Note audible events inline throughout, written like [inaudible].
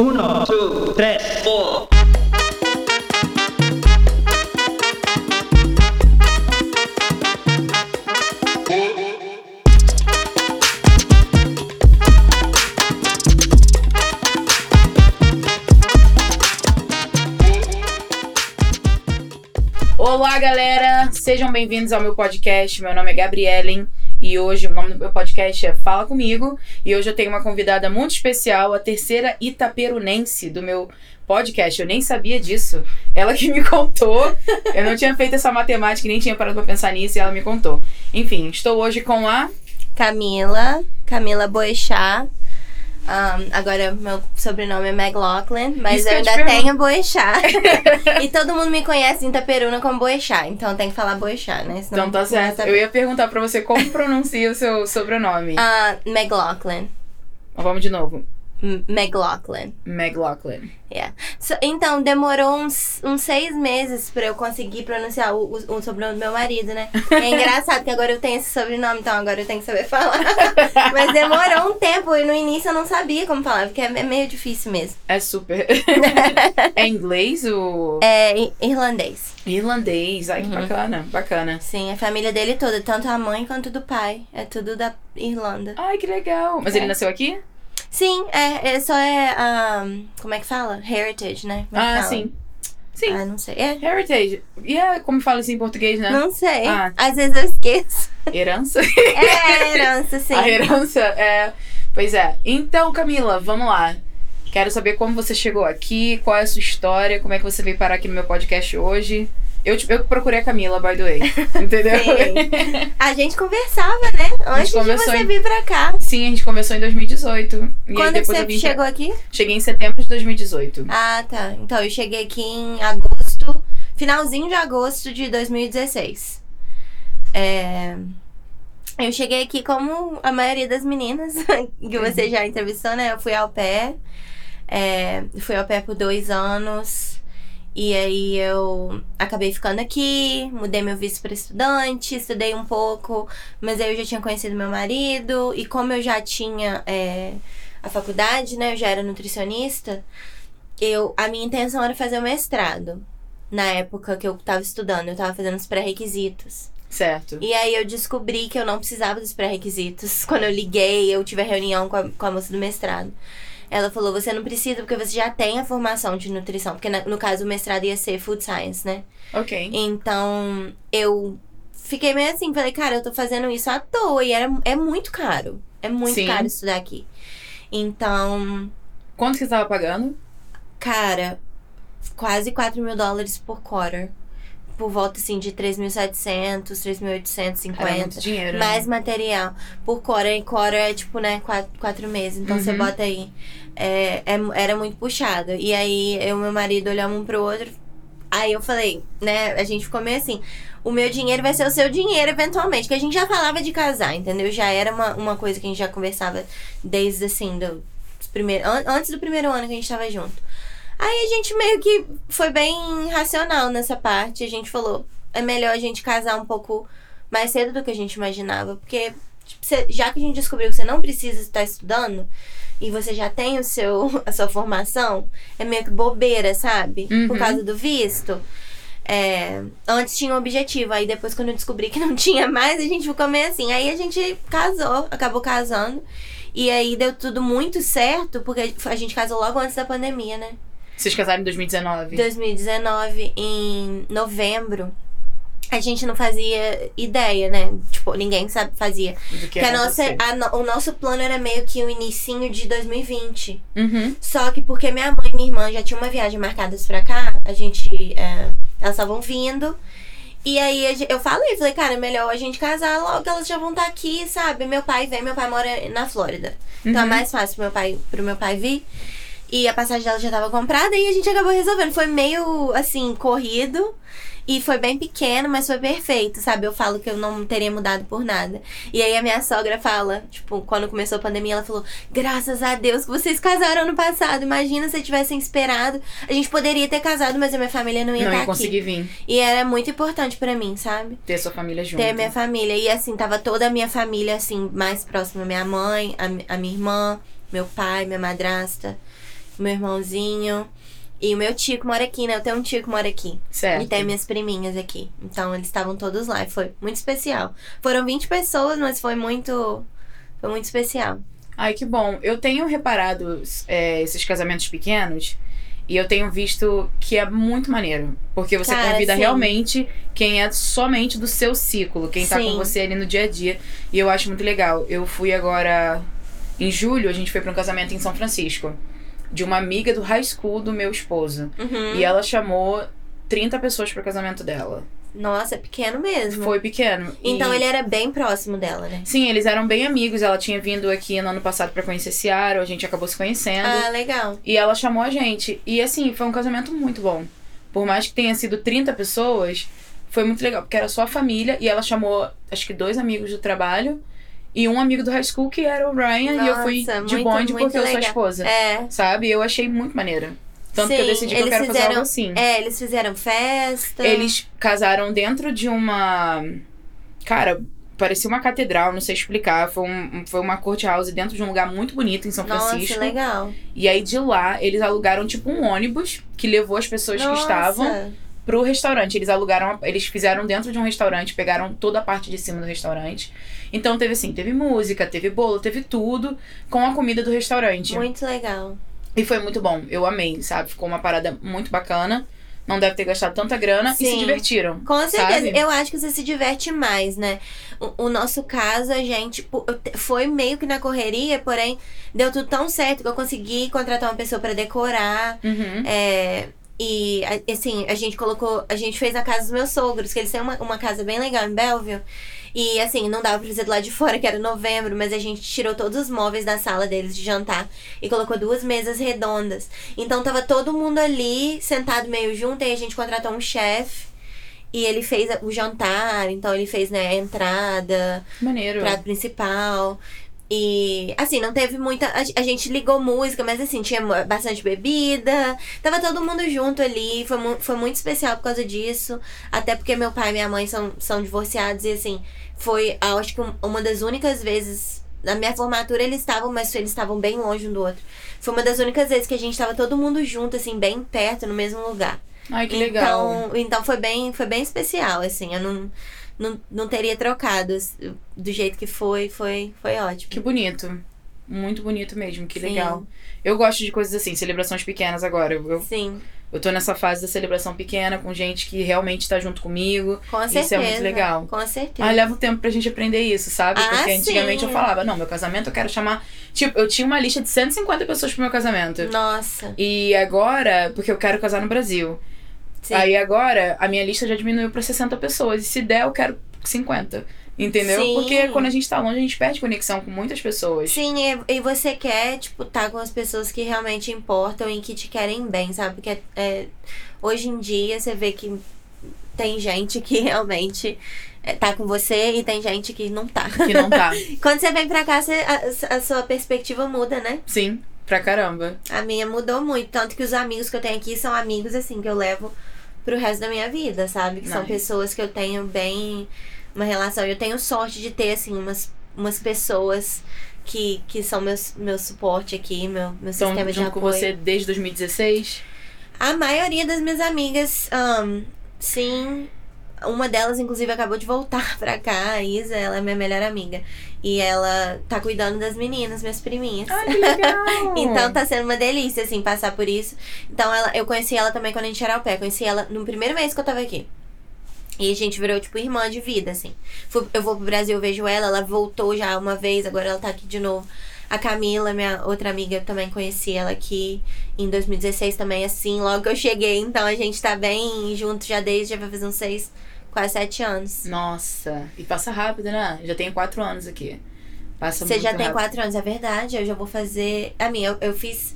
Uno, two, tres, four. Olá, galera! Sejam bem-vindos ao meu podcast. Meu nome é Gabrielen e hoje o nome do meu podcast é Fala Comigo. E hoje eu tenho uma convidada muito especial, a terceira itaperunense do meu podcast. Eu nem sabia disso. Ela que me contou. Eu não tinha feito essa matemática nem tinha parado pra pensar nisso e ela me contou. Enfim, estou hoje com a. Camila, Camila Boechat. Um, agora meu sobrenome é McLaughlin, mas Isso eu te ainda pergunto. tenho Boechat. [laughs] e todo mundo me conhece em Itaperuna como Boechat, então tem que falar Boechat, né? Senão Então tá certo. Eu ia perguntar pra você como pronuncia o seu sobrenome. Ah, McLaughlin. Vamos de novo. McLaughlin. McLaughlin. Yeah. So- então, demorou uns, uns seis meses pra eu conseguir pronunciar o, o, o sobrenome do meu marido, né? [laughs] É engraçado que agora eu tenho esse sobrenome, então agora eu tenho que saber falar. [laughs] Mas demorou um tempo e no início eu não sabia como falar, porque é é meio difícil mesmo. É super. [laughs] é inglês ou É irlandês. irlandês? Ai, que Uhum. bacana, bacana. Sim, a família dele toda, tanto a mãe quanto do pai. É tudo da Irlanda. Ai, que legal. Mas É. ele nasceu aqui? Sim, é, é só é. um, como é que fala? Heritage, né? Como é Ah, fala? sim. Sim. Ah, não sei. É. Heritage. E é como fala assim em português, né? Não sei. Ah. Às vezes eu esqueço. [laughs] Herança? É herança, sim. [laughs] A herança é. Pois é. Então, Camila, vamos lá. Quero saber como você chegou aqui, qual é a sua história, como é que você veio parar aqui no meu podcast hoje. Eu, te- eu procurei a Camila, by the way. [laughs] Entendeu? Sim. A gente conversava, né? Antes de você em- vir pra cá. Sim, a gente conversou em 2018. E aí Quando você vim pra- chegou aqui? Cheguei em setembro de 2018. Ah, tá. Então eu cheguei aqui em agosto, finalzinho de agosto de 2016. É, Eu cheguei aqui como a maioria das meninas [laughs] que você já entrevistou, né? Eu fui ao pé. É, fui ao pé por dois anos. E aí eu acabei ficando aqui, mudei meu visto para estudante, estudei um pouco, mas aí eu já tinha conhecido meu marido, e como eu já tinha é, a faculdade, né? Eu já era nutricionista, eu a minha intenção era fazer o mestrado. Na época que eu tava estudando, eu tava fazendo os pré-requisitos. Certo. E aí eu descobri que eu não precisava dos pré-requisitos. Quando eu liguei, eu tive a reunião com a, com a moça do mestrado. Ela falou: você não precisa porque você já tem a formação de nutrição. Porque na- no caso o mestrado ia ser food science, né? Ok. Então eu fiquei meio assim, falei, cara, eu tô fazendo isso à toa. E era, é muito caro. É muito Sim. caro estudar aqui. Então, Quanto que você tava pagando? cara, quase 4 mil dólares por quarter. Por volta assim de 3.700, 3.850. Era muito dinheiro. né? Mais material. Por quarter, e quarter é tipo, né, quatro, quatro meses. Então você Uhum. bota aí. É, é- era muito puxado. E aí eu e meu marido olhamos um pro outro. Aí eu falei, né, a gente ficou meio assim. O meu dinheiro vai ser o seu dinheiro eventualmente. Que a gente já falava de casar, entendeu? Já era uma, uma coisa que a gente já conversava desde assim, do, dos primeiros, an- antes do primeiro ano que a gente tava junto. Aí a gente meio que foi bem racional nessa parte. A gente falou, é melhor a gente casar um pouco mais cedo do que a gente imaginava. Porque tipo, cê- já que a gente descobriu que você não precisa estar estudando e você já tem o seu, [laughs] a sua formação, é meio que bobeira, sabe? Uhum. Por causa do visto. É, antes tinha um objetivo, aí depois quando eu descobri que não [laughs] tinha mais, a gente ficou meio assim. Aí a gente casou, acabou casando. E aí deu tudo muito certo, porque a gente casou logo antes da pandemia, né? Vocês casaram em 2019? 2019, em novembro, a gente não fazia ideia, né? Tipo, ninguém sabe, fazia. Do que Que a nossa, a no- o nosso plano era meio que o inicinho de 2020. Uhum. Só que porque minha mãe e minha irmã já tinham uma viagem marcadas pra cá, a gente. é, elas estavam vindo. E aí eu falei, falei, cara, é melhor a gente casar logo que elas já vão estar aqui, sabe? Meu pai vem, meu pai mora na Flórida. Então é Uhum. mais fácil pro meu pai, pro meu pai vir. E a passagem dela já tava comprada e a gente acabou resolvendo. Foi meio assim, corrido. E foi bem pequeno, mas foi perfeito, sabe? Eu falo que eu não teria mudado por nada. E aí a minha sogra fala, tipo, quando começou a pandemia, ela falou: Graças a Deus que vocês casaram ano passado. Imagina se tivessem esperado. A gente poderia ter casado, mas a minha família não ia Não estar ia aqui. conseguir vir. E era muito importante pra mim, sabe? Ter sua família junto. Ter a minha família. E assim, tava toda a minha família, assim, mais próxima. Minha mãe, a, a minha irmã, meu pai, minha madrasta. Meu irmãozinho. E o meu tio que mora aqui, né? Eu tenho um tio que mora aqui. Certo. E tem minhas priminhas aqui. Então eles estavam todos lá. E foi muito especial. Foram 20 pessoas, mas foi muito. Foi muito especial. Ai, que bom. Eu tenho reparado é, esses casamentos pequenos e eu tenho visto que é muito maneiro. Porque você Cara, convida sim. realmente quem é somente do seu ciclo, quem tá com Sim. você ali no dia a dia. E eu acho muito legal. Eu fui agora. Em julho, a gente foi pra um casamento em São Francisco. De uma amiga do high school do meu esposo. Uhum. E ela chamou 30 pessoas pro casamento dela. Nossa, é pequeno mesmo. Foi pequeno. Então E- ele era bem próximo dela, né? Sim, eles eram bem amigos. Ela tinha vindo aqui no ano passado pra conhecer Seattle, a gente acabou se conhecendo. Ah, legal. E ela chamou a gente. E assim, foi um casamento muito bom. Por mais que tenha sido 30 pessoas, foi muito legal, porque era só a família e ela chamou, acho que dois amigos do trabalho e um amigo do high school que era o Ryan e eu fui Nossa, de muito, bonde muito porque eu sou a legal. esposa. É. Sabe? Eu achei muito maneiro. Tanto que eu Sim, decidi que eu quero fazer fizeram- algo assim. É, eles fizeram festa. Eles casaram dentro de uma. Cara, parecia uma catedral, não sei explicar. Foi, um, foi uma courthouse dentro de um lugar muito bonito em São Nossa, Francisco. legal. E aí de lá, eles alugaram tipo um ônibus que levou as pessoas que estavam pro restaurante. Eles alugaram, eles fizeram dentro de um restaurante, pegaram toda a parte de cima do restaurante. Então teve assim, teve música, teve bolo, teve tudo com a comida do restaurante. Muito legal. E foi muito bom. Eu amei, sabe? Ficou uma parada muito bacana. Não deve ter gastado tanta grana e se Sim. divertiram. Com certeza. Sabe? Eu acho que você se diverte mais, né? O, o nosso caso, a gente foi meio que na correria, porém, deu tudo tão certo que eu consegui contratar uma pessoa pra decorar. Uhum. É, e a- assim, a gente colocou. A gente fez na casa dos meus sogros, que eles têm uma, uma casa bem legal em Belleville. E assim, não dava pra fazer do lado de fora, que era novembro, mas a gente tirou todos os móveis da sala deles de jantar e colocou duas mesas redondas. Então tava todo mundo ali, sentado meio junto, aí a gente contratou um chefe. E ele fez o jantar, então ele fez, né, a entrada, Maneiro. prato principal. E, assim, não teve muita. A, gente ligou música, mas assim, tinha bastante bebida. Tava todo mundo junto ali. Foi, mu- foi muito especial por causa disso. Até porque meu pai e minha mãe são, são divorciados. E, assim, foi, ah, acho que um- uma das únicas vezes. Na minha formatura eles estavam, mas eles estavam bem longe um do outro. Foi uma das únicas vezes que a gente tava todo mundo junto, assim, bem perto, no mesmo lugar. Ai, que legal. Então, então foi bem, foi bem especial, assim. Eu não, não, não teria trocado do jeito que foi, foi, foi ótimo. Que bonito. Muito bonito mesmo, que Sim. legal. Eu gosto de coisas assim, celebrações pequenas agora. Eu, Sim, eu tô nessa fase da celebração pequena com gente que realmente tá junto comigo. com Isso é certeza. muito legal. Com certeza. Mas leva um tempo pra gente aprender isso, sabe? Ah, Porque antigamente sim. eu falava, não, meu casamento eu quero chamar. Tipo, eu tinha uma lista de 150 pessoas pro meu casamento. Nossa. E agora, porque eu quero casar no Brasil. Sim. Aí agora, a minha lista já diminuiu pra 60 pessoas. E se der, eu quero 50. Entendeu? Sim. Porque quando a gente tá longe, a gente perde conexão com muitas pessoas. Sim, e, e você quer, tipo, tá com as pessoas que realmente importam e que te querem bem, sabe? Porque é, hoje em dia você vê que tem gente que realmente é, tá com você e tem gente que não tá. Que não tá. [laughs] Quando você vem pra cá, você- a, a sua perspectiva muda, né? Sim, pra caramba. A minha mudou muito. Tanto que os amigos que eu tenho aqui são amigos, assim, que eu levo pro resto da minha vida, sabe? Que são Nice. pessoas que eu tenho bem uma relação. Eu tenho sorte de ter, assim, umas, umas pessoas que, que são meus, meu suporte aqui, meu, meu Estão sistema de junto com apoio. você desde 2016. A maioria das minhas amigas, ahn, sim. Uma delas, inclusive, acabou de voltar [laughs] pra cá, a Isa, ela é minha melhor amiga. E ela tá cuidando das meninas, minhas priminhas. Ai, que legal! [laughs] Então tá sendo uma delícia, assim, passar por isso. Então ela, eu conheci ela também quando a gente era ao pé. Conheci ela no primeiro mês que eu tava aqui. E a gente virou, tipo, irmã de vida, assim. Fui- eu vou pro Brasil, eu vejo ela, ela voltou já uma vez, agora ela tá aqui de novo. A Camila, minha outra amiga, eu também conheci ela aqui em 2016 também, assim, logo que eu cheguei. Então a gente tá bem junto já desde, já vai fazer uns seis, quase sete anos. Nossa, e passa rápido, né? Já tenho quatro anos aqui. Passa Você já tem rápido. quatro anos, é verdade. Eu já vou fazer. A minha, eu, eu fiz.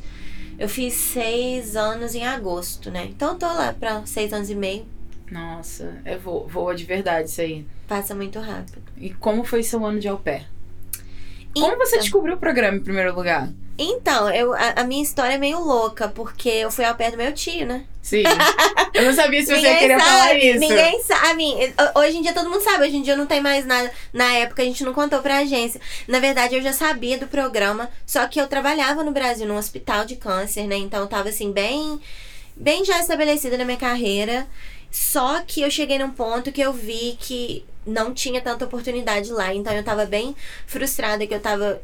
Eu fiz seis anos em agosto, né? Então eu tô lá pra seis anos e meio. Nossa, é vo- voa de verdade isso aí. Passa muito rápido. E como foi seu ano de au pair? Como você Então, descobriu o programa em primeiro lugar? Então, eu, a, a minha história é meio louca, porque eu fui ao pé do meu tio, né? Sim. Eu não sabia se você queria sabe, falar isso. Ninguém sabe. Hoje em dia todo mundo sabe. Hoje em dia não tem mais nada. Na época a gente não contou pra agência. Na verdade, eu já sabia do programa. Só que eu trabalhava no Brasil num hospital de câncer, né? Então eu tava assim, bem, bem já estabelecida na minha carreira. Só que eu cheguei num ponto que eu vi que não tinha tanta oportunidade lá. Então eu tava bem frustrada que eu tava.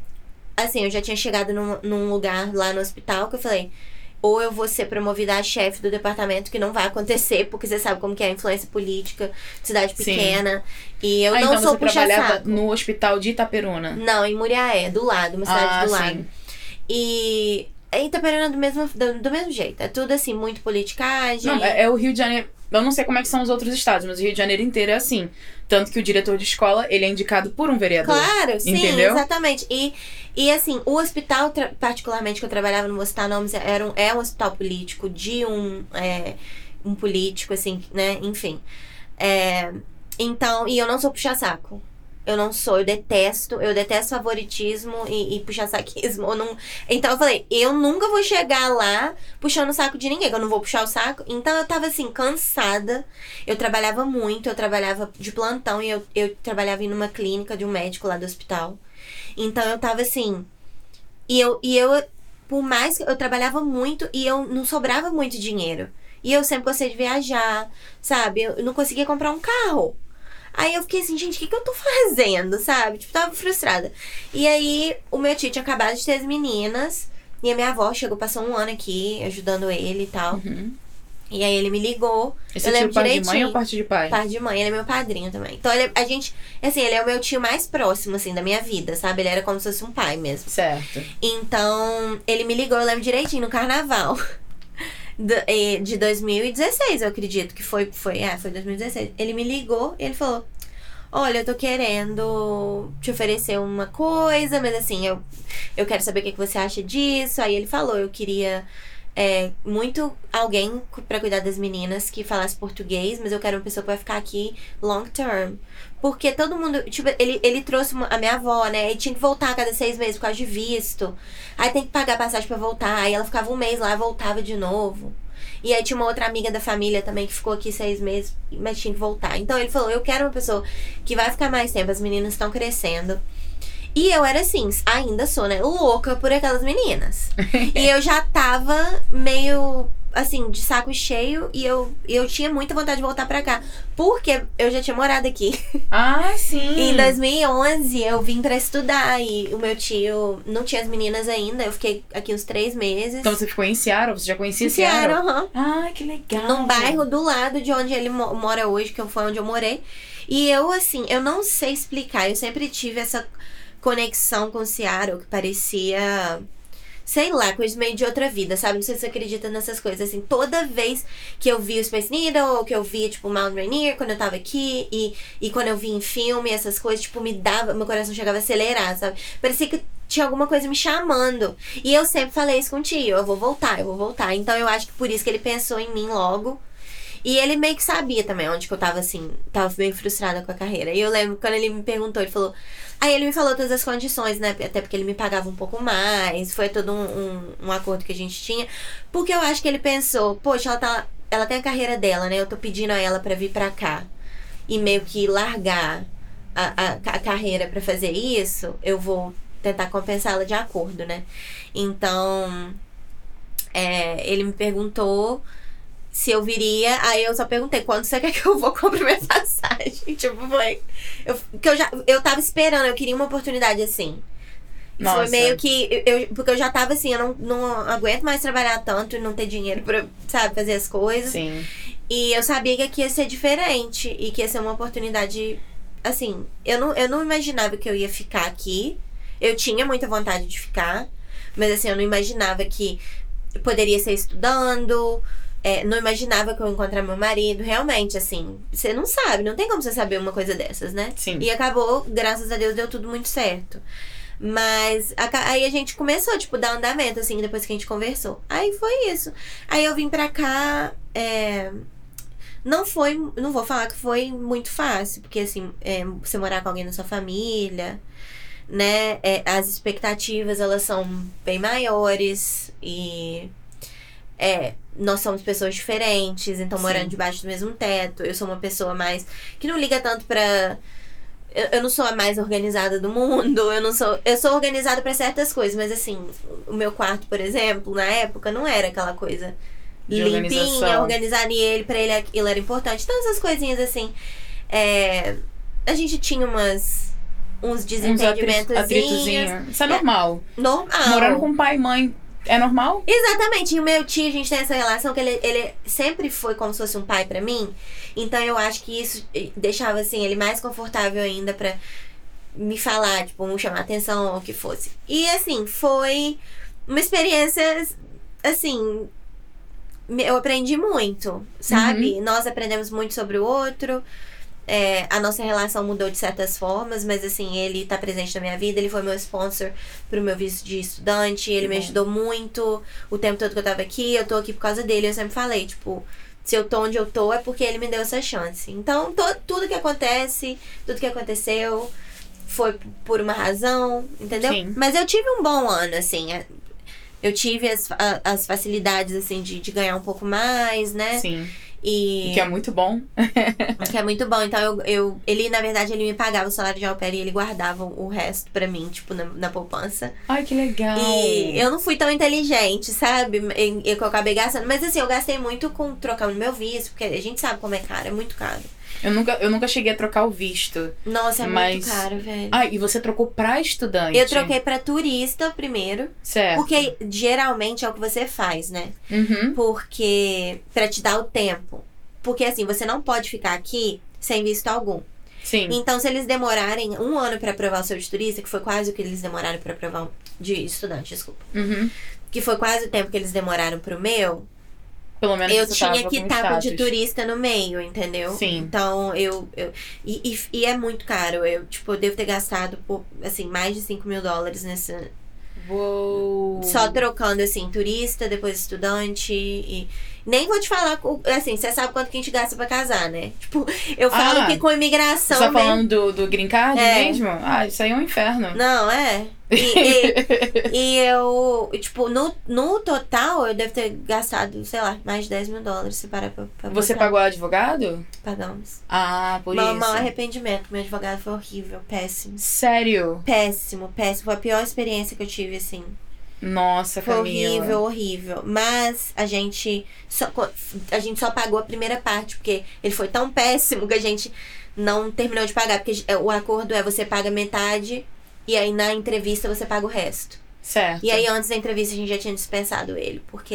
Assim, eu já tinha chegado num, num lugar lá no hospital que eu falei ou eu vou ser promovida a chefe do departamento, que não vai acontecer, porque você sabe como que é a influência política, cidade Sim. pequena. E eu ah, não então sou você trabalhava puxa-saco. no hospital de Itaperuna. Não, em Muriaé, do lado, uma cidade Ah, do sim. lado. E em Itaperuna é do mesmo, do, do mesmo jeito. É tudo assim, muito politicagem. Não, é, é o Rio de Janeiro. Eu não sei como é que são os outros estados, mas o Rio de Janeiro inteiro é assim. Tanto que o diretor de escola, ele é indicado por um vereador. Claro, sim, Entendeu? exatamente. E, e assim, o hospital, particularmente, que eu trabalhava, não vou citar nomes, era um, é um hospital político de um, é, um político, assim, né? Enfim. É, então, e eu não sou puxa-saco. Eu não sou, eu detesto, eu detesto favoritismo e, e puxa-saquismo. Eu não... Então eu falei, eu nunca vou chegar lá puxando o saco de ninguém, que eu não vou puxar o saco. Então eu tava assim, cansada. Eu trabalhava muito, eu trabalhava de plantão e eu, eu trabalhava em uma clínica de um médico lá do hospital. Então eu tava assim. E eu, e eu, por mais que eu trabalhava muito e eu não sobrava muito dinheiro. E eu sempre gostei de viajar, sabe? Eu não conseguia comprar um carro. Aí eu fiquei assim, gente, o que, que eu tô fazendo, sabe? Tipo, tava frustrada. E aí, o meu tio tinha acabado de ter as meninas. E a minha avó chegou, passou um ano aqui, ajudando ele e tal. Uhum. E aí ele me ligou. Esse eu tio lembro parte de direitinho. mãe ou parte de pai? Par de mãe, ele é meu padrinho também. Então, ele, a gente, assim, ele é o meu tio mais próximo, assim, da minha vida, sabe? Ele era como se fosse um pai mesmo. Certo. Então, ele me ligou, eu lembro direitinho, no carnaval. Do- eh, De 2016, eu acredito que foi, foi, é, foi 2016. Ele me ligou e ele falou: Olha, eu tô querendo te oferecer uma coisa, mas assim, eu, eu quero saber o que, que você acha disso. Aí ele falou: Eu queria é, muito alguém pra cuidar das meninas que falasse português, mas eu quero uma pessoa que vai ficar aqui long term. Porque todo mundo, tipo, ele, ele trouxe uma- a minha avó, né? E tinha que voltar a cada seis meses por causa de visto. Aí tem que pagar passagem pra voltar. Aí ela ficava um mês lá, voltava de novo. E aí tinha uma outra amiga da família também que ficou aqui seis meses, mas tinha que voltar. Então ele falou: Eu quero uma pessoa que vai ficar mais tempo, as meninas estão crescendo. E eu era assim, ainda sou, né? Louca por aquelas meninas. [laughs] e eu já tava meio assim, de saco cheio e eu, eu tinha muita vontade de voltar pra cá. Porque eu já tinha morado aqui. [laughs] Ah, sim. Em 2011 eu vim pra estudar e o meu tio não tinha as meninas ainda. Eu fiquei aqui uns três meses. Então você ficou em Seattle? Você já conhecia Seattle, Seattle? aham. Ah, que legal. Num bairro do lado de onde ele mo- mora hoje, que foi onde eu morei. E eu, assim, eu não sei explicar. Eu sempre tive essa conexão com Seattle que parecia. Sei lá, coisa meio de outra vida, sabe? Não sei se você acredita nessas coisas. Assim, toda vez que eu vi o Space Needle, ou que eu via, tipo, Mount Rainier, quando eu tava aqui, e, e quando eu vi em filme, essas coisas, tipo, me dava. Meu coração chegava a acelerar, sabe? Parecia que tinha alguma coisa me chamando. E eu sempre falei isso com o tio: eu vou voltar, eu vou voltar. Então eu acho que por isso que ele pensou em mim logo. E ele meio que sabia também onde que eu tava assim, tava meio frustrada com a carreira. E eu lembro quando ele me perguntou, ele falou. Aí ele me falou todas as condições, né? Até porque ele me pagava um pouco mais. Foi todo um, um, um acordo que a gente tinha. Porque eu acho que ele pensou, poxa, ela tá. Ela tem a carreira dela, né? Eu tô pedindo a ela pra vir pra cá. E meio que largar a, a, a carreira pra fazer isso, eu vou tentar compensá-la de acordo, né? Então. é, ele me perguntou se eu viria, aí eu só perguntei quando você quer que eu vou comprar minha [laughs] passagem. [laughs] Tipo, falei. Eu, que eu já eu tava esperando, eu queria uma oportunidade assim. E Foi Nossa. meio que. Eu, porque eu já tava assim, eu não, não aguento mais trabalhar tanto e não ter dinheiro pra, sabe, fazer as coisas. Sim. E eu sabia que aqui ia ser diferente e que ia ser uma oportunidade. Assim, eu não, eu não imaginava que eu ia ficar aqui. Eu tinha muita vontade de ficar, mas assim, eu não imaginava que poderia ser estudando. É, não imaginava que eu ia encontrar meu marido. Realmente, assim, você não sabe, não tem como você saber uma coisa dessas, né? Sim. E acabou, graças a Deus, deu tudo muito certo. Mas a aí a gente começou, tipo, dar andamento, assim, depois que a gente conversou. Aí foi isso. Aí eu vim pra cá. é, Não foi. Não vou falar que foi muito fácil, porque assim, é, você morar com alguém na sua família. né? É, as expectativas, elas são bem maiores e é, nós somos pessoas diferentes, então Sim. morando debaixo do mesmo teto, eu sou uma pessoa mais que não liga tanto pra eu, eu não sou a mais organizada do mundo, eu não sou. Eu sou organizada pra certas coisas, mas assim, o meu quarto, por exemplo, na época, não era aquela coisa De limpinha, organizada e ele, pra ele aquilo era importante. Então, essas coisinhas assim. é, a gente tinha umas. Uns desentendimentos. Isso é normal. Normal. Morando com pai e mãe é normal? Exatamente. E o meu tio, a gente tem essa relação que ele, ele sempre foi como se fosse um pai pra mim. Então eu acho que isso eh, deixava assim ele mais confortável ainda pra me falar, tipo, me chamar atenção ou o que fosse. E assim, foi uma experiência assim, eu aprendi muito, sabe? Nós aprendemos muito sobre o outro. É, a nossa relação mudou de certas formas, mas assim, ele tá presente na minha vida, ele foi meu sponsor pro meu visto de estudante, ele me ajudou muito o tempo todo que eu tava aqui, eu tô aqui por causa dele, eu sempre falei, tipo, se eu tô onde eu tô é porque ele me deu essa chance. Então, to- tudo que acontece, tudo que aconteceu foi por uma razão, entendeu? Sim. Mas eu tive um bom ano, assim. é- Eu tive as, as facilidades, assim, de, de ganhar um pouco mais, né? Sim. E Que é muito bom. [laughs] que é muito bom. Então, eu, eu, ele, na verdade, ele me pagava o salário de au pair e ele guardava o resto pra mim, tipo, na, na poupança. Ai, que legal. E eu não fui tão inteligente, sabe? E e que eu acabei gastando. Mas assim, eu gastei muito com trocando meu visto, porque a gente sabe como é caro, é muito caro. Eu nunca, eu nunca cheguei a trocar o visto. Nossa, é Mas- muito caro, velho. Ah, e você trocou pra estudante? Eu troquei pra turista primeiro, Certo. porque geralmente é o que você faz, né? Uhum. Porque pra te dar o tempo. Porque assim, você não pode ficar aqui sem visto algum. Sim. Então, se eles demorarem um ano pra aprovar o seu de turista, que foi quase o que eles demoraram pra aprovar de estudante, desculpa. Uhum. Que foi quase o tempo que eles demoraram pro meu, Pelo menos eu tinha que estar com de turista no meio, entendeu? Sim. Então, eu. eu e, e, e é muito caro. Eu, tipo, eu devo ter gastado, por, assim, mais de 5 mil dólares nessa. Uou. Só trocando, assim, turista, depois estudante e. Nem vou te falar, assim, você sabe quanto que a gente gasta pra casar, né? Tipo, eu falo Ah, que com Você imigração. tá né? falando do, do green card É. mesmo? Ah, isso aí é um inferno. Não, é. E, e, [laughs] e eu, tipo, no, no total, eu devo ter gastado, sei lá, mais de 10 mil dólares se parar pra, pra Você pagou advogado? Pagamos. Ah, por Mal, isso. mal arrependimento. Meu advogado foi horrível, péssimo. Sério? Péssimo, péssimo. Foi a pior experiência que eu tive, assim. Nossa, Foi Camila. horrível, horrível. Mas a gente só, a gente só pagou a primeira parte, porque ele foi tão péssimo que a gente não terminou de pagar. Porque o acordo é você paga metade e aí na entrevista você paga o resto. Certo. E aí antes da entrevista a gente já tinha dispensado ele, porque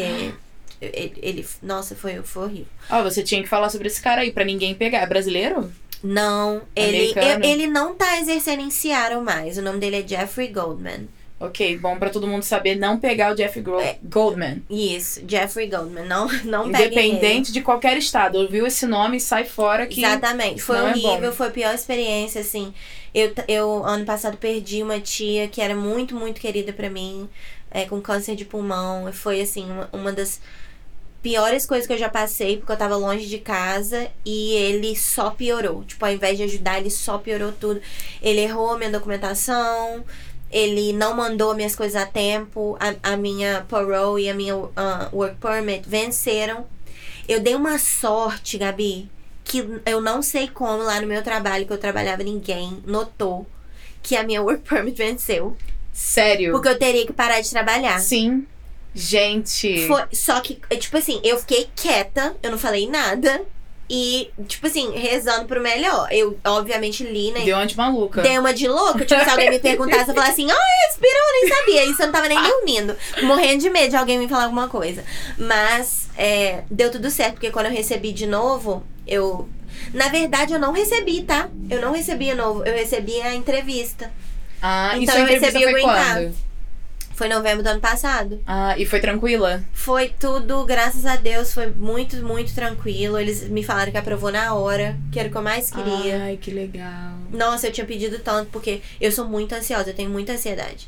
ele, ele- nossa, foi, foi horrível. Ó, você tinha que falar sobre esse cara aí pra ninguém pegar. É brasileiro? Não, ele, Americano. ele não tá exercendo em Seattle mais. O nome dele é Jeffrey Goldman. Ok, bom pra todo mundo saber não pegar o Jeff Gro- É. Goldman. Isso, Jeffrey Goldman. Não, não. Independente de qualquer estado. Ouviu esse nome, sai fora que. Exatamente. Foi é horrível, bom. foi a pior experiência, assim. Eu, eu, ano passado, perdi uma tia que era muito, muito querida pra mim, é, com câncer de pulmão. Foi, assim, uma, uma das piores coisas que eu já passei, porque eu tava longe de casa e ele só piorou. Tipo, ao invés de ajudar, ele só piorou tudo. Ele errou a minha documentação. Ele não mandou minhas coisas a tempo. A, a minha parole e a minha ah, work permit venceram. Eu dei uma sorte, Gabi, que eu não sei como lá no meu trabalho, que eu trabalhava, ninguém notou que a minha work permit venceu. Sério. Porque eu teria que parar de trabalhar. Sim. Gente. Foi, só que, tipo assim, eu fiquei quieta, eu não falei nada. E, tipo assim, rezando pro melhor. Eu, obviamente, li, né? Deu uma de maluca. Dei uma de louca. Tipo, se alguém me perguntasse, eu falar assim, ah, expirou, eu nem sabia. Isso eu não tava nem dormindo. Morrendo de medo de alguém me falar alguma coisa. Mas, é, deu tudo certo, porque quando eu recebi de novo, eu. Na verdade, eu não recebi, tá? Eu não recebi de novo. Eu recebi a entrevista. Ah, Então isso eu recebi o green card. Foi em novembro do ano passado. Ah, e foi tranquila? Foi tudo, graças a Deus, foi muito, muito tranquilo. Eles me falaram que aprovou na hora, que era o que eu mais queria. Ai, que legal. Nossa, eu tinha pedido tanto, porque eu sou muito ansiosa, eu tenho muita ansiedade.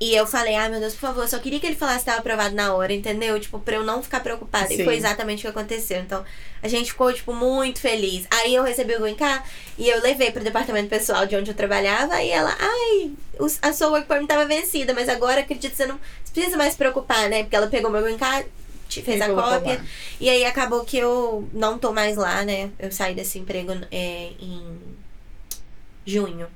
E eu falei, ai meu Deus, por favor, eu só queria que ele falasse que tava aprovado na hora, entendeu? Tipo, pra eu não ficar preocupada. Sim. E foi exatamente o que aconteceu. Então, a gente ficou, tipo, muito feliz. Aí eu recebi o Green Card e eu levei pro departamento pessoal de onde eu trabalhava. E ela, ai, a sua work permit tava vencida, mas agora acredito que você não precisa mais se preocupar, né? Porque ela pegou meu Green Card, fez E a cópia. lá. E aí acabou que eu não tô mais lá, né? Eu saí desse emprego é, em junho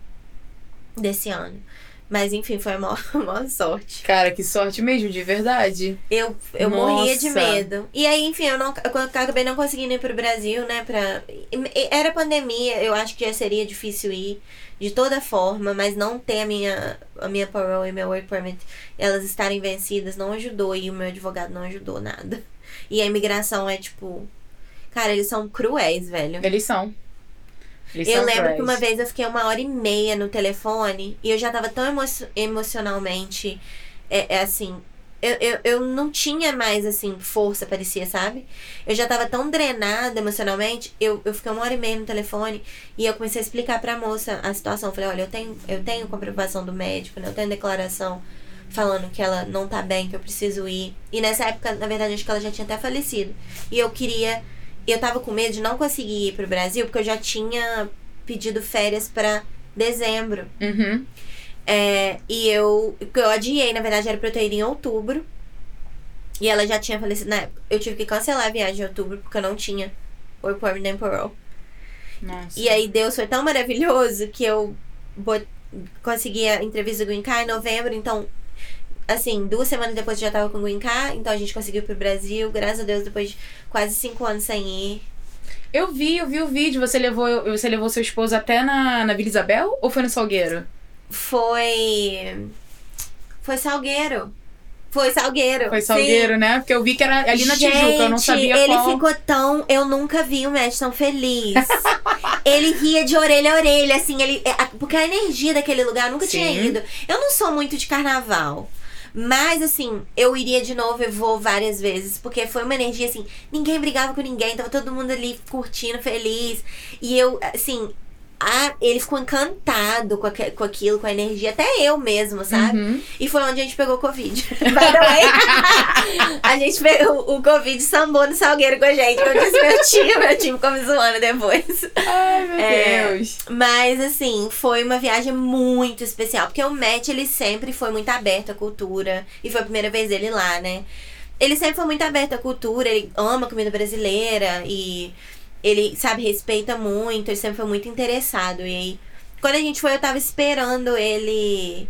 desse ano. Mas enfim, foi a maior, [laughs] a maior sorte. Cara, que sorte mesmo, de verdade. Eu, eu morria de medo. E aí, enfim, eu, não, eu acabei não conseguindo ir pro Brasil, né? Pra, era pandemia, eu acho que já seria difícil ir de toda forma, mas não ter a minha, a minha parole e meu work permit, elas estarem vencidas, não ajudou. E o meu advogado não ajudou nada. E a imigração é tipo. Cara, eles são cruéis, velho. Eles são. Eles Eu lembro que uma vez eu fiquei uma hora e meia no telefone e eu já tava tão emo emocionalmente. É, é assim. Eu, eu, eu não tinha mais, assim, força, parecia, sabe? Eu já tava tão drenada emocionalmente. Eu, eu fiquei uma hora e meia no telefone e eu comecei a explicar pra moça a situação. Eu falei: olha, eu tenho, eu tenho comprovação do médico, né? eu tenho declaração falando que ela não tá bem, que eu preciso ir. E nessa época, na verdade, acho que ela já tinha até falecido. E eu queria. Eu tava com medo de não conseguir ir pro Brasil, porque eu já tinha pedido férias pra dezembro. Uhum. É, e eu, eu adiei, na verdade, era pra eu ter ido em outubro. E ela já tinha falecido na época. Eu tive que cancelar a viagem em outubro, porque eu não tinha work permit nem parole. Nossa. E aí Deus foi tão maravilhoso que eu consegui a entrevista do Card em novembro, então assim, duas semanas depois eu já tava com o Green Card, então a gente conseguiu ir pro Brasil, graças a Deus, depois de quase cinco anos sem ir. Eu vi, eu vi o vídeo. Você levou, você levou seu esposo até na, na Vila Isabel ou foi no Salgueiro? Foi. Foi Salgueiro. Foi Salgueiro. Foi sim. Salgueiro, né? Porque eu vi que era ali na Gente, Tijuca, eu não sabia ele qual. ficou tão. Eu nunca vi o Matt tão feliz. [laughs] ele ria de orelha a orelha, assim, ele. é, Porque a energia daquele lugar eu nunca tinha Sim. ido. Eu não sou muito de carnaval. Mas, assim, eu iria de novo e vou várias vezes. Porque foi uma energia, assim, ninguém brigava com ninguém, tava todo mundo ali curtindo, feliz. E eu, assim, a- ele ficou encantado com, aque- com aquilo, com a energia. Até eu mesmo, sabe? Uhum. E foi onde a gente pegou o Covid. [laughs] A gente pegou o Covid sambou no Salgueiro com a gente. Eu disse meu tio, meu time ficou me zoando depois. Ai, meu É. Deus. Mas, assim, foi uma viagem muito especial. Porque o Matt, ele sempre foi muito aberto à cultura. E foi a primeira vez dele lá, né? Ele sempre foi muito aberto à cultura. Ele ama comida brasileira. E ele, sabe, respeita muito. Ele sempre foi muito interessado. E aí, quando a gente foi, eu tava esperando ele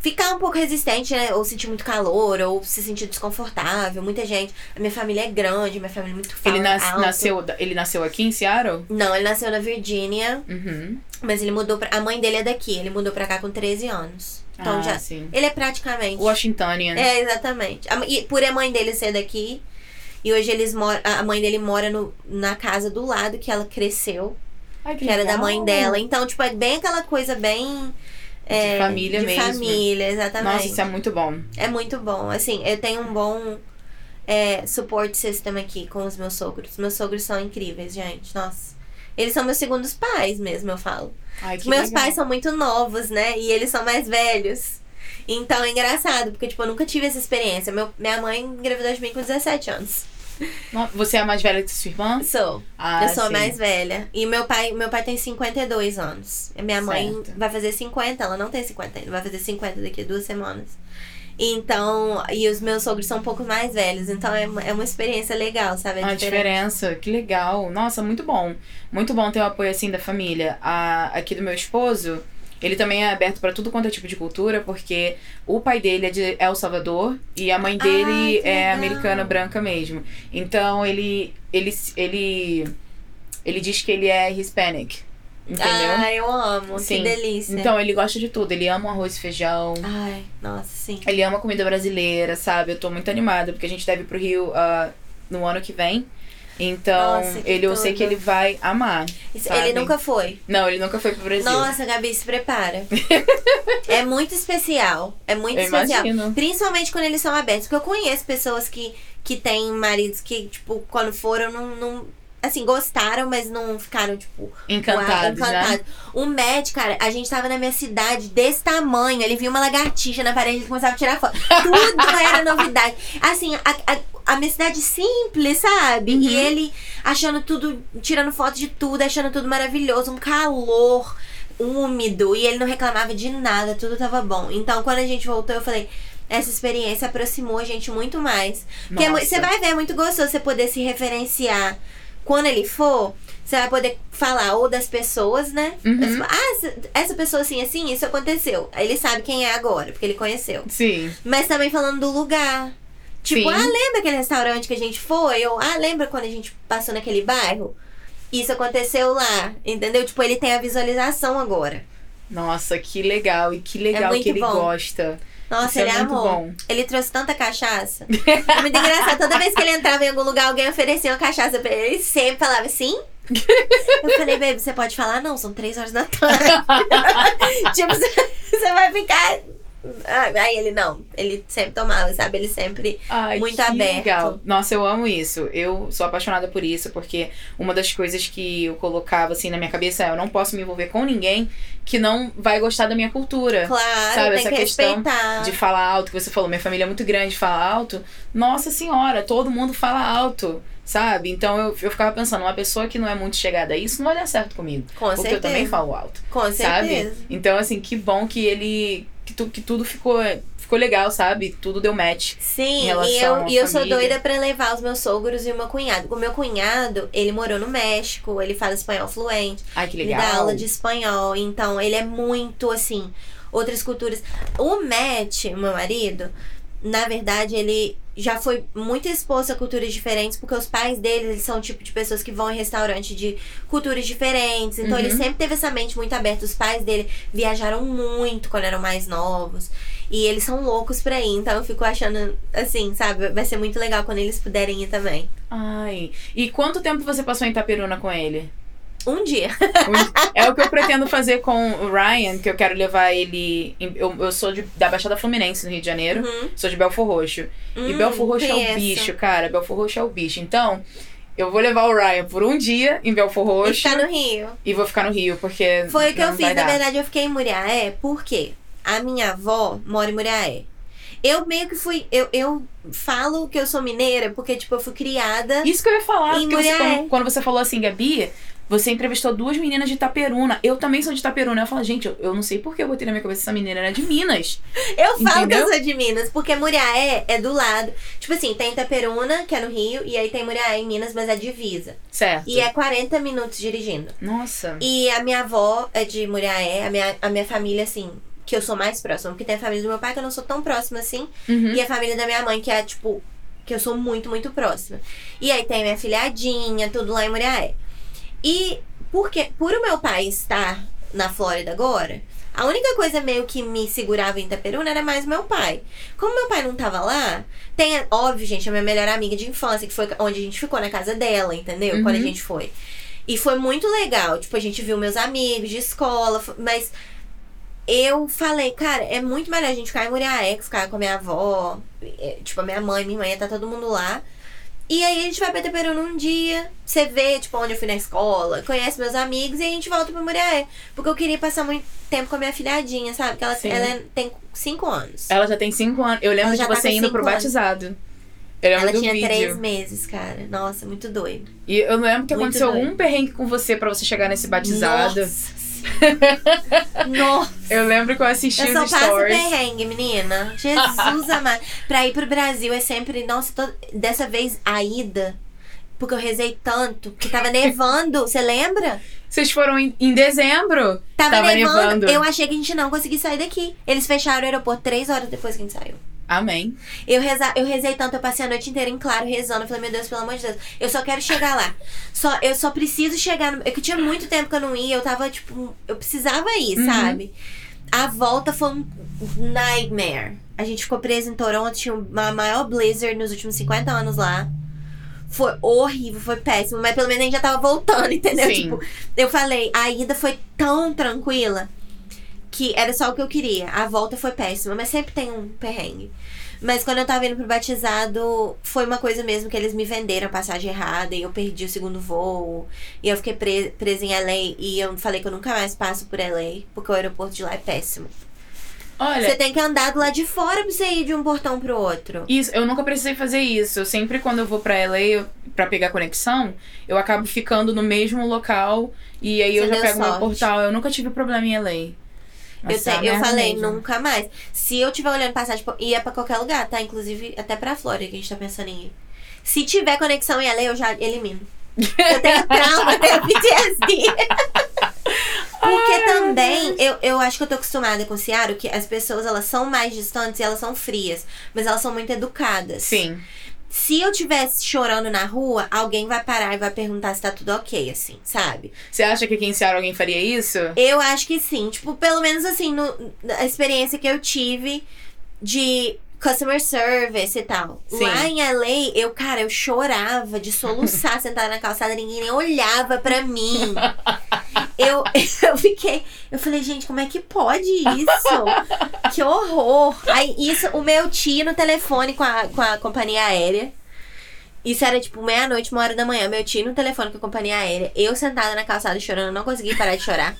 ficar um pouco resistente, né? Ou sentir muito calor, ou se sentir desconfortável. Muita gente. A minha família é grande, minha família é muito Ele fala nas- nasceu, ele nasceu aqui em Seattle? Não, ele nasceu na Virgínia. Uhum. Mas ele mudou pra. A mãe dele é daqui, ele mudou pra cá com 13 anos. Então ah, já. sim. Ele é praticamente. Washingtonian. É, exatamente. E por a mãe dele ser daqui. E hoje eles moram. A mãe dele mora no, na casa do lado que ela cresceu, Ai, que era da mãe dela. Então, tipo, é bem aquela coisa bem. é, família de mesmo. família, exatamente. Nossa, isso é muito bom. É muito bom. Assim, eu tenho um bom é, support system aqui com os meus sogros. Meus sogros são incríveis, gente. Nossa. Eles são meus segundos pais mesmo, eu falo. Ai, que Meus legal. pais são muito novos, né? E eles são mais velhos. Então é engraçado, porque, tipo, eu nunca tive essa experiência. Meu, minha mãe engravidou de mim com 17 anos. Você é a mais velha que sua irmã? Sou. Ah, eu sou a sim. mais velha. E meu pai, meu pai tem 52 anos. Minha mãe Certo. vai fazer 50, ela não tem 50 ainda, vai fazer 50 daqui a duas semanas. Então, e os meus sogros são um pouco mais velhos, então é, é uma experiência legal, sabe? É A diferença, que legal. Nossa, muito bom. Muito bom ter o apoio assim da família. A, aqui do meu esposo, ele também é aberto pra tudo quanto é tipo de cultura, porque o pai dele é de El Salvador e a mãe dele é americana branca mesmo. Então ele ele ele ele diz que ele é hispanic. Entendeu? Ai, eu amo, Sim. que delícia. Então ele gosta de tudo. Ele ama o arroz e feijão. Ai, nossa, sim. Ele ama comida brasileira, sabe? Eu tô muito animada, porque a gente deve ir pro Rio ah, no ano que vem. Então, Nossa, ele, eu sei que ele vai amar. Sabe? Ele nunca foi. Não, ele nunca foi pro Brasil. Nossa, Gabi, se prepara. [laughs] é muito especial. É muito eu especial. imagino. Principalmente quando eles são abertos. Porque eu conheço pessoas que, que têm maridos que, tipo, quando foram, não. não assim, gostaram, mas não ficaram, tipo, Encantados, Uau, né? encantado. O Matt, cara, a gente tava na minha cidade desse tamanho. Ele viu uma lagartixa na parede e começava a tirar foto. [laughs] Tudo era novidade. Assim, a, a, a minha cidade simples, sabe? Uhum. E ele achando tudo, tirando foto de tudo, achando tudo maravilhoso, um calor úmido. E ele não reclamava de nada, tudo tava bom. Então, quando a gente voltou, eu falei. Essa experiência aproximou a gente muito mais. Porque é você vai ver, é muito gostoso você poder se referenciar. Quando ele for, você vai poder falar ou das pessoas, né? Uhum. Ah, essa- pessoa assim, assim, isso aconteceu. Ele sabe quem é agora, porque ele conheceu. Sim. Mas também falando do lugar. Tipo, Sim. ah, lembra aquele restaurante que a gente foi? Ou, ah, lembra quando a gente passou naquele bairro? Isso aconteceu lá, entendeu? Tipo, ele tem a visualização agora. Nossa, que legal. E que legal É que ele bom. gosta. Nossa, Isso é ele muito amou. bom. Ele trouxe tanta cachaça. É muito engraçado. Toda vez que ele entrava em algum lugar, alguém oferecia uma cachaça pra ele. Ele sempre falava assim. Eu falei, baby, você pode falar? Não, são três horas da tarde. [laughs] tipo, você vai ficar. Ah, Aí ele não. Ele sempre tomava, sabe? Ele sempre. Ai, Muito que aberto. legal. Nossa, eu amo isso. Eu sou apaixonada por isso, porque uma das coisas que eu colocava assim na minha cabeça é eu não posso me envolver com ninguém que não vai gostar da minha cultura. Claro, Sabe, tem essa que questão respeitar. De falar alto, que você falou, minha família é muito grande, fala alto. Nossa senhora, todo mundo fala alto, sabe? Então eu, eu ficava pensando, uma pessoa que não é muito chegada a isso não vai dar certo comigo. Com porque certeza. eu também falo alto. Com sabe? certeza. Então, assim, que bom que ele. Que, tu, que tudo ficou, ficou legal, sabe? Tudo deu match. Sim, e eu, e eu sou doida pra levar os meus sogros e o meu cunhado. O meu cunhado, ele morou no México, ele fala espanhol fluente. Ai, que Ele legal. dá aula de espanhol, então ele é muito assim, outras culturas. O Matt, meu marido, na verdade, ele já foi muito exposto a culturas diferentes, porque os pais dele, eles são o tipo de pessoas que vão em restaurante de culturas diferentes. Então Uhum. ele sempre teve essa mente muito aberta. Os pais dele viajaram muito quando eram mais novos. E eles são loucos pra ir, então eu fico achando, assim, sabe? Vai ser muito legal quando eles puderem ir também. Ai. E quanto tempo você passou em Itaperuna com ele? Um dia. É o que eu pretendo fazer com o Ryan, que eu quero levar ele. em- Eu, eu sou de- da Baixada Fluminense, no Rio de Janeiro. Uhum. Sou de Belfor Roxo. e Hum, Belfor Roxo é o bicho, cara. Belfor Roxo é o bicho. Então, eu vou levar o Ryan por um dia em Belfor E Roxo ficar no Rio. e vou ficar no Rio, porque. Foi o que eu fiz. vai Na dar. verdade, eu fiquei em Muriaé. Por quê? A minha avó mora em Muriaé. Eu meio que fui. Eu, eu falo que eu sou mineira porque, tipo, eu fui criada. Isso que eu ia falar, porque você, quando, quando você falou assim, Gabi, você entrevistou duas meninas de Itaperuna. Eu também sou de Itaperuna. Eu falo, gente, eu, eu não sei por que eu botei na minha cabeça essa menina era de Minas. [laughs] Eu falo Entendeu? que eu sou de Minas, porque Muriaé é do lado. Tipo assim, tem Itaperuna, que é no Rio, e aí tem Muriaé em Minas, mas é divisa. Certo. E é 40 minutos dirigindo. Nossa. E a minha avó é de Muriaé, a minha, a minha família, assim, que eu sou mais próxima. Porque tem a família do meu pai que eu não sou tão próxima assim. Uhum. E a família da minha mãe, que é, tipo, que eu sou muito, muito próxima. E aí tem minha filhadinha, tudo lá em Muriaé. E porque, por o meu pai estar na Flórida agora, a única coisa meio que me segurava em Itaperuna era mais meu pai. Como meu pai não tava lá, tem, óbvio, gente, a minha melhor amiga de infância, que foi onde a gente ficou na casa dela, entendeu? Uhum. Quando a gente foi. E foi muito legal. Tipo, a gente viu meus amigos de escola, mas eu falei, cara, é muito melhor a gente ficar em Muriaé, que ficar com a minha avó, tipo, a minha mãe, minha irmã, tá todo mundo lá. E aí a gente vai pra Itaperuna um dia, você vê, tipo, onde eu fui na escola, conhece meus amigos e a gente volta pra Muriaé. Porque eu queria passar muito tempo com a minha filhadinha, sabe? Porque ela, Sim. ela tem cinco anos. Ela já tem cinco anos. Eu lembro Ela de tá você indo pro anos. batizado. Eu lembro Ela tinha vídeo. três meses, cara. Nossa, muito doido. E eu lembro que Muito aconteceu doido. algum perrengue com você pra você chegar nesse batizado. Nossa. [laughs] Nossa. Eu lembro que eu assisti Eu só os passo stories. perrengue, menina. Jesus [laughs] amado. Pra ir pro Brasil é sempre. Nossa, to- dessa vez a ida. Porque eu rezei tanto. Que tava nevando. Você lembra? Vocês foram em, em dezembro. Tava, Tava nevando. nevando. Eu achei que a gente não conseguia sair daqui. Eles fecharam o aeroporto três horas depois que a gente saiu. Amém. Eu, reza, eu rezei tanto, eu passei a noite inteira em claro rezando. Eu falei, meu Deus, pelo amor de Deus, eu só quero chegar lá. Só, eu só preciso chegar no. É que tinha muito tempo que eu não ia, eu tava, tipo, eu precisava ir, Uhum. sabe? A volta foi um nightmare. A gente ficou preso em Toronto, tinha uma maior blizzard nos últimos 50 anos lá. Foi horrível, foi péssimo, mas pelo menos a gente já tava voltando, [laughs] entendeu? Sim. Tipo, eu falei, a ida foi tão tranquila que era só o que eu queria. A volta foi péssima, mas sempre tem um perrengue. Mas quando eu tava indo pro batizado, foi uma coisa mesmo que eles me venderam a passagem errada e eu perdi o segundo voo. E eu fiquei pre presa em LA e eu falei que eu nunca mais passo por LA, porque o aeroporto de lá é péssimo. Olha, Você tem que andar do lado de fora pra você ir de um portão pro outro. Isso, eu nunca precisei fazer isso. Eu sempre, quando eu vou pra LA eu- pra pegar conexão, eu acabo ficando no mesmo local e aí eu Você já deu pego meu sorte. portal. Eu nunca tive problema em LA. Eu, te- eu falei, nunca mais. Se eu tiver olhando passagem, ia pra qualquer lugar, tá? Inclusive até pra Flórida, que a gente tá pensando em ir. Se tiver conexão em LA, eu já elimino. Eu tenho [laughs] trauma, eu tenho PTSD. [laughs] Porque também, eu, eu acho que eu tô acostumada com o Seattle, que as pessoas, elas são mais distantes e elas são frias. Mas elas são muito educadas. Sim. Se eu tivesse chorando na rua, alguém vai parar e vai perguntar se tá tudo ok, assim, sabe? Você acha que aqui em Seattle alguém faria isso? Eu acho que sim. Tipo, pelo menos assim, no, a experiência que eu tive de customer service e tal. Sim. Lá em LA, eu, cara, eu chorava de soluçar [laughs] sentada na calçada, ninguém nem olhava pra mim. [laughs] Eu, [laughs] eu fiquei. Eu falei, gente, como é que pode isso? Que horror! Aí, isso, o meu tio no telefone com a, com a companhia aérea. Isso era tipo meia-noite, uma hora da manhã. Meu tio no telefone com a companhia aérea. Eu sentada na calçada chorando, não consegui parar de chorar.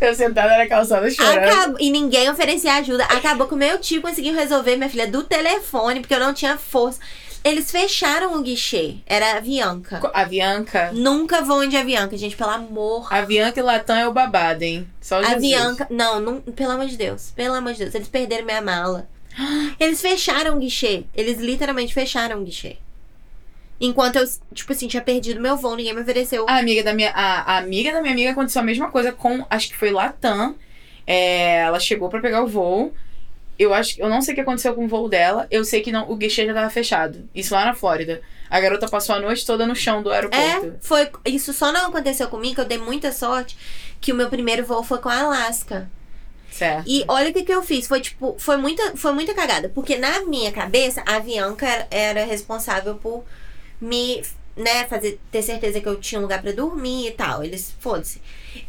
Eu sentada na calçada chorando. Acabou- e ninguém oferecia ajuda. Acabou que o meu tio conseguiu resolver, minha filha, do telefone, porque eu não tinha força. Eles fecharam o guichê. Era a Avianca. A Bianca. Nunca voem de Avianca, gente, pelo amor. A Bianca e Latam é o babado, hein? Só Jesus. Avianca. Não, não, pelo amor de Deus. Pelo amor de Deus. Eles perderam minha mala. [gasps] Eles fecharam o guichê. Eles literalmente fecharam o guichê. Enquanto eu, tipo assim, tinha perdido meu voo, ninguém me ofereceu. A amiga da minha, a, a amiga da minha amiga aconteceu a mesma coisa com, acho que foi Latam. É, ela chegou pra pegar o voo. Eu acho, eu não sei o que aconteceu com o voo dela. Eu sei que não, o guichê já tava fechado. Isso lá na Flórida. A garota passou a noite toda no chão do aeroporto. É, foi. Isso só não aconteceu comigo, que eu dei muita sorte, que o meu primeiro voo foi com a Alaska. Certo. E olha o que, que eu fiz. Foi tipo, foi muita, foi muita cagada. Porque na minha cabeça, a Avianca era, era responsável por me, né, fazer, ter certeza que eu tinha um lugar pra dormir e tal. Eles, foda-se.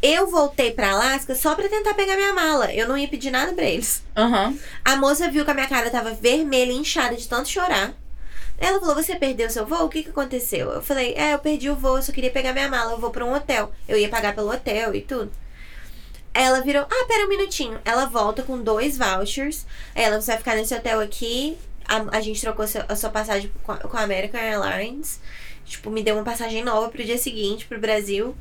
Eu voltei pra Alaska só pra tentar pegar minha mala. Eu não ia pedir nada pra eles. Aham. A moça viu que a minha cara tava vermelha e inchada de tanto chorar. Ela falou: Você perdeu seu voo? O que, que aconteceu? Eu falei: É, eu perdi o voo, eu só queria pegar minha mala. Eu vou pra um hotel. Eu ia pagar pelo hotel e tudo. Ela virou: Ah, pera um minutinho. Ela volta com dois vouchers. Ela, você vai ficar nesse hotel aqui. A, a gente trocou seu- a sua passagem com a, com a American Airlines. Tipo, me deu uma passagem nova pro dia seguinte, pro Brasil.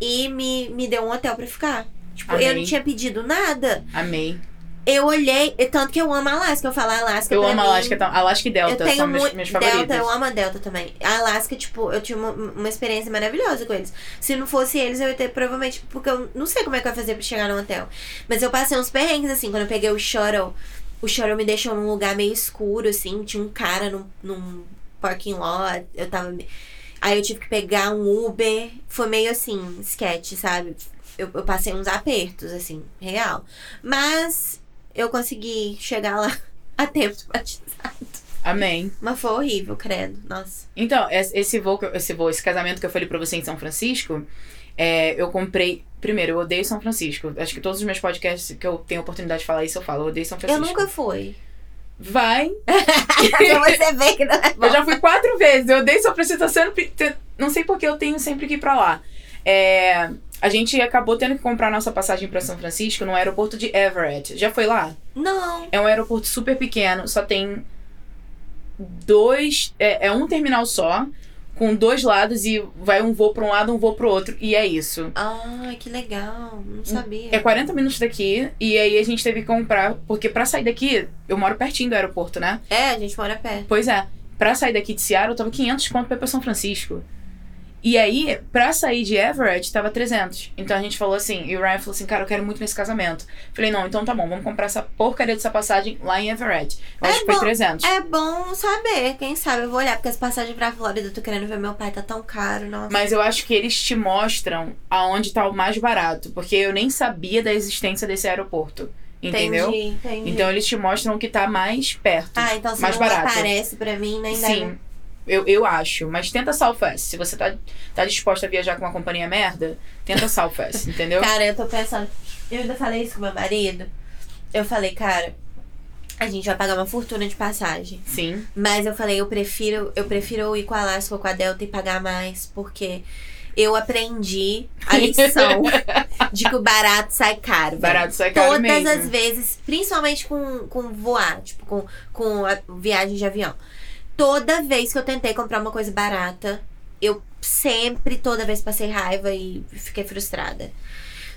E me, me deu um hotel pra ficar. Tipo, eu Amei. não tinha pedido nada. Amei. Eu olhei, tanto que eu amo a Alaska. Eu falo Alaska. Eu amo mim, Alaska, tam- Alaska e Delta eu tenho são meus, meus Delta, favoritos. eu amo a Delta também. A Alaska, tipo, eu tinha uma, uma experiência maravilhosa com eles. Se não fosse eles, eu ia ter provavelmente. Porque eu não sei como é que eu ia fazer pra chegar no hotel. Mas eu passei uns perrengues, assim, quando eu peguei o shuttle. O shuttle me deixou num lugar meio escuro, assim. Tinha um cara num, num parking lot. Eu tava. Aí eu tive que pegar um Uber. Foi meio assim, sketch, sabe? Eu, eu passei uns apertos, assim, real. Mas eu consegui chegar lá [laughs] a tempo de batizado. Amém. Mas foi horrível, credo. Nossa. Então, es- esse voo, eu- esse voo, esse casamento que eu falei pra você em São Francisco, é, eu comprei. Primeiro, eu odeio São Francisco. Acho que todos os meus podcasts que eu tenho oportunidade de falar isso, eu falo. Eu odeio São Eu Francisco. nunca fui. Vai. pra você ver que não é bom. Eu já fui quatro vezes. Eu tô sempre- te- Não sei porque eu tenho sempre que ir pra lá. É, a gente acabou tendo que comprar nossa passagem pra São Francisco no aeroporto de Everett. Já foi lá? Não. É um aeroporto super pequeno, só tem dois. É, é um terminal só, com dois lados e vai um voo pra um lado, um voo pro outro. E é isso. Ai, que legal. Não sabia. É 40 minutos daqui, e aí a gente teve que comprar, porque pra sair daqui, eu moro pertinho do aeroporto, né? É, a gente mora perto. Pois é, pra sair daqui de Seattle, tava 500 conto pra ir pra São Francisco. E aí, pra sair de Everett, tava 300. Então a gente falou assim, e o Ryan falou assim, cara, eu quero muito nesse casamento. Falei, não, então tá bom, vamos comprar essa porcaria dessa passagem lá em Everett. Eu É acho que foi bom. 300. É bom saber. Quem sabe eu vou olhar, porque as passagens pra Flórida eu tô querendo ver meu pai, tá tão caro, nossa. Mas eu acho que eles te mostram aonde tá o mais barato. Porque eu nem sabia da existência desse aeroporto. Entendeu? Entendi, entendi. Então eles te mostram o que tá mais perto. ah, então se mais não barato. aparece pra mim, nem Sim. Eu, eu acho. Mas tenta Southwest. Se você tá, tá disposta a viajar com uma companhia merda, tenta Southwest, [laughs] entendeu? Cara, eu tô pensando. Eu ainda falei isso com meu marido. Eu falei, cara, a gente vai pagar uma fortuna de passagem. Sim. Mas eu falei, eu prefiro, eu prefiro ir com a Alaska ou com a Delta e pagar mais, porque eu aprendi a lição [laughs] de que o barato sai caro. velho. Barato sai caro Todas mesmo. as vezes, principalmente com, com voar, tipo, com, com a viagem de avião. Toda vez que eu tentei comprar uma coisa barata, eu sempre, toda vez passei raiva e fiquei frustrada.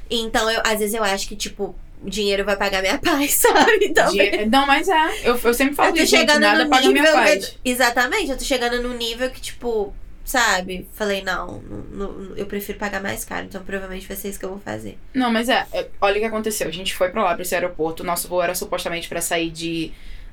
Então, eu, às vezes eu acho que, tipo, o dinheiro vai pagar minha [laughs] paz, sabe? Então, [laughs] Não, mas é. Eu, eu sempre falo eu tô isso, gente, chegando nada no paga minha paz. que- exatamente, eu tô chegando num nível que, tipo, sabe? Falei, não, não- não- eu prefiro pagar mais caro, então provavelmente vai ser isso que eu vou fazer. Não, mas é, é, olha o que aconteceu. A gente foi pra lá, pra esse aeroporto. Nosso voo era supostamente pra sair de,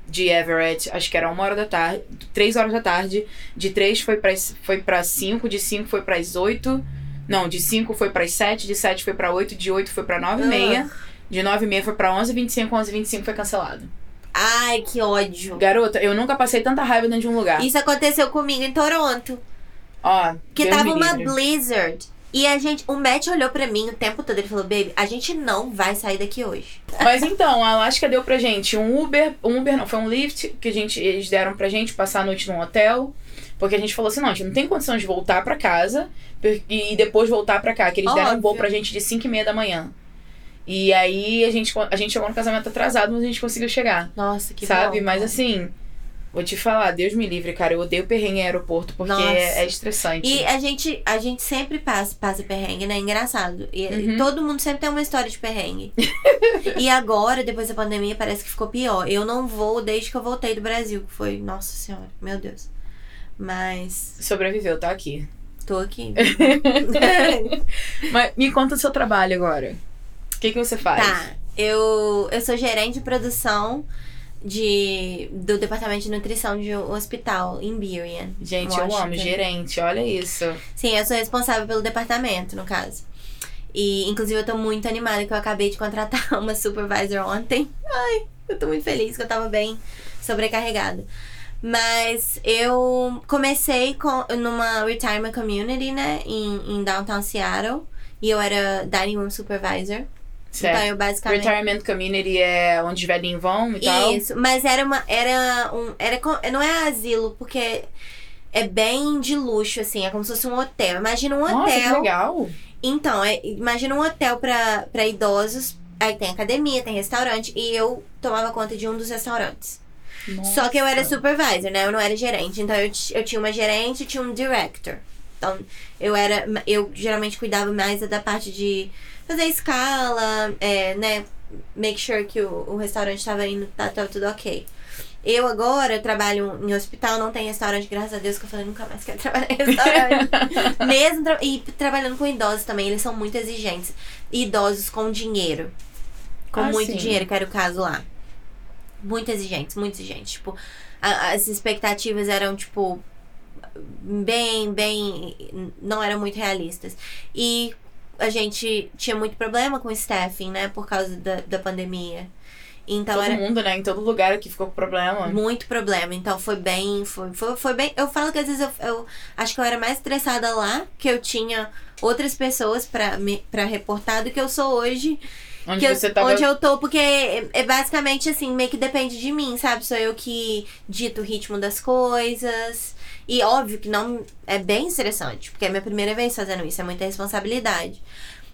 de Everett, acho que era uma hora da tarde, três horas da tarde. De três foi pra, foi pra cinco, de cinco foi pras oito. Não, de cinco foi pras sete, de sete foi pra oito, de oito foi pra nove e meia. De nove e meia foi pra onze e vinte e cinco, onze e vinte e cinco foi cancelado. Ai, que ódio. Garota, eu nunca passei tanta raiva dentro de um lugar. Isso aconteceu comigo em Toronto. Ó, Que Deus tava uma blizzard. E a gente, o Matt olhou pra mim o tempo todo. Ele falou, baby, a gente não vai sair daqui hoje. [laughs] Mas então, a Alaska deu pra gente um Uber, um Uber não, foi um Lyft que a gente, eles deram pra gente passar a noite num hotel. Porque a gente falou assim, não, a gente não tem condição de voltar pra casa e depois voltar pra cá. Que eles deram um voo Óbvio. pra gente de 5 e meia da manhã. E aí a gente, a gente chegou no casamento atrasado, mas a gente conseguiu chegar. Nossa, que sabe? bom. Mas assim, vou te falar, Deus me livre, cara. Eu odeio perrengue em aeroporto porque é, é estressante. E a gente, a gente sempre passa, passa perrengue, né? Engraçado. E, e Uhum. todo mundo sempre tem uma história de perrengue. [laughs] e agora, depois da pandemia, parece que ficou pior. Eu não vou desde que eu voltei do Brasil, que foi, nossa senhora, meu Deus. Mas Sobreviveu, tá aqui. tô aqui. [laughs] Mas me conta o seu trabalho agora. O que, que você faz? tá. Eu, eu sou gerente de produção de, do departamento de nutrição de um hospital em Burien. Gente, eu amo gerente, olha isso. Sim, eu sou responsável pelo departamento, no caso. E, inclusive, eu tô muito animada que eu acabei de contratar [laughs] uma supervisor ontem. Ai, eu tô muito feliz que eu tava bem sobrecarregada. Mas eu comecei com, numa retirement community, né, em, em downtown Seattle. E eu era dining room supervisor. Então eu basicamente. Retirement community é onde os velhinhos vão e tal. Isso, mas era uma. Era um. Era, não é asilo, porque é bem de luxo, assim. É como se fosse um hotel. Imagina um Nossa, que hotel. legal. Então, é, imagina um hotel pra, pra idosos. Aí tem academia, tem restaurante. E eu tomava conta de um dos restaurantes. Só que eu era Nossa. supervisor, né? Eu não era gerente. Então eu, eu tinha uma gerente e tinha um director. Então eu era. Eu geralmente cuidava mais da parte de fazer escala, é, né? Make sure que o, o restaurante tava indo, tá, tava tudo ok. Eu agora trabalho em hospital, não tem restaurante, graças a Deus, que eu falei, nunca mais quero trabalhar em [laughs] restaurante. Mesmo tra- e trabalhando com idosos também, eles são muito exigentes. Idosos com dinheiro. Com Ah, muito sim. dinheiro, que era o caso lá. Muito exigentes, muito exigentes. Tipo, a- as expectativas eram, tipo, bem, bem. não eram muito realistas. E a gente tinha muito problema com staffing, né? Por causa da, da pandemia. Então Todo era mundo, né? Em todo lugar aqui ficou com problema. muito problema. Então foi bem. Foi, foi, foi bem. Eu falo que às vezes eu, eu acho que eu era mais estressada lá, que eu tinha outras pessoas pra, me, pra reportar do que eu sou hoje. Onde que eu- você tava. Onde eu tô, porque é, é basicamente assim, meio que depende de mim, sabe? Sou eu que dito o ritmo das coisas. E óbvio que não é bem estressante, porque é minha primeira vez fazendo isso, é muita responsabilidade.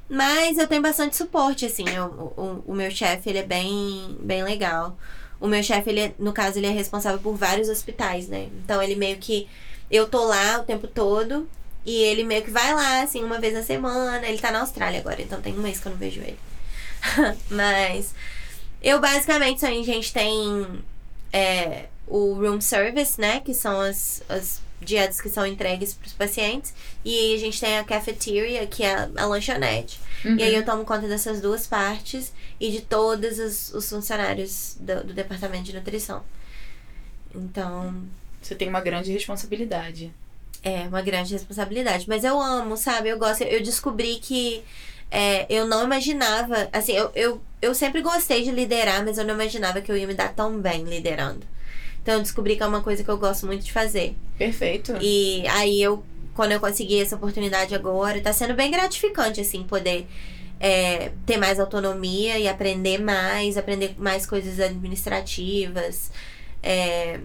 Mas eu tenho bastante suporte, assim. eu- o, o meu chefe, ele é bem, bem legal. O meu chefe, ele é, no caso, ele é responsável por vários hospitais, né? Então ele meio que. Eu tô lá o tempo todo. E ele meio que vai lá, assim, uma vez na semana. Ele tá na Austrália agora, então tem um mês que eu não vejo ele. [laughs] Mas eu basicamente a gente tem é, o room service, né? Que são as, as dietas que são entregues para os pacientes. E a gente tem a cafeteria, que é a, a lanchonete. Uhum. E aí eu tomo conta dessas duas partes e de todos os, os funcionários do, do departamento de nutrição. Então, Você tem uma grande responsabilidade. é uma grande responsabilidade. Mas eu amo, sabe? Eu gosto. Eu descobri que é, eu não imaginava. Assim, eu, eu, eu sempre gostei de liderar, mas eu não imaginava que eu ia me dar tão bem liderando. Então eu descobri que é uma coisa que eu gosto muito de fazer. Perfeito. E aí eu, quando eu consegui essa oportunidade agora, tá sendo bem gratificante, assim, poder é, ter mais autonomia e aprender mais, aprender mais coisas administrativas, é,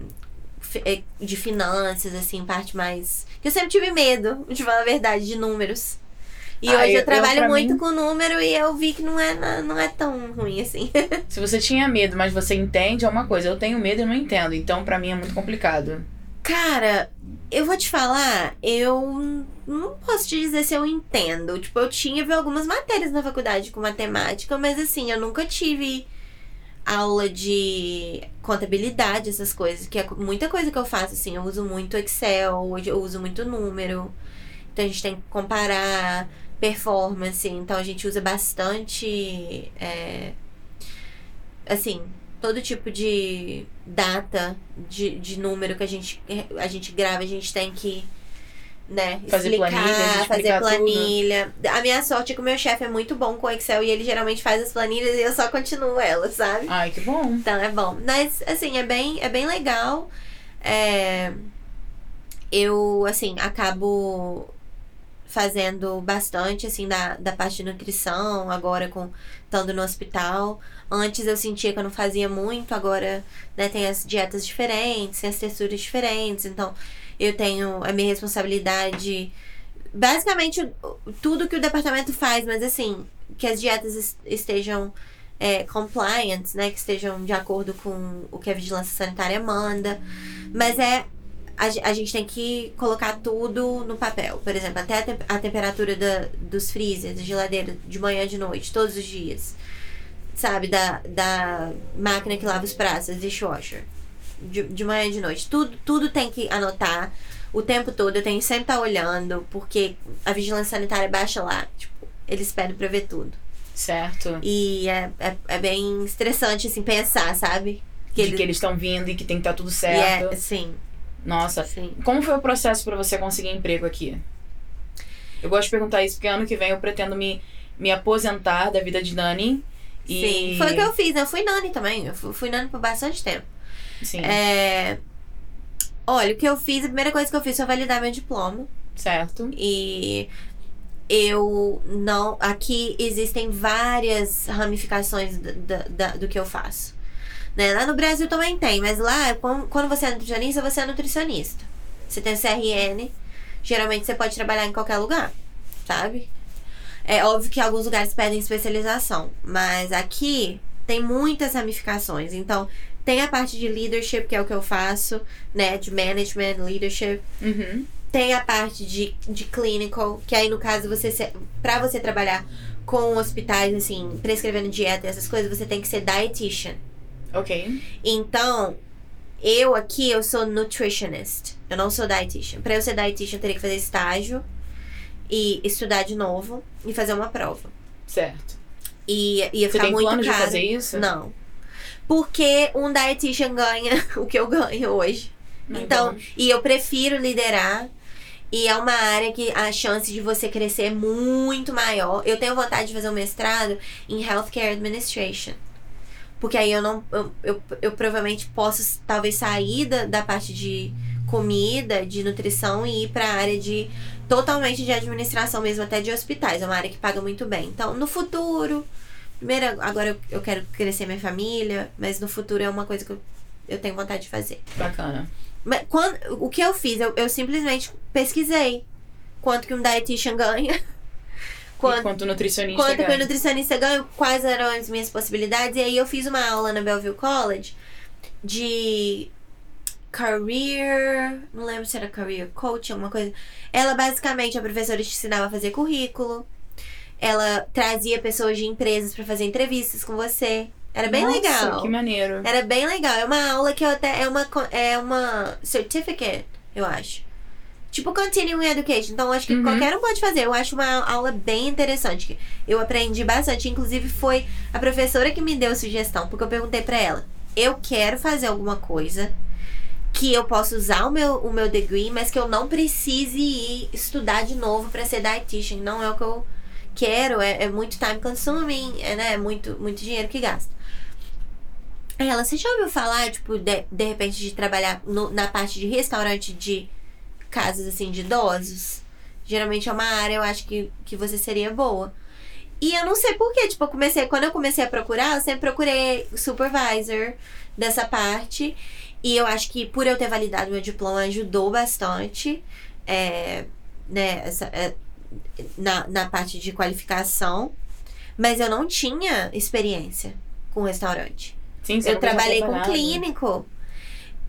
é, de finanças, assim, parte mais. que Eu sempre tive medo, [laughs] de falar a verdade, de números. E Ah, hoje eu, eu- eu, trabalho pra muito mim- com número e eu vi que não é, não é tão ruim assim. [laughs] Se você tinha medo, mas você entende, é uma coisa. Eu tenho medo e não entendo. Então, pra mim, é muito complicado. Cara, eu vou te falar, eu não posso te dizer se eu entendo. Tipo, eu tinha vi algumas matérias na faculdade com matemática, mas assim, eu nunca tive aula de contabilidade, essas coisas, que é muita coisa que eu faço, assim, eu uso muito Excel, eu uso muito número. Então a gente tem que comparar performance, então a gente usa bastante é, assim, todo tipo de data, de, de número que a gente, a gente grava, a gente tem que né, Fazer explicar, explicar fazer tudo. planilha. A minha sorte é que o meu chefe é muito bom com Excel e ele geralmente faz as planilhas e eu só continuo elas, sabe? Ai, que bom. Então é bom. Mas, assim, é bem, é bem legal. É, Eu, assim, acabo fazendo bastante, assim, da, da parte de nutrição, agora com estando no hospital. Antes eu sentia que eu não fazia muito, agora, né, tem as dietas diferentes, tem as texturas diferentes, então eu tenho a minha responsabilidade. Basicamente, tudo que o departamento faz, mas assim, que as dietas es- estejam é, compliant, né? Que estejam de acordo com o que a vigilância sanitária manda. Mas é. A, a gente tem que colocar tudo no papel. Por exemplo, até a, tem- a temperatura da, dos freezers, da geladeira, de manhã e de noite, todos os dias. Sabe? Da, da máquina que lava os pratos, dishwasher. De, de manhã e de noite. Tudo, tudo tem que anotar o tempo todo. Eu tenho que sempre estar olhando, porque a vigilância sanitária baixa lá. Tipo, eles pedem pra ver tudo. Certo. E é, é, é bem estressante, assim, pensar, sabe? de que eles estão vindo e que tem que estar tudo e certo. é, sim, Nossa. sim. Como foi o processo pra você conseguir emprego aqui? Eu gosto de perguntar isso porque ano que vem eu pretendo me, me aposentar da vida de Dani. E... Sim. Foi o que eu fiz. Eu fui nani também. Eu fui, nani por bastante tempo. Sim, É... Olha, o que eu fiz, a primeira coisa que eu fiz foi validar meu diploma. certo. E eu não. Aqui existem várias ramificações da- da- do que eu faço. Né? Lá no Brasil também tem, mas lá, quando você é nutricionista, você é nutricionista. Você tem CRN, geralmente você pode trabalhar em qualquer lugar, sabe? É óbvio que alguns lugares pedem especialização, mas aqui tem muitas ramificações. Então, tem a parte de leadership, que é o que eu faço, né? De management, leadership. Uhum. Tem a parte de, de clinical, que aí no caso você pra você trabalhar com hospitais, assim, prescrevendo dieta e essas coisas, você tem que ser dietitian. Ok. Então, eu aqui, eu sou nutritionist. Eu não sou dietitian. Pra eu ser dietitian, eu teria que fazer estágio e estudar de novo e fazer uma prova. Certo. E ia Você ficar tem muito plano de caro. fazer isso? Não. Porque um dietitian ganha [laughs] o que eu ganho hoje. Não, Então, e eu prefiro liderar. E é uma área que a chance de você crescer é muito maior. Eu tenho vontade de fazer um mestrado em Healthcare Administration. Porque aí eu não. Eu, eu, eu provavelmente posso talvez sair da, da parte de comida, de nutrição e ir pra área de totalmente de administração mesmo, até de hospitais. É uma área que paga muito bem. Então, no futuro. Primeiro, agora eu, eu quero crescer minha família, mas no futuro é uma coisa que eu, eu tenho vontade de fazer. Bacana. Mas quando, o que eu fiz? Eu, eu simplesmente pesquisei quanto que um dietitian ganha. [laughs] Quanto, Enquanto nutricionista. quanto que um nutricionista ganha, quais eram as minhas possibilidades. E aí eu fiz uma aula na Bellevue College de career. Não lembro se era career coach, alguma coisa. Ela basicamente, a professora te ensinava a fazer currículo. Ela trazia pessoas de empresas pra fazer entrevistas com você. Era bem Nossa, legal. Que maneiro. Era bem legal. É uma aula que eu até. É uma, é uma certificate, eu acho. Tipo Continuing Education. Então, acho que Uhum. qualquer um pode fazer. Eu acho uma aula bem interessante. Eu aprendi bastante. Inclusive, foi a professora que me deu sugestão. Porque eu perguntei pra ela: eu quero fazer alguma coisa que eu possa usar o meu, o meu degree, mas que eu não precise ir estudar de novo pra ser dietitian. Não é o que eu quero. É, é muito time consuming. É, né? é muito, muito dinheiro que gasta. Aí ela, você já ouviu falar, tipo, de, de repente, de trabalhar no- na parte de restaurante de casas, assim, de idosos? Geralmente é uma área, eu acho que, que você seria boa. E eu não sei porquê, tipo, eu comecei, quando eu comecei a procurar, eu sempre procurei supervisor dessa parte. E eu acho que por eu ter validado meu diploma ajudou bastante, é, né, essa, é, na, na parte de qualificação. Mas eu não tinha experiência com restaurante. Sim, Eu trabalhei com trabalhado. clínico.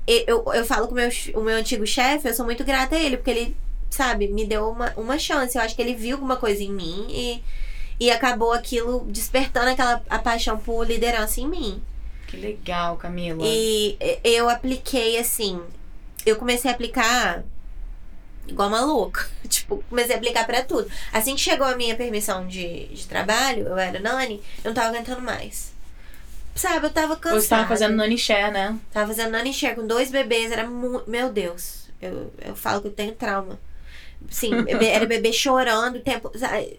Eu, eu falo com o meu, o meu antigo chefe, eu sou muito grata a ele, porque ele, sabe, me deu uma, uma chance. Eu acho que ele viu alguma coisa em mim e, e acabou aquilo despertando aquela a paixão por liderança em mim. Que legal, Camila. E eu apliquei assim. Eu comecei a aplicar igual maluca. [laughs] tipo, comecei a aplicar pra tudo. Assim que chegou a minha permissão de, de trabalho, eu era Nani, eu não tava aguentando mais. Sabe, eu tava cansada. Você tava fazendo nanny share, né? Tava fazendo nanny share com dois bebês, era muito. Meu Deus, eu, eu falo que eu tenho trauma. Sim, [laughs] era bebê chorando o tempo.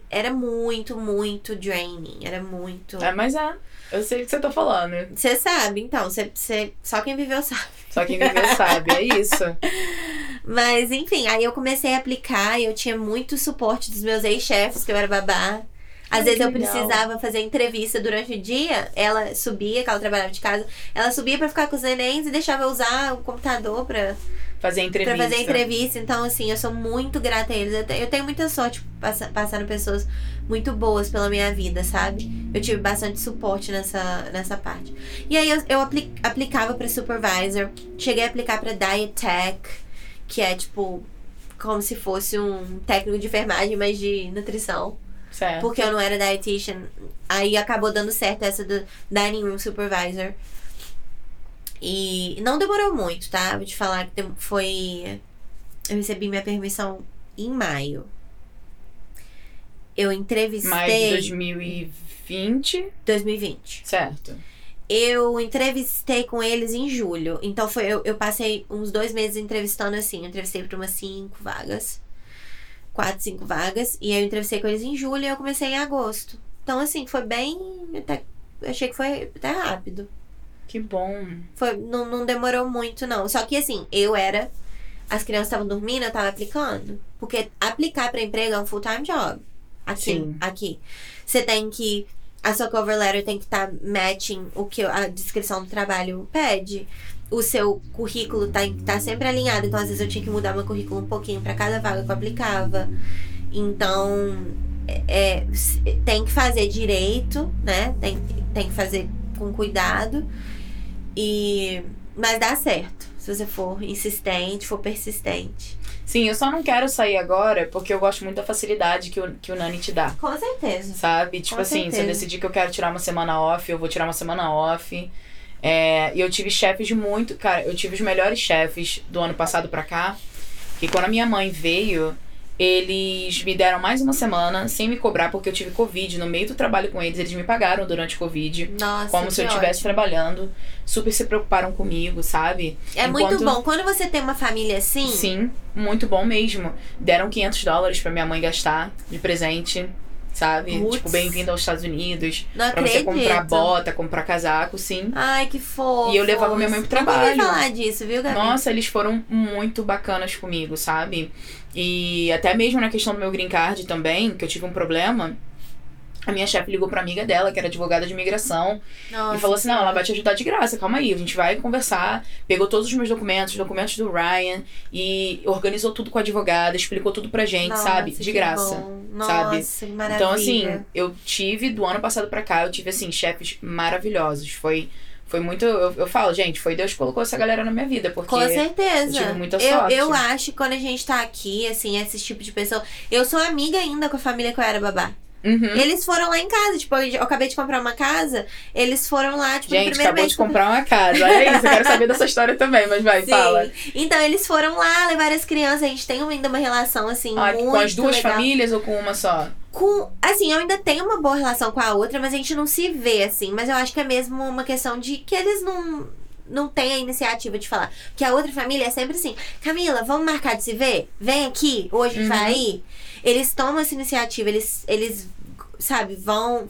Era muito, muito draining. Era muito. É, mas é. Eu sei o que você tá falando. Você sabe, então. Você, você, só quem viveu sabe. Só quem viveu sabe, é isso. [laughs] Mas, enfim, aí eu comecei a aplicar e eu tinha muito suporte dos meus ex-chefes, que eu era babá. Às vezes eu precisava fazer entrevista durante o dia, ela subia, que ela trabalhava de casa, ela subia pra ficar com os nenéns e deixava eu usar o computador pra, Fazer entrevista. pra fazer entrevista. Então, assim, eu sou muito grata a eles. Eu, te- eu tenho muita sorte passa, passando pessoas muito boas pela minha vida, sabe? Eu tive bastante suporte nessa, nessa parte. E aí eu, eu apli- aplicava pra supervisor, cheguei a aplicar pra diet tech, que é tipo como se fosse um técnico de enfermagem, mas de nutrição. Certo. Porque eu não era dietitian. Aí acabou dando certo essa do dining room supervisor. E não demorou muito, tá? Vou te falar que foi. Eu recebi minha permissão em maio. Eu entrevistei. Mais de 2020. 2020. Certo. Eu entrevistei com eles em julho. Então foi, eu, eu passei uns dois meses entrevistando assim. Eu entrevistei para umas cinco vagas. Quatro, cinco vagas. E eu entrevistei com eles em julho e eu comecei em agosto. Então, assim, foi bem. Até, achei que foi até rápido. Que bom. Foi, não, não demorou muito, não. Só que assim, eu era. As crianças estavam dormindo, eu tava aplicando. Porque aplicar para emprego é um full-time job. Aqui. Sim. Aqui. Você tem que. A sua cover letter tem que estar matching o que a descrição do trabalho pede. O seu currículo tá, tá sempre alinhado. Então, às vezes, eu tinha que mudar meu currículo um pouquinho para cada vaga que eu aplicava. Então, é, é, tem que fazer direito, né? Tem, tem que fazer com cuidado. E. Mas dá certo. Se você for insistente, for persistente. Sim, eu só não quero sair agora porque eu gosto muito da facilidade que o, que o Nani te dá. Com certeza. Sabe? Tipo Com assim, se eu certeza. decidir que eu quero tirar uma semana off, eu vou tirar uma semana off. É, e eu tive chefes muito. Cara, eu tive os melhores chefes do ano passado pra cá. Que quando a minha mãe veio, eles me deram mais uma semana sem me cobrar, porque eu tive Covid no meio do trabalho com eles. Eles me pagaram durante Covid. Nossa, Como se eu estivesse trabalhando. Super se preocuparam comigo, sabe? É muito Enquanto- bom. Quando você tem uma família assim, Sim, muito bom mesmo. Deram 500 dólares pra minha mãe gastar de presente, sabe? Putz. Tipo, bem-vindo aos Estados Unidos. não Pra você acredito. comprar bota, comprar casaco, sim. Ai, que fofo. E eu levava minha mãe pro trabalho. falar disso, viu, Gabi? Nossa, eles foram muito bacanas comigo, sabe? E até mesmo na questão do meu green card também, que eu tive um problema. A minha chefe ligou pra amiga dela, que era advogada de imigração, Nossa, e falou assim: não, ela vai te ajudar de graça, calma aí, a gente vai conversar. Pegou todos os meus documentos, documentos do Ryan, e organizou tudo com a advogada, explicou tudo pra gente, Nossa, sabe? De graça. sabe? Nossa, que maravilha. Então, assim, eu tive, do ano passado pra cá, eu tive, assim, chefes maravilhosos. Foi, foi muito. Eu, eu falo, gente, foi Deus que colocou essa galera na minha vida, porque. Com certeza. eu tive muita eu, sorte. eu acho que quando a gente tá aqui, assim, esse tipo de pessoa. Eu sou amiga ainda com a família que eu era babá. Uhum. Eles foram lá em casa, tipo, eu acabei de comprar uma casa, eles foram lá, tipo, no Gente, primeiro acabou de comprar uma casa. Olha isso, eu quero saber dessa história também, mas vai, Sim. fala. Então, eles foram lá levar as crianças. A gente tem ainda uma relação, assim, Ah, muito com as duas legal. famílias ou com uma só? Com, assim, eu ainda tenho uma boa relação com a outra, mas a gente não se vê, assim. Mas eu acho que é mesmo uma questão de que eles não, não têm a iniciativa de falar. Porque a outra família é sempre assim, Camila, vamos marcar de se ver? Vem aqui, hoje Uhum. vai aí. Eles tomam essa iniciativa, eles, eles sabe, vão...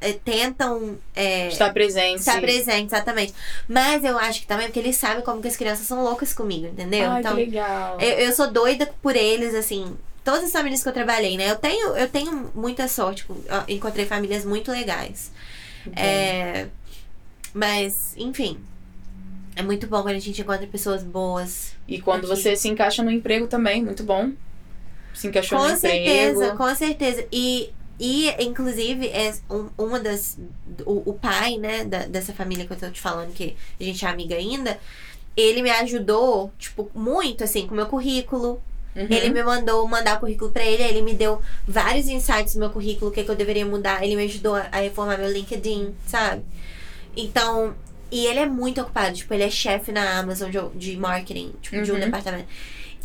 é, tentam é, Está presente. estar presente, exatamente. Mas eu acho que também porque eles sabem como que as crianças são loucas comigo, entendeu? Ai, então, que legal. eu, eu sou doida por eles, assim. todas as famílias que eu trabalhei, né? Eu tenho, eu tenho muita sorte. eu encontrei famílias muito legais. É, mas, enfim. É muito bom quando a gente encontra pessoas boas. E quando você se encaixa no emprego também, muito bom. Se encaixou Com no certeza, emprego. com certeza. E, e inclusive, é um- uma das. O, o pai, né, da- dessa família que eu tô te falando, que a gente é amiga ainda, ele me ajudou, tipo, muito, assim, com o meu currículo. Uhum. Ele me mandou mandar o currículo pra ele, aí ele me deu vários insights no meu currículo, o que, que eu deveria mudar. Ele me ajudou a a reformar meu LinkedIn, sabe? Então, e ele é muito ocupado, tipo, ele é chefe na Amazon de, de marketing, tipo, de um Uhum. departamento.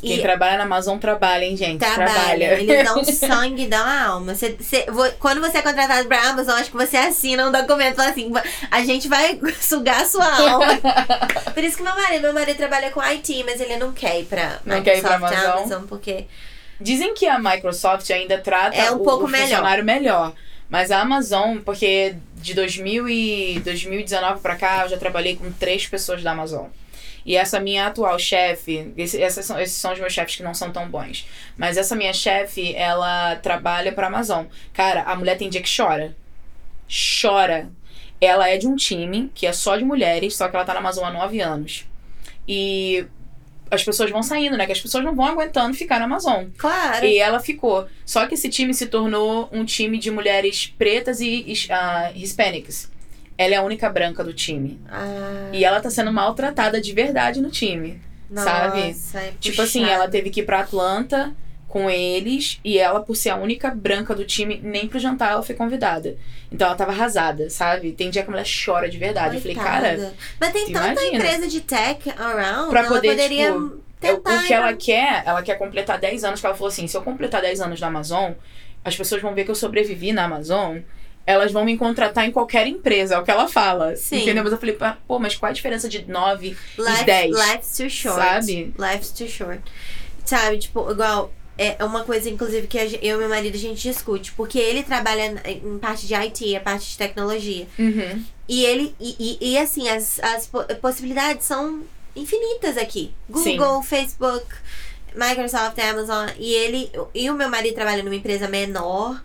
Quem E trabalha na Amazon trabalha, hein, gente? trabalha, Trabalha. eles dão [laughs] sangue, dão a alma. Você, você- vo- quando você é contratado pra Amazon, acho que você assina um documento fala assim: a gente vai [laughs] sugar a sua alma. [laughs] Por isso que meu marido, meu marido trabalha com IT, mas ele não quer ir pra Não quer ir pra Microsoft, Amazon? porque Dizem que a Microsoft ainda trata É um o, pouco o melhor. funcionário melhor. Mas a Amazon, porque de 2000 e 2019 pra cá, eu já trabalhei com três pessoas da Amazon. E essa minha atual chefe, esse- essas são, esses são os meus chefes que não são tão bons. Mas essa minha chefe, ela trabalha pra Amazon. Cara, a mulher tem dia que chora. Chora. Ela é de um time que é só de mulheres, só que ela tá na Amazon há nove anos. E as pessoas vão saindo, né? Que as pessoas não vão aguentando ficar na Amazon. claro. E ela ficou. Só que esse time se tornou um time de mulheres pretas e uh, hispânicas. Ela é a única branca do time. Ah, E ela tá sendo maltratada de verdade no time. sabe? nossa, é Tipo assim, ela teve que ir pra Atlanta com eles e ela, por ser a única branca do time, nem pro jantar ela foi convidada. Então ela tava arrasada, sabe? Tem dia que a mulher chora de verdade. Eu falei, cara, Coitada. Mas tem tanta imagina. empresa de tech around, Pra poder, poderia tipo, tentar. o que ela quer, ela quer completar 10 anos, que ela falou assim, se eu completar 10 anos na Amazon, as pessoas vão ver que eu sobrevivi na Amazon, elas vão me contratar em qualquer empresa, é o que ela fala. Sim. Entendeu? Mas eu falei, "Pá, pô, mas qual a diferença de 9 Life, e 10? Life's too short. Sabe? Life's too short. Sabe, tipo, igual. É uma coisa, inclusive, que eu e meu marido a gente discute. Porque ele trabalha em parte de IT, a parte de tecnologia. Uhum. E ele. E, e, e, assim, as, as po- possibilidades são infinitas aqui. Google, Facebook, Microsoft, Amazon. E ele. E o meu marido trabalha numa empresa menor.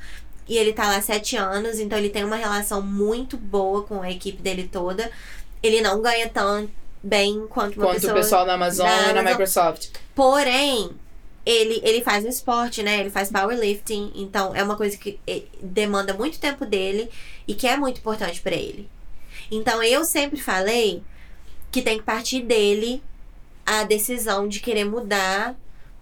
E ele tá lá sete anos, então ele tem uma relação muito boa com a equipe dele toda. Ele não ganha tão bem quanto uma Quanto pessoa o pessoal na Amazon da e na Amazon. Microsoft. Porém, ele, ele faz o esporte, né? Ele faz powerlifting. Então, é uma coisa que eh, demanda muito tempo dele e que é muito importante pra ele. Então, eu sempre falei que tem que partir dele a decisão de querer mudar.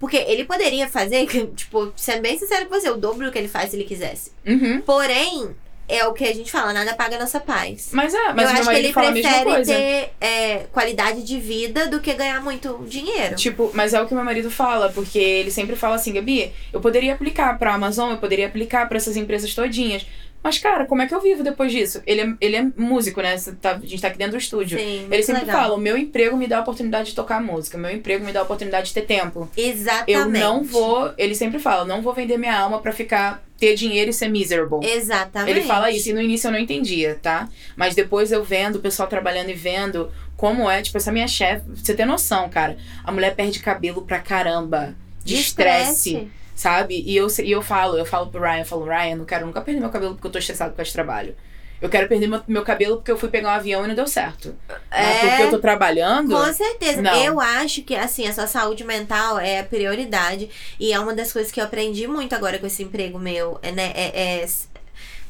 Porque ele poderia fazer, tipo, sendo bem sincero com você, o dobro do que ele faz se ele quisesse. Uhum. Porém, é o que a gente fala, nada paga nossa paz. Mas é, mas eu acho que ele prefere ter é, qualidade de vida do que ganhar muito dinheiro. Tipo, mas é o que meu marido fala, porque ele sempre fala assim, Gabi, eu poderia aplicar pra Amazon, eu poderia aplicar pra essas empresas todinhas. Mas, cara, como é que eu vivo depois disso? Ele é, ele é músico, né? Tá- a gente tá aqui dentro do estúdio. Sim, Ele sempre legal. fala, o meu emprego me dá a oportunidade de tocar música, o meu emprego me dá a oportunidade de ter tempo. Exatamente. Eu não vou, ele sempre fala, não vou vender minha alma pra ficar, ter dinheiro e ser miserable. Exatamente. Ele fala isso, e no início eu não entendia, tá? Mas depois eu vendo o pessoal trabalhando e vendo como é, tipo, essa minha chefe, você tem noção, cara. A mulher perde cabelo pra caramba. De, estresse, sabe? E eu, e eu falo, eu falo pro Ryan, eu falo, Ryan, eu não quero nunca perder meu cabelo porque eu tô estressado causa de trabalho. Eu quero perder meu, meu cabelo porque eu fui pegar um avião e não deu certo. É, porque eu tô trabalhando. Com certeza. Não. Eu acho que, assim, a sua saúde mental é a prioridade. E é uma das coisas que eu aprendi muito agora com esse emprego meu, é, né? É, é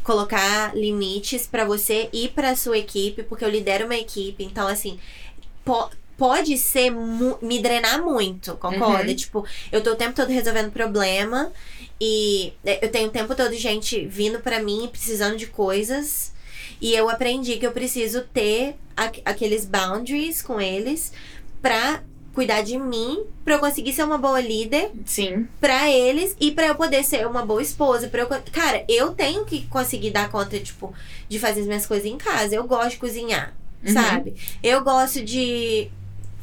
colocar limites pra você e pra sua equipe, porque eu lidero uma equipe. Então, assim, pode ser mu- me drenar muito, concorda? Uhum. Tipo, eu tô o tempo todo resolvendo problema. E é, eu tenho o tempo todo gente vindo pra mim precisando de coisas. E eu aprendi que eu preciso ter aqu- aqueles boundaries com eles pra cuidar de mim, pra eu conseguir ser uma boa líder Sim. pra eles e pra eu poder ser uma boa esposa. Pra eu, cara, eu tenho que conseguir dar conta, tipo, de fazer as minhas coisas em casa. Eu gosto de cozinhar, Uhum. sabe? Eu gosto de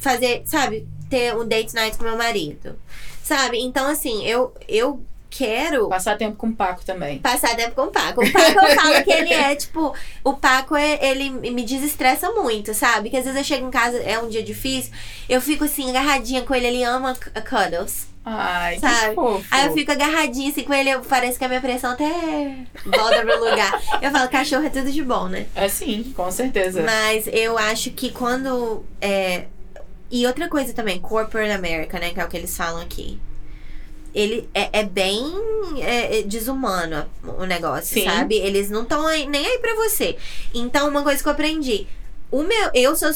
fazer, sabe, ter um date night com meu marido. Sabe? Então, assim, eu, eu quero Passar tempo com o Paco também. passar tempo com o Paco. O Paco eu falo que ele é, tipo, o Paco é, ele me desestressa muito, sabe? Que às vezes eu chego em casa, é um dia difícil, eu fico assim, agarradinha com ele, ele ama cuddles. Ai, Sabe? que fofo. Aí eu fico agarradinha assim com ele, eu, parece que a minha pressão até volta pro lugar. Eu falo, cachorro é tudo de bom, né? É sim, com certeza. Mas eu acho que quando. É... E outra coisa também, Corporate America, né? Que é o que eles falam aqui. Ele é, é bem é, é desumano o negócio, Sim. sabe? Eles não estão nem aí pra você. Então, uma coisa que eu aprendi. O meu. Eu sou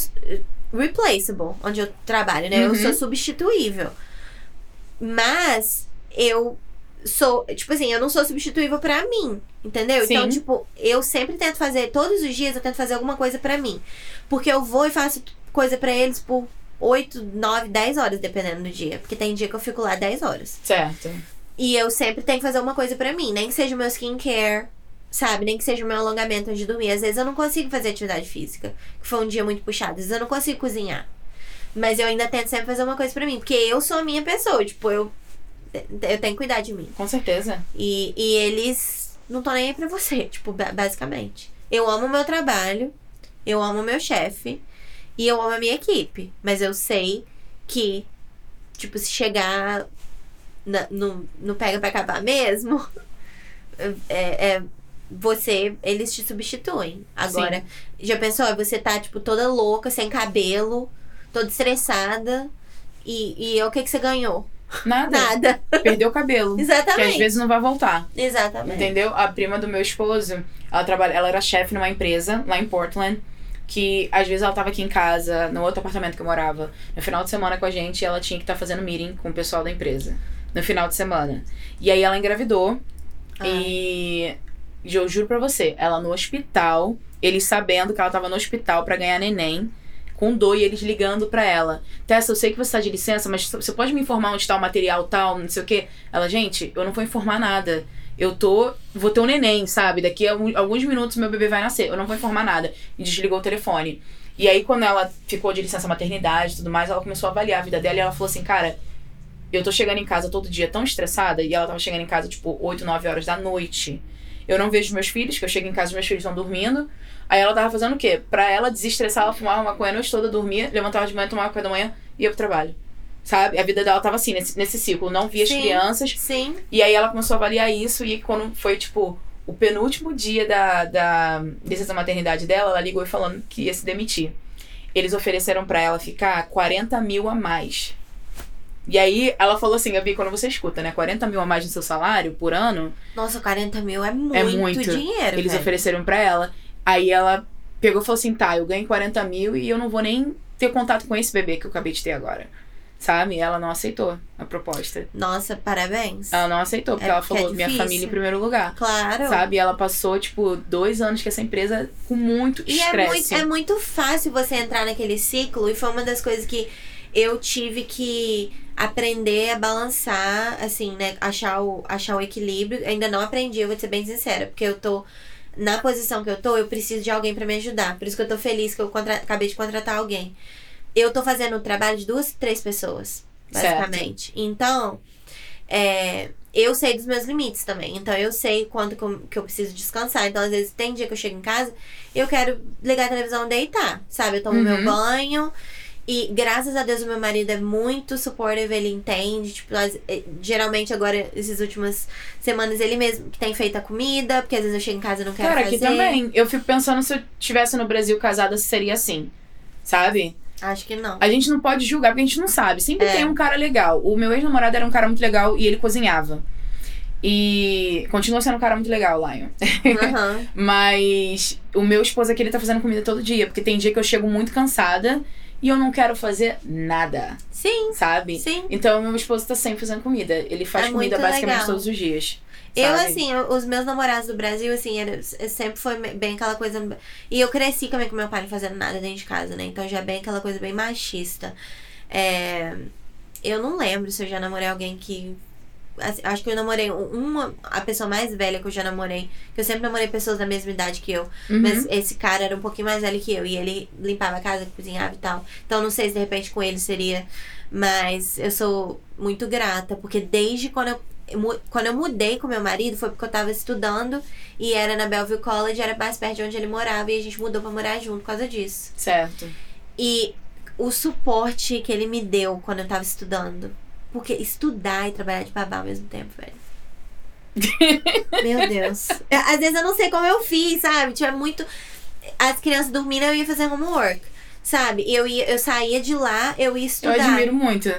replaceable, onde eu trabalho, né? Eu Uhum. sou substituível. Mas eu sou. Tipo assim, eu não sou substituível pra mim. Entendeu? Então, Sim. tipo, eu sempre tento fazer. Todos os dias eu tento fazer alguma coisa pra mim. Porque eu vou e faço coisa pra eles por 8, 9, 10 horas, dependendo do dia. Porque tem dia que eu fico lá 10 horas. Certo. E eu sempre tenho que fazer alguma coisa pra mim. Nem que seja o meu skincare, sabe? Nem que seja o meu alongamento antes de dormir. Às vezes eu não consigo fazer atividade física, que foi um dia muito puxado. Às vezes eu não consigo cozinhar. Mas eu ainda tento sempre fazer uma coisa pra mim. Porque eu sou a minha pessoa. Tipo, eu, eu tenho que cuidar de mim. Com certeza. E, e eles não estão nem aí pra você, [laughs] tipo, ba- basicamente. Eu amo o meu trabalho, eu amo o meu chefe e eu amo a minha equipe. Mas eu sei que, tipo, se chegar na- no, no pega pra acabar mesmo, [laughs] é, é você, eles te substituem. Agora, já pensou? Você tá, tipo, toda louca, sem cabelo, toda estressada. E, e o que, que você ganhou? Nada. Nada. Perdeu o cabelo. [laughs] Que Exatamente. às vezes não vai voltar. Exatamente. Entendeu? A prima do meu esposo, ela trabalha, ela era chefe numa empresa lá em Portland, que às vezes ela tava aqui em casa, no outro apartamento que eu morava, no final de semana com a gente, e ela tinha que estar fazendo meeting com o pessoal da empresa no final de semana. E aí ela engravidou Ah. e eu juro pra você, ela no hospital, eles sabendo que ela tava no hospital pra ganhar neném, com dor e eles ligando pra ela. Tessa, eu sei que você tá de licença, mas você pode me informar onde tá o material tal, não sei o quê? Ela, gente, eu não vou informar nada. Eu tô. Vou ter um neném, sabe? Daqui a alguns minutos meu bebê vai nascer. Eu não vou informar nada. E desligou o telefone. E aí, quando ela ficou de licença maternidade e tudo mais, ela começou a avaliar a vida dela e ela falou assim, cara. Eu tô chegando em casa todo dia tão estressada, e ela tava chegando em casa, tipo, 8, 9 horas da noite. Eu não vejo meus filhos, que eu chego em casa e meus filhos estão dormindo. Aí ela tava fazendo o quê? Pra ela desestressar, ela fumava maconha a noite toda, dormia, levantava de manhã, tomava café da manhã e ia pro trabalho. Sabe? A vida dela tava assim, nesse, nesse ciclo. Não via as Sim. crianças. Sim. E aí ela começou a avaliar isso, e quando foi, tipo, o penúltimo dia da, da licença maternidade dela, ela ligou e falando que ia se demitir. Eles ofereceram pra ela ficar 40 mil a mais. E aí ela falou assim, Gabi, quando você escuta, né? 40 mil a mais no seu salário por ano, Nossa, 40 mil é muito, É muito. dinheiro. eles velho. ofereceram pra ela. Aí ela pegou e falou assim: tá, eu ganho 40 mil e eu não vou nem ter contato com esse bebê que eu acabei de ter agora. Sabe? Ela não aceitou a proposta. Nossa, parabéns. Ela não aceitou, porque É ela é falou: minha difícil. família em primeiro lugar. Claro. Sabe? Ela passou, tipo, dois anos com essa empresa com muito E é estresse. muito, é muito fácil você entrar naquele ciclo, e foi uma das coisas que eu tive que aprender a balançar, assim, né? Achar o, achar o equilíbrio. Ainda não aprendi, eu vou ser bem sincera, porque eu tô. Na posição que eu tô, eu preciso de alguém pra me ajudar. Por isso que eu tô feliz que eu contra- acabei de contratar alguém. Eu tô fazendo o trabalho de duas, três pessoas, Certo. basicamente. Então, é, eu sei dos meus limites também. Então, eu sei quanto que eu, que eu preciso descansar. Então, às vezes, tem dia que eu chego em casa, eu quero ligar a televisão e deitar, sabe? Eu tomo meu Uhum. banho. E graças a Deus o meu marido é muito supportive, ele entende. Tipo, as- eh, geralmente agora, essas últimas semanas, ele mesmo que tem feito a comida, porque às vezes eu chego em casa e não quero Cara, fazer. aqui também. Eu fico pensando se eu estivesse no Brasil casada, se seria assim. Sabe? Acho que não. A gente não pode julgar porque a gente não sabe. Sempre É. tem um cara legal. O meu ex-namorado era um cara muito legal e ele cozinhava. E continua sendo um cara muito legal, Lion. Aham. [laughs] Mas o meu esposo aqui, ele tá fazendo comida todo dia. Porque tem dia que eu chego muito cansada e eu não quero fazer nada, Sim, sabe? sim. Então, meu esposo tá sempre fazendo comida. Ele faz É comida basicamente legal. todos os dias. Eu, sabe? assim, eu- os meus namorados do Brasil, assim, era, sempre foi bem aquela coisa. E eu cresci também com meu pai não fazendo nada dentro de casa, né? Então já é bem aquela coisa bem machista. É, eu não lembro se eu já namorei alguém que. assim, acho que eu namorei uma. A pessoa mais velha que eu já namorei. Que eu sempre namorei pessoas da mesma idade que eu. Uhum. Mas esse cara era um pouquinho mais velho que eu. E ele limpava a casa, cozinhava e tal. Então não sei se de repente com ele seria. Mas eu sou muito grata, porque desde quando eu. Eu Quando eu mudei com meu marido, foi porque eu tava estudando e era na Bellevue College, era mais perto de onde ele morava, e a gente mudou pra morar junto por causa disso. Certo. E o suporte que ele me deu quando eu tava estudando. Porque estudar e trabalhar de babá ao mesmo tempo, velho. [laughs] Meu Deus. Às vezes eu não sei como eu fiz, sabe? É muito. As crianças dormindo, eu ia fazer homework. Sabe? Eu, ia, eu saía de lá, eu ia Eu estudar. admiro muito.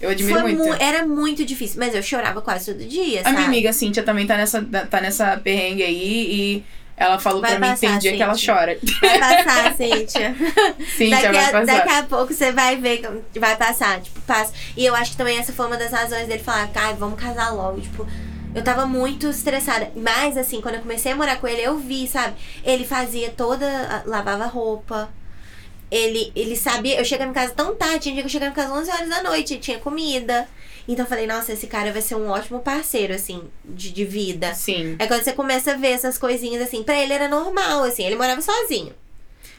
Eu admiro Foi muito. mu- era muito difícil, mas eu chorava quase todo dia, A sabe? minha amiga Cíntia também tá nessa, tá nessa perrengue aí e ela falou Vai pra mim que tem passar, dia que ela Cíntia. chora. [laughs] Vai passar, Cíntia. [laughs] Cíntia daqui, vai a, passar. daqui a pouco você vai ver que vai passar, tipo, passa. E eu acho que também essa foi uma das razões dele falar, ai, vamos casar logo, tipo. Eu tava muito estressada. Mas, assim, quando eu comecei a morar com ele, eu vi, sabe? Ele fazia toda. lavava roupa. Ele, ele sabia. Eu chegava em casa tão tarde, tinha dia que eu chegava em casa 11 horas da noite, tinha comida. Então eu falei, nossa, esse cara vai ser um ótimo parceiro, assim, de, de vida. Sim. É quando você começa a ver essas coisinhas assim. Pra ele era normal, assim. Ele morava sozinho.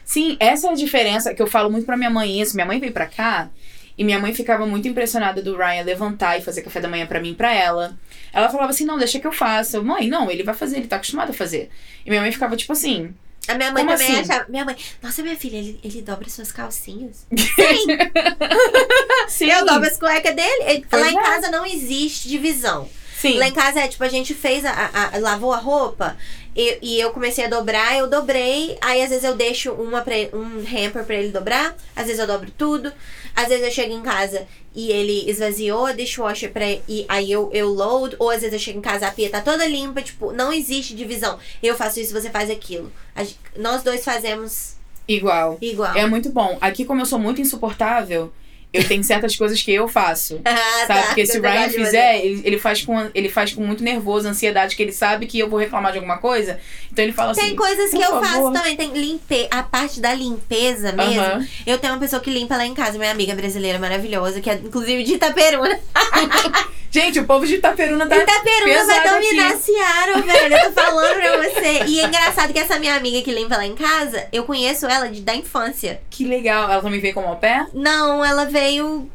Sim, essa é a diferença que eu falo muito pra minha mãe isso. Minha mãe veio pra cá e minha mãe ficava muito impressionada do Ryan levantar e fazer café da manhã pra mim e pra ela. Ela falava assim: não, deixa que eu faça. Eu, mãe, não, ele vai fazer, ele tá acostumado a fazer. E minha mãe ficava tipo assim. A minha mãe Como também assim? achava. Minha mãe, nossa, minha filha, ele, ele dobra suas calcinhas. [laughs] Sim, Eu dobro as cuecas dele. Ele- lá em casa não existe divisão. sim. Lá em casa é tipo, a gente fez, a, a- a- lavou a roupa e, e eu comecei a dobrar, eu dobrei. Aí às vezes eu deixo uma pra um hamper pra ele dobrar, às vezes eu dobro tudo. Às vezes eu chego em casa e ele esvaziou a dishwasher pra, e aí eu, eu load. Ou às vezes eu chego em casa a pia tá toda limpa. Tipo, não existe divisão. Eu faço isso, você faz aquilo. A nós dois fazemos Igual. igual. É muito bom. Aqui, como eu sou muito insuportável, eu tenho certas coisas que eu faço. [laughs] Ah, Sabe? tá. Porque se o Você Ryan fizer, ele, ele, faz com, ele faz com muito nervoso, ansiedade, que ele sabe que eu vou reclamar de alguma coisa. Então ele fala Tem assim. coisas que eu faço favor. também. Tem limpe... A parte da limpeza mesmo. Aham. Eu tenho uma pessoa que limpa lá em casa, minha amiga brasileira maravilhosa, que é inclusive de Itaperuna. [laughs] Gente, o povo de Itaperuna tá. Itaperuna vai dominar aqui. Seattle, velho. Eu tô falando pra você. E é engraçado que essa minha amiga que limpa lá em casa, eu conheço ela de, da infância. Que legal. Ela também veio como au pair? Não, ela veio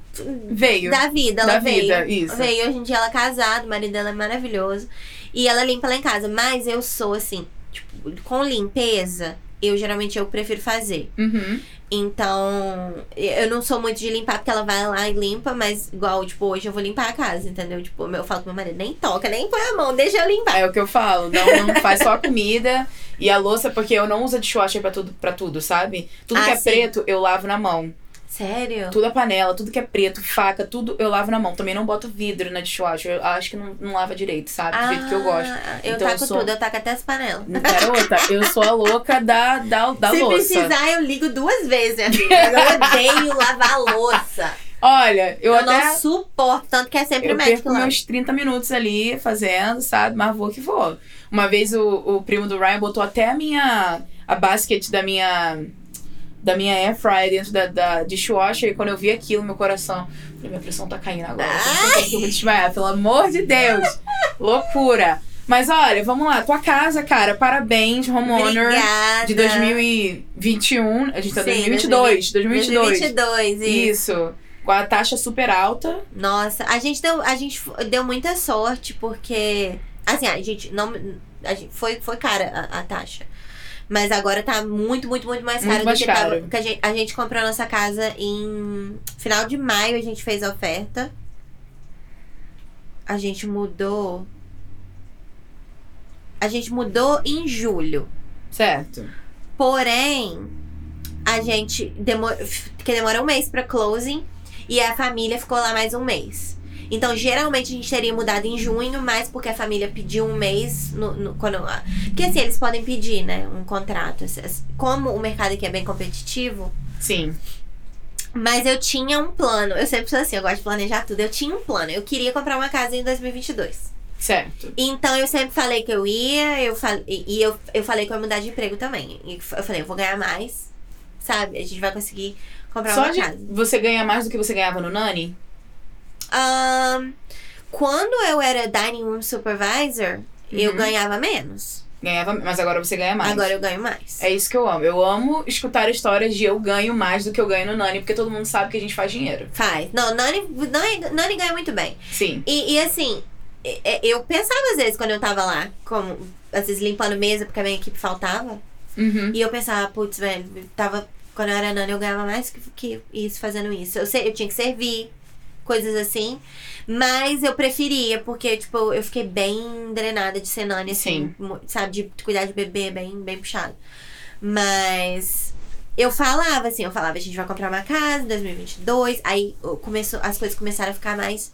Veio. da vida. Ela Da veio. vida, isso. Veio. Hoje em dia ela é casada, o marido dela é maravilhoso. E ela limpa lá em casa. Mas eu sou assim, tipo, com limpeza, eu geralmente eu prefiro fazer. Uhum. Então, eu não sou muito de limpar, porque ela vai lá e limpa, mas igual, tipo, hoje eu vou limpar a casa, entendeu? Tipo, eu falo pro meu marido, nem toca, nem põe a mão, deixa eu limpar. É o que eu falo. Não, não [laughs] faz só a comida e a louça, porque eu não uso dishwasher pra tudo, pra tudo, sabe? Tudo Ah, que é sim. preto, eu lavo na mão. Sério? Tudo a panela, tudo que é preto, faca, tudo eu lavo na mão. Também não boto vidro na dishwasher. Eu acho que não, não lava direito, sabe? Do jeito que eu gosto. Ah, Eu Então, taco eu sou- tudo, eu taco até as panelas. Garota, eu sou a louca da, da, da Se louça. precisar, eu ligo duas vezes, minha filha. Eu odeio [laughs] lavar louça. Olha, eu, Eu, até. não suporto, tanto que é sempre Eu o médico perco lá. meus 30 minutos ali fazendo, sabe? Mas vou que vou. Uma vez o, o primo do Ryan botou até a minha. a basket da minha. Da minha air fryer dentro da, da dishwasher. E quando eu vi aquilo, meu coração. Falei, minha pressão tá caindo agora. Eu que eu vou desmaiar, pelo amor de Deus. Loucura. Mas olha, vamos lá. Tua casa, cara, parabéns, homeowner. Obrigada. De 2021. A gente tá em Sim, 2022. 2022. 2022, isso. Isso. Com a taxa super alta. Nossa, a gente deu, a gente deu muita sorte, porque. Assim, a gente não. A gente, foi, foi cara a, a taxa. Mas agora tá muito, muito, muito mais Muito caro mais do que tava. caro. Porque a gente, a gente comprou a nossa casa em final de maio, a gente fez a oferta. A gente mudou. A gente mudou em julho. Certo. Porém, a gente demorou. Porque demora um mês pra closing e a família ficou lá mais um mês. Então, geralmente a gente teria mudado em junho, mas porque a família pediu um mês no, no- quando. Porque assim, eles podem pedir, né? Um contrato. Como o mercado aqui é bem competitivo. Sim. Mas eu tinha um plano. Eu sempre sou assim, eu gosto de planejar tudo. Eu tinha um plano. Eu queria comprar uma casa em 2022. Certo. Então eu sempre falei que eu ia, eu falei, e eu, eu falei que eu ia mudar de emprego também. E eu falei, eu vou ganhar mais, sabe? A gente vai conseguir comprar Só uma casa. você ganhar mais do que você ganhava no Nani? Ahn, quando eu era dining room supervisor, eu Uhum. ganhava menos. Ganhava, mas agora você ganha mais. Agora eu ganho mais. É isso que eu amo. Eu amo escutar histórias de eu ganho mais do que eu ganho no Nani, porque todo mundo sabe que a gente faz dinheiro. Faz. Não, Nani, Nani, Nani ganha muito bem. Sim. E, e assim, eu pensava às vezes quando eu tava lá, como, às vezes limpando mesa, porque a minha equipe faltava. Uhum. E eu pensava, putz, velho, tava. Quando eu era nana, eu ganhava mais que, que isso fazendo isso. Eu, eu tinha que servir, coisas assim. Mas eu preferia, porque, tipo, eu fiquei bem drenada de Senane, assim, mu- sabe? De cuidar de bebê, bem, bem puxado. Mas eu falava, assim, eu falava, a gente vai comprar uma casa em 2022. Aí começou, as coisas começaram a ficar mais,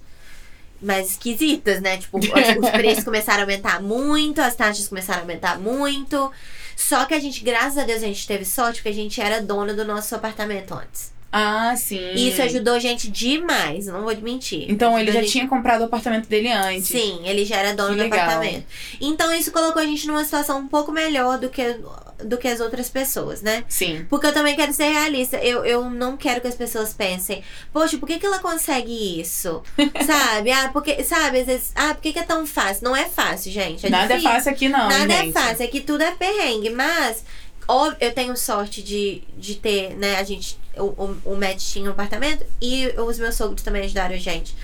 mais esquisitas, né? Tipo, [laughs] os, os preços começaram a aumentar muito, as taxas começaram a aumentar muito. Só que a gente, graças a Deus, a gente teve sorte, porque a gente era dona do nosso apartamento antes. Ah, sim. E isso ajudou a gente demais, não vou mentir. Então ele já gente- tinha comprado o apartamento dele antes. Sim, ele já era dono Que do legal. apartamento. Então isso colocou a gente numa situação um pouco melhor do que, do que as outras pessoas, né? Sim. Porque eu também quero ser realista. Eu, eu não quero que as pessoas pensem, poxa, por que, que ela consegue isso? [laughs] sabe? Ah, porque, sabe, às vezes, ah, por que, que é tão fácil? Não é fácil, gente. É Nada difícil. é fácil aqui, não. Nada gente. é fácil, aqui tudo é perrengue, mas ó, eu tenho sorte de, de ter, né, a gente, o, o, o Matt tinha um apartamento e os meus sogros também ajudaram a gente.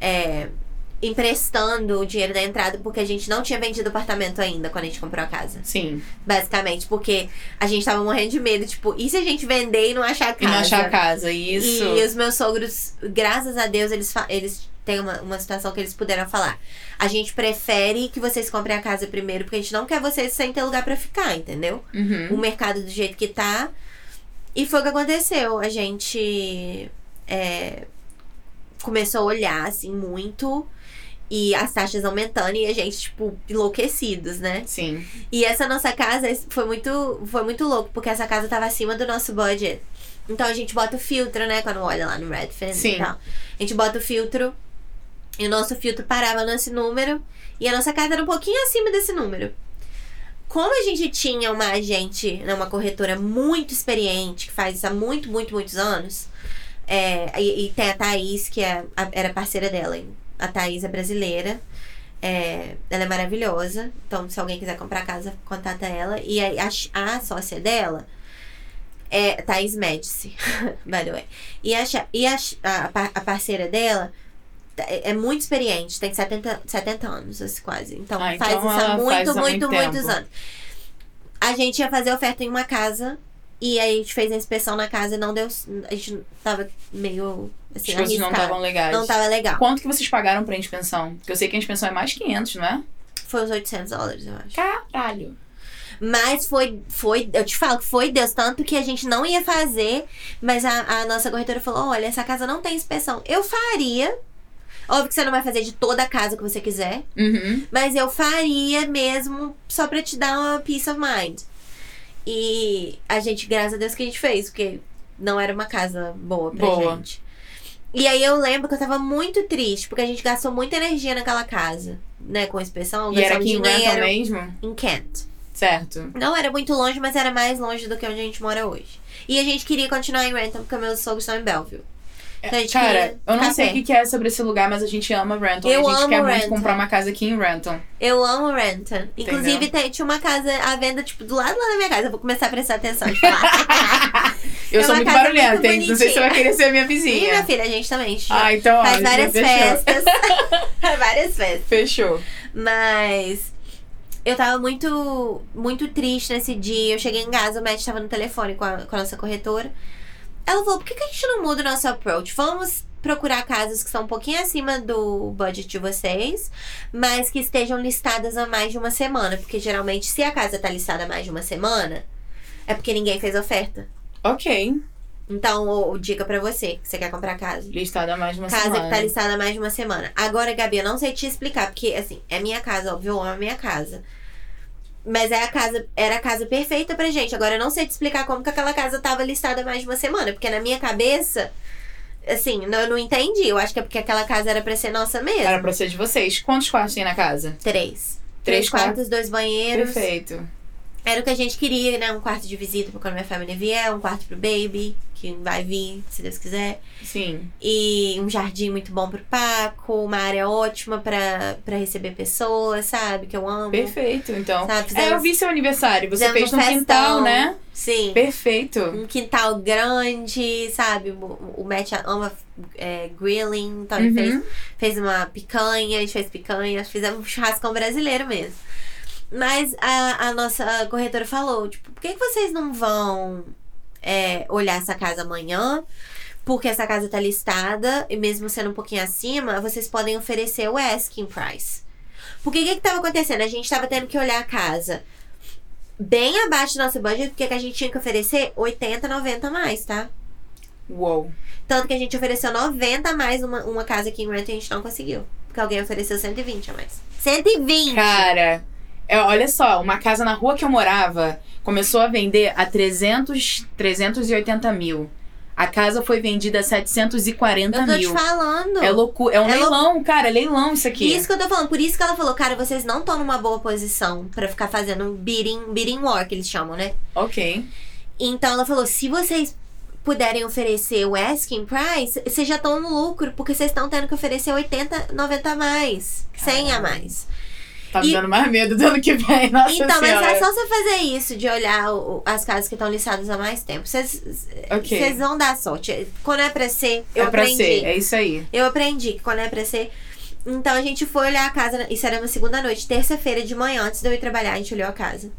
É, emprestando o dinheiro da entrada, porque a gente não tinha vendido o apartamento ainda quando a gente comprou a casa. Sim. Basicamente, porque a gente tava morrendo de medo, tipo, e se a gente vender e não achar a E casa? não achar a casa. Isso. E os meus sogros, graças a Deus, eles, eles têm uma, uma situação que eles puderam falar. A gente prefere que vocês comprem a casa primeiro, porque a gente não quer vocês sem ter lugar pra ficar, entendeu? Uhum. O mercado do jeito que tá. E foi o que aconteceu. A gente é, começou a olhar, assim, muito. E as taxas aumentando e a gente, tipo, enlouquecidos, né? Sim. E essa nossa casa foi muito, foi muito louco, porque essa casa tava acima do nosso budget. Então a gente bota o filtro, né? Quando olha lá no Redfin Sim. e tal. A gente bota o filtro e o nosso filtro parava nesse número. E a nossa casa era um pouquinho acima desse número. Como a gente tinha uma agente, né, uma corretora muito experiente, que faz isso há muito, muito, muitos anos. é, e, e tem a Thaís, que é, a- era parceira dela. A Thaís é brasileira. É, ela é maravilhosa. Então, se alguém quiser comprar casa, contata ela. E aí, a, a sócia dela é Thaís Medici, [laughs] by the way. E a, e a, a, a parceira dela é é muito experiente, tem 70, 70 anos, assim, quase. Então, Ah, faz então isso há muito, faz há muito, muito muitos anos. A gente ia fazer oferta em uma casa. E aí a gente fez a inspeção na casa e não deu. A gente tava meio. Assim, As coisas não estavam legais. Não tava legal. Quanto que vocês pagaram pra inspeção? Porque eu sei que a inspeção é mais 500, não é? Foi uns 800 dólares, eu acho. Caralho. Mas foi, foi, eu te falo que foi Deus, tanto que a gente não ia fazer, mas a, a nossa corretora falou: olha, essa casa não tem inspeção. Eu faria. Óbvio que você não vai fazer de toda a casa que você quiser, Uhum. mas eu faria mesmo só pra te dar uma peace of mind. E a gente, graças a Deus, que a gente fez, porque não era uma casa boa pra Boa. gente. E aí eu lembro que eu tava muito triste, porque a gente gastou muita energia naquela casa, né, com inspeção, E era aqui em Renton mesmo? em Kent. Certo. Não era muito longe, mas era mais longe do que onde a gente mora hoje. E a gente queria continuar em Renton, porque meus sogros estão em Belleville. Gente Cara, queria eu não sei o que é sobre esse lugar, mas a gente ama Renton. Eu a gente amo quer muito Renton. comprar uma casa aqui em Renton. Eu amo Renton. Inclusive, tem- tinha uma casa à venda, tipo, do lado lá da minha casa. Eu vou começar a prestar atenção falar. [laughs] Eu É sou muito barulhenta, muito hein? Não sei se você vai querer ser minha e minha vizinha. filha, a gente também. Ah, então, ó, faz várias festas. [laughs] várias festas. Fechou. Mas eu tava muito, muito triste nesse dia. Eu cheguei em casa, o Matt tava no telefone com a, com a nossa corretora. Ela falou: por que, que a gente não muda o nosso approach? Vamos procurar casas que são um pouquinho acima do budget de vocês, mas que estejam listadas há mais de uma semana. Porque geralmente, se a casa tá listada há mais de uma semana, é porque ninguém fez oferta. Ok. Então, o, o dica pra você, que você quer comprar casa. Listada há mais de uma Casa semana. que tá listada há mais de uma semana. Agora, Gabi, eu não sei te explicar, porque, assim, é minha casa, óbvio, eu amo a minha casa. Mas é a casa, era a casa perfeita pra gente. Agora, eu não sei te explicar como que aquela casa tava listada mais de uma semana. Porque na minha cabeça, assim, não- eu não entendi. Eu acho que é porque aquela casa era pra ser nossa mesmo. Era pra ser de vocês. Quantos quartos tem na casa? Três. Três Três quartos, dois banheiros. Perfeito. Era o que a gente queria, né? Um quarto de visita pra quando minha família vier, um quarto pro baby, que vai vir, se Deus quiser. Sim. E um jardim muito bom pro Paco, uma área ótima pra, pra receber pessoas, sabe? Que eu amo. Perfeito, então. Sabe? É, Fizemos, eu vi seu aniversário. Você fez um festão. quintal, né? Sim. Perfeito. Um quintal grande, sabe? O, o Matt ama é, grilling, então ele fez, Uhum. fez uma picanha, a gente fez picanha, fizemos um churrascão brasileiro mesmo. Mas a, a nossa corretora falou, tipo, por que, que vocês não vão é, olhar essa casa amanhã? Porque essa casa tá listada, e mesmo sendo um pouquinho acima, vocês podem oferecer o asking price. Porque o que que tava acontecendo? A gente tava tendo que olhar a casa bem abaixo do nosso budget, porque que a gente tinha que oferecer 80, 90 a mais, tá? Uou. Tanto que a gente ofereceu 90 a mais uma, uma casa aqui em Rent e a gente não conseguiu. Porque alguém ofereceu 120 a mais. 120! Cara, é, olha só, uma casa na rua que eu morava começou a vender a 300, 380 mil. A casa foi vendida a 740 Eu tô te mil. falando. É loucura. É um É lou- leilão, cara. É leilão isso aqui. Isso que eu tô falando. Por isso que ela falou, cara, vocês não estão numa boa posição pra ficar fazendo um bidding, bidding war, que eles chamam, né? Ok. Então ela falou: se vocês puderem oferecer o asking price, vocês já estão no lucro, porque vocês estão tendo que oferecer 80, 90 a mais, 100 a Caralho. mais. Tá me E- dando mais medo do ano que vem. [laughs] Nossa então, mas senhora. é só você fazer isso, de olhar o- as casas que estão listadas há mais tempo. Vocês Ok. vocês vão dar sorte. Quando é pra ser, eu é pra aprendi. ser. É isso aí. Eu aprendi que quando é pra ser. Então a gente foi olhar a casa. Isso era uma segunda noite, terça-feira de manhã, antes de eu ir trabalhar, a gente olhou a casa.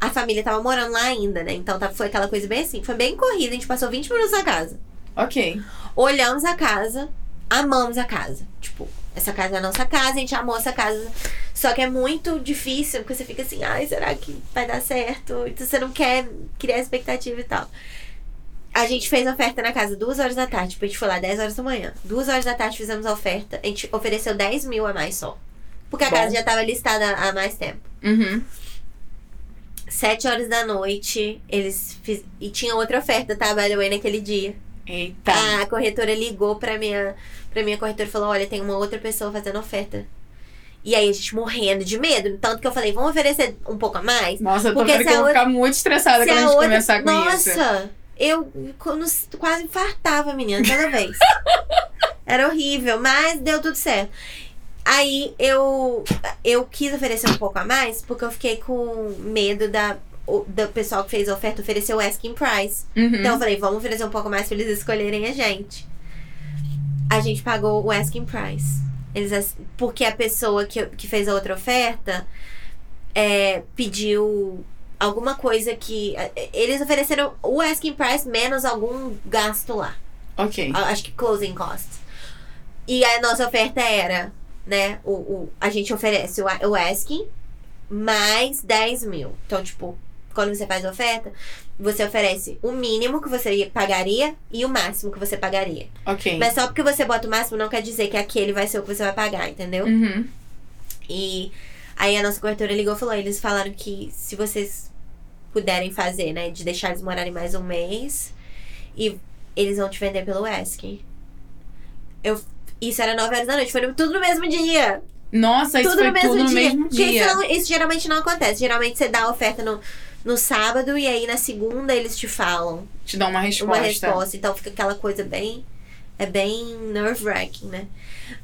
A família tava morando lá ainda, né? Então tá- foi aquela coisa bem assim. Foi bem corrida, a gente passou 20 minutos na casa. Ok. Olhamos a casa, amamos a casa. Tipo, essa casa é a nossa casa, a gente amou essa casa. Só que é muito difícil, porque você fica assim, ai, será que vai dar certo? Então você não quer criar expectativa e tal. A gente fez a oferta na casa duas horas da tarde, tipo, a gente foi lá 10 horas da manhã. Duas horas da tarde fizemos a oferta, a gente ofereceu 10 mil a mais só. Porque a Bom. casa já tava listada há mais tempo. Uhum. Sete horas da noite, eles fiz... E tinha outra oferta, tá? Way, naquele dia. Eita. A corretora ligou pra minha, pra minha corretora e falou: Olha, tem uma outra pessoa fazendo oferta. E aí a gente morrendo de medo. Tanto que eu falei: Vamos oferecer um pouco a mais? Nossa, eu tô Porque vendo que eu a vou ficar muito estressada quando a a gente outra- começar com Nossa, isso. eu quando- quase infartava, menina, toda [laughs] vez. Era horrível, mas deu tudo certo. Aí eu, eu quis oferecer um pouco a mais porque eu fiquei com medo da, do pessoal que fez a oferta oferecer o asking price. Uhum. Então eu falei, vamos oferecer um pouco mais pra eles escolherem a gente. A gente pagou o asking price. Eles, porque a pessoa que, que fez a outra oferta é, pediu alguma coisa que. Eles ofereceram o asking price menos algum gasto lá. Ok. Acho que closing costs. E a nossa oferta era, né? O, o, a gente oferece o, o asking mais 10 mil. Então, tipo, quando você faz oferta, você oferece o mínimo que você pagaria e o máximo que você pagaria. Ok. Mas só porque você bota o máximo não quer dizer que aquele vai ser o que você vai pagar, entendeu? Uhum. E aí a nossa corretora ligou e falou: eles falaram que se vocês puderem fazer, né, de deixar eles morarem mais um mês e eles vão te vender pelo asking. Eu, isso era 9 horas da noite, foi tudo no mesmo dia. Nossa, isso tudo foi no mesmo tudo no dia. mesmo Porque dia. Isso, não- isso geralmente não acontece. Geralmente você dá a oferta no, no sábado e aí na segunda eles te falam Te dá uma resposta. uma resposta. Então fica aquela coisa bem. É bem nerve-wracking, né?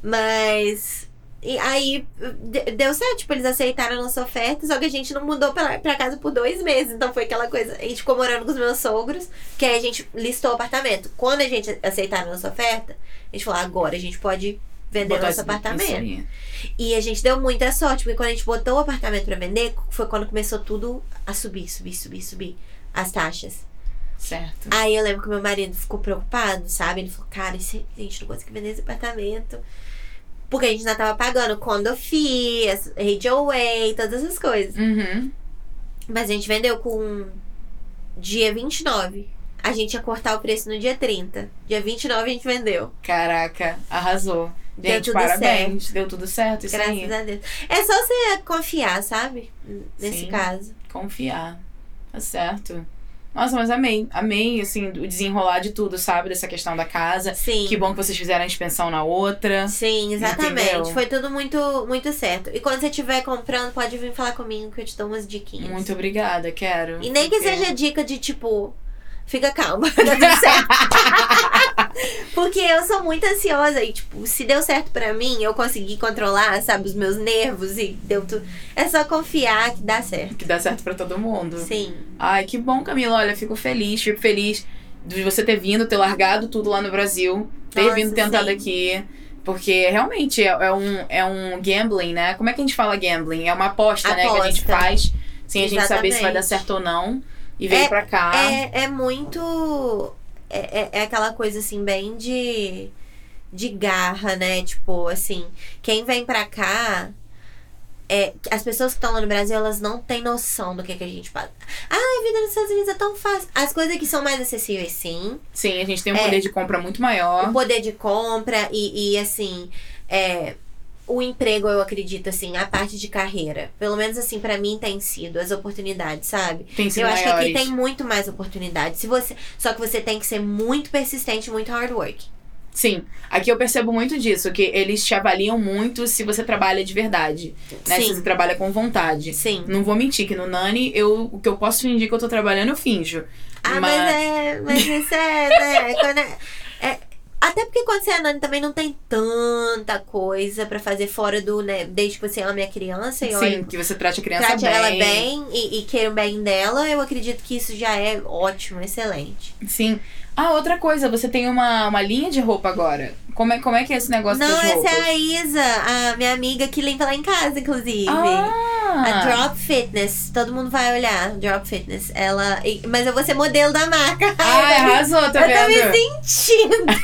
Mas. E aí de- deu certo, tipo, eles aceitaram a nossa oferta, só que a gente não mudou pra, pra casa por dois meses. Então foi aquela coisa. A gente ficou morando com os meus sogros, que aí a gente listou o apartamento. Quando a gente aceitaram a nossa oferta, a gente falou, agora a gente pode vender Botar nosso apartamento. E a gente deu muita sorte, porque quando a gente botou o apartamento pra vender, foi quando começou tudo a subir, subir, subir, subir. As taxas. Certo. Aí eu lembro que meu marido ficou preocupado, sabe? Ele falou, cara, esse- a gente não consegue vender esse apartamento. Porque a gente ainda tava pagando condo fee, HOA, todas essas coisas. Uhum. Mas a gente vendeu com dia 29. A gente ia cortar o preço no dia 30. Dia 29 a gente vendeu. Caraca, arrasou. Deu Gente, tudo parabéns. Deu tudo certo, isso graças aí. a Deus. É só você confiar, sabe? Nesse Sim. caso. Confiar. Tá certo. Nossa, mas amei. Amei, assim, o desenrolar de tudo, sabe? Dessa questão da casa. Sim. Que bom que vocês fizeram a inspeção na outra. Sim, exatamente. Entendeu? Foi tudo muito, muito certo. E quando você estiver comprando, pode vir falar comigo que eu te dou umas diquinhas. Muito obrigada, quero. E nem que Porque- seja dica de tipo, fica calma, [laughs] tá tudo certo. [laughs] [laughs] Porque eu sou muito ansiosa e, tipo, se deu certo pra mim, eu consegui controlar, sabe, os meus nervos e deu tudo. É só confiar que dá certo. Que dá certo pra todo mundo. Sim. Ai, que bom, Camila. Olha, fico feliz, fico feliz de você ter vindo, ter largado tudo lá no Brasil, ter Nossa, vindo tentado sim. aqui. Porque realmente é, é um, é um gambling, né? Como é que a gente fala gambling? É uma aposta, né? Que a gente Aposta. faz sem a gente saber se vai Exatamente. dar certo ou não. E veio É- pra cá. É, é muito. É, é, é aquela coisa assim, bem de. de garra, né? Tipo, assim, quem vem pra cá. É, as pessoas que estão lá no Brasil, elas não têm noção do que, que a gente passa. Ah, a vida nos Estados Unidos é tão fácil. As coisas aqui são mais acessíveis, sim. Sim, a gente tem um É. poder de compra muito maior. O poder de compra e, e assim, é, o emprego, eu acredito, assim, a parte de carreira. Pelo menos, assim, pra mim tem sido as oportunidades, sabe? Tem sido eu acho que maiores. aqui tem muito mais oportunidade. Se você, só que você tem que ser muito persistente, muito hard work. Sim, aqui eu percebo muito disso, que eles te avaliam muito se você trabalha de verdade, né? Se Sim. você trabalha com vontade. Sim. Não vou mentir que no Nani, eu, o que eu posso fingir que eu tô trabalhando, eu finjo. Ah, mas, é. Mas isso é, né? [laughs] quando é, é- até porque quando você é nani também não tem tanta coisa pra fazer fora do, né? Desde que você ame a criança e olha Sim, que você trate a criança trate bem. ela bem e, e queira o bem dela, eu acredito que isso já é ótimo, excelente. Sim. Ah, outra coisa, você tem uma, uma linha de roupa agora. Como é, como é que é esse negócio Não, das essa é a Isa, a minha amiga que limpa lá em casa, inclusive. Ah! A Drop Fitness, todo mundo vai olhar. Drop Fitness, ela. Mas eu vou ser modelo da marca. [laughs] Ai, arrasou, tá eu tô vendo? me sentindo. [laughs]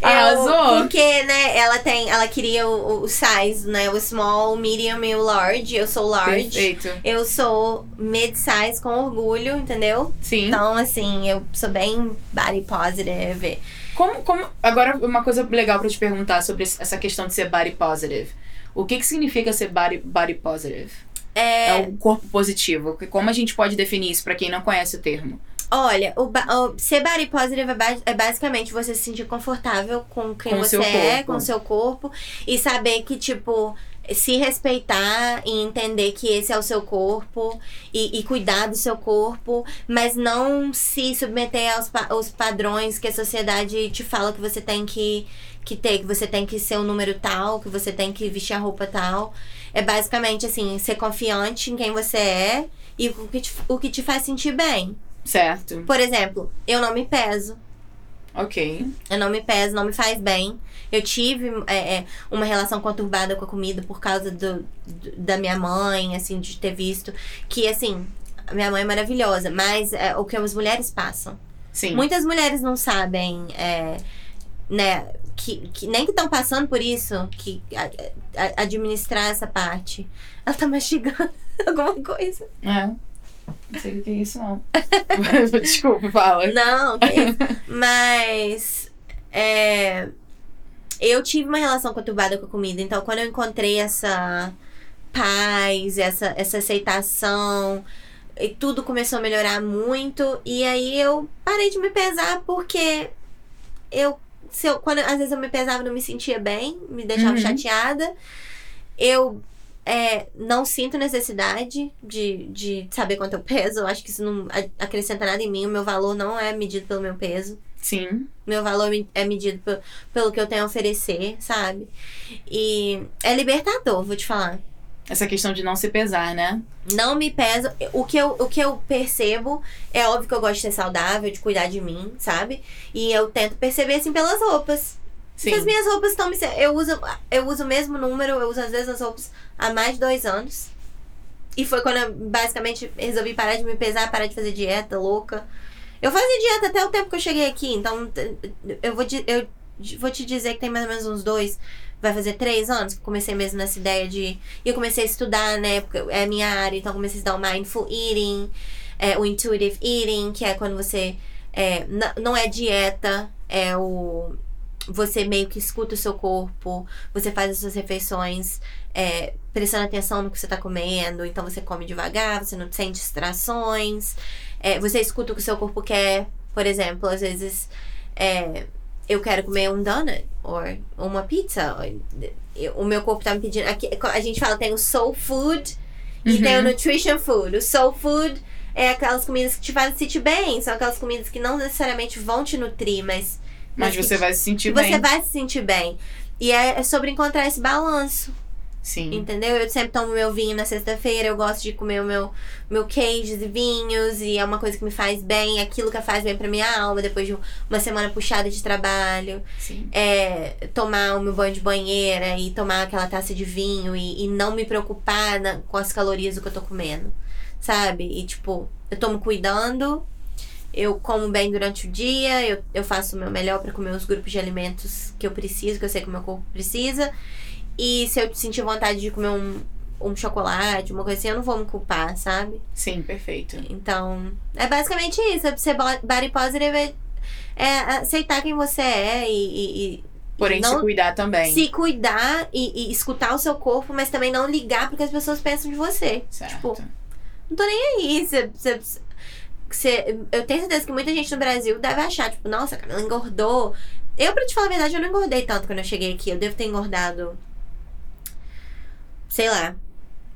Eu- Arrasou. porque, né, ela tem. Ela queria o, o size, né? O small, o medium e o large. Eu sou large. Perfeito. Eu sou mid-size com orgulho, entendeu? Sim. Então, assim, eu sou bem body positive. Como, como, agora, uma coisa legal pra te perguntar sobre essa questão de ser body positive. O que, que significa ser body, body positive? É, É o corpo positivo. Como a gente pode definir isso pra quem não conhece o termo? Olha, o, o- ser body positive é, ba- é basicamente você se sentir confortável com quem Com você é, corpo. com o seu corpo. E saber que, tipo, se respeitar e entender que esse é o seu corpo. E, e cuidar do seu corpo. Mas não se submeter aos, pa- aos padrões que a sociedade te fala que você tem que, que ter. Que você tem que ser um número tal, que você tem que vestir a roupa tal. É basicamente, assim, ser confiante em quem você é. E o que te, o que te faz sentir bem. Certo. Por exemplo, eu não me peso. Ok. Eu não me peso, não me faz bem. Eu tive é, é, uma relação conturbada com a comida por causa do, do- da minha mãe, assim, de ter visto. Que, assim, minha mãe é maravilhosa, mas é o que as mulheres passam. Sim. Muitas mulheres não sabem, é, né, que, que nem que estão passando por isso, que a- a- administrar essa parte. Ela tá mastigando [laughs] alguma coisa. É. Não sei o que é isso, não. [laughs] Desculpa, fala. Não, isso. [laughs] mas é, eu tive uma relação conturbada com a comida, então quando eu encontrei essa paz, essa, essa aceitação, e tudo começou a melhorar muito, e aí eu parei de me pesar porque eu, se eu quando às vezes eu me pesava, não me sentia bem, me deixava Uhum. chateada. Eu é, não sinto necessidade de, de saber quanto eu peso. Eu acho que isso não acrescenta nada em mim. O meu valor não é medido pelo meu peso. Sim. Meu valor é medido pe- pelo que eu tenho a oferecer, sabe? E é libertador, vou te falar. Essa questão de não se pesar, né? Não me peso. O que, eu, o que eu percebo é óbvio que eu gosto de ser saudável, de cuidar de mim, sabe? E eu tento perceber assim pelas roupas. Sim. Se as minhas roupas estão me. Eu uso, eu uso o mesmo número, eu uso as mesmas roupas há mais de dois anos. E foi quando eu basicamente resolvi parar de me pesar, parar de fazer dieta louca. Eu fazia dieta até o tempo que eu cheguei aqui, então eu vou, eu vou te dizer que tem mais ou menos uns dois, vai fazer três anos que eu comecei mesmo nessa ideia de. E eu comecei a estudar, né? Porque é minha área, então eu comecei a estudar o Mindful Eating, é, o Intuitive Eating, que é quando você. é, não é dieta, é o você meio que escuta o seu corpo, você faz as suas refeições é, prestando atenção no que você tá comendo, então você come devagar, você não tem distrações, é, você escuta o que o seu corpo quer, por exemplo, às vezes é, eu quero comer um donut ou uma pizza, eu- o meu corpo tá me pedindo, aqui, a gente fala tem o soul food e Uhum. tem o nutrition food, o soul food é aquelas comidas que te fazem sentir bem, são aquelas comidas que não necessariamente vão te nutrir, mas Mas você vai se sentir você bem. vai se sentir bem. E é, é sobre encontrar esse balanço, Sim. entendeu? Eu sempre tomo meu vinho na sexta-feira, eu gosto de comer o meu, meu queijos e vinhos, e é uma coisa que me faz bem, aquilo que faz bem pra minha alma, depois de uma semana puxada de trabalho. Sim. É tomar o meu banho de banheira e tomar aquela taça de vinho e, e não me preocupar na- com as calorias do que eu tô comendo, sabe? E tipo, eu tô me cuidando Eu como bem durante o dia, eu, eu faço o meu melhor para comer os grupos de alimentos que eu preciso, que eu sei que o meu corpo precisa. E se eu sentir vontade de comer um, um chocolate, uma coisa assim, eu não vou me culpar, sabe? Sim, perfeito. Então, é basicamente isso. É ser bo- body positive é, é aceitar quem você é e, e- e Porém, não- se cuidar também. se cuidar e, e escutar o seu corpo, mas também não ligar porque as pessoas pensam de você. Certo. Tipo, Não tô nem aí. Você, você, você- eu tenho certeza que muita gente no Brasil deve achar, tipo, nossa, a Camila engordou. Eu, pra te falar a verdade, eu não engordei tanto quando eu cheguei aqui. Eu devo ter engordado, sei lá,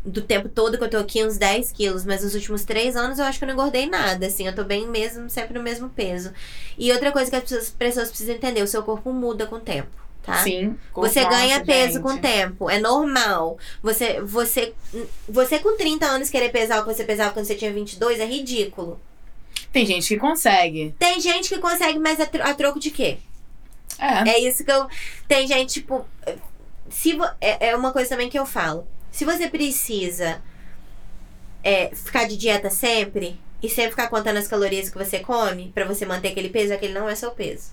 do tempo todo que eu tô aqui, uns 10 quilos. Mas nos últimos três anos eu acho que eu não engordei nada, assim. Eu tô bem mesmo, sempre no mesmo peso. E outra coisa que as pessoas, pessoas precisam entender, o seu corpo muda com o tempo, tá? Sim. Você ganha peso gente. com o tempo, é normal. Você, você, você com 30 anos querer pesar o que você pesava quando você tinha 22 é ridículo. Tem gente que consegue. Tem gente que consegue, mas a, tro- a troco de quê? É. É isso que eu. Tem gente, tipo. Se vo- é, é uma coisa também que eu falo. Se você precisa é, ficar de dieta sempre e sempre ficar contando as calorias que você come pra você manter aquele peso, aquele não é seu peso.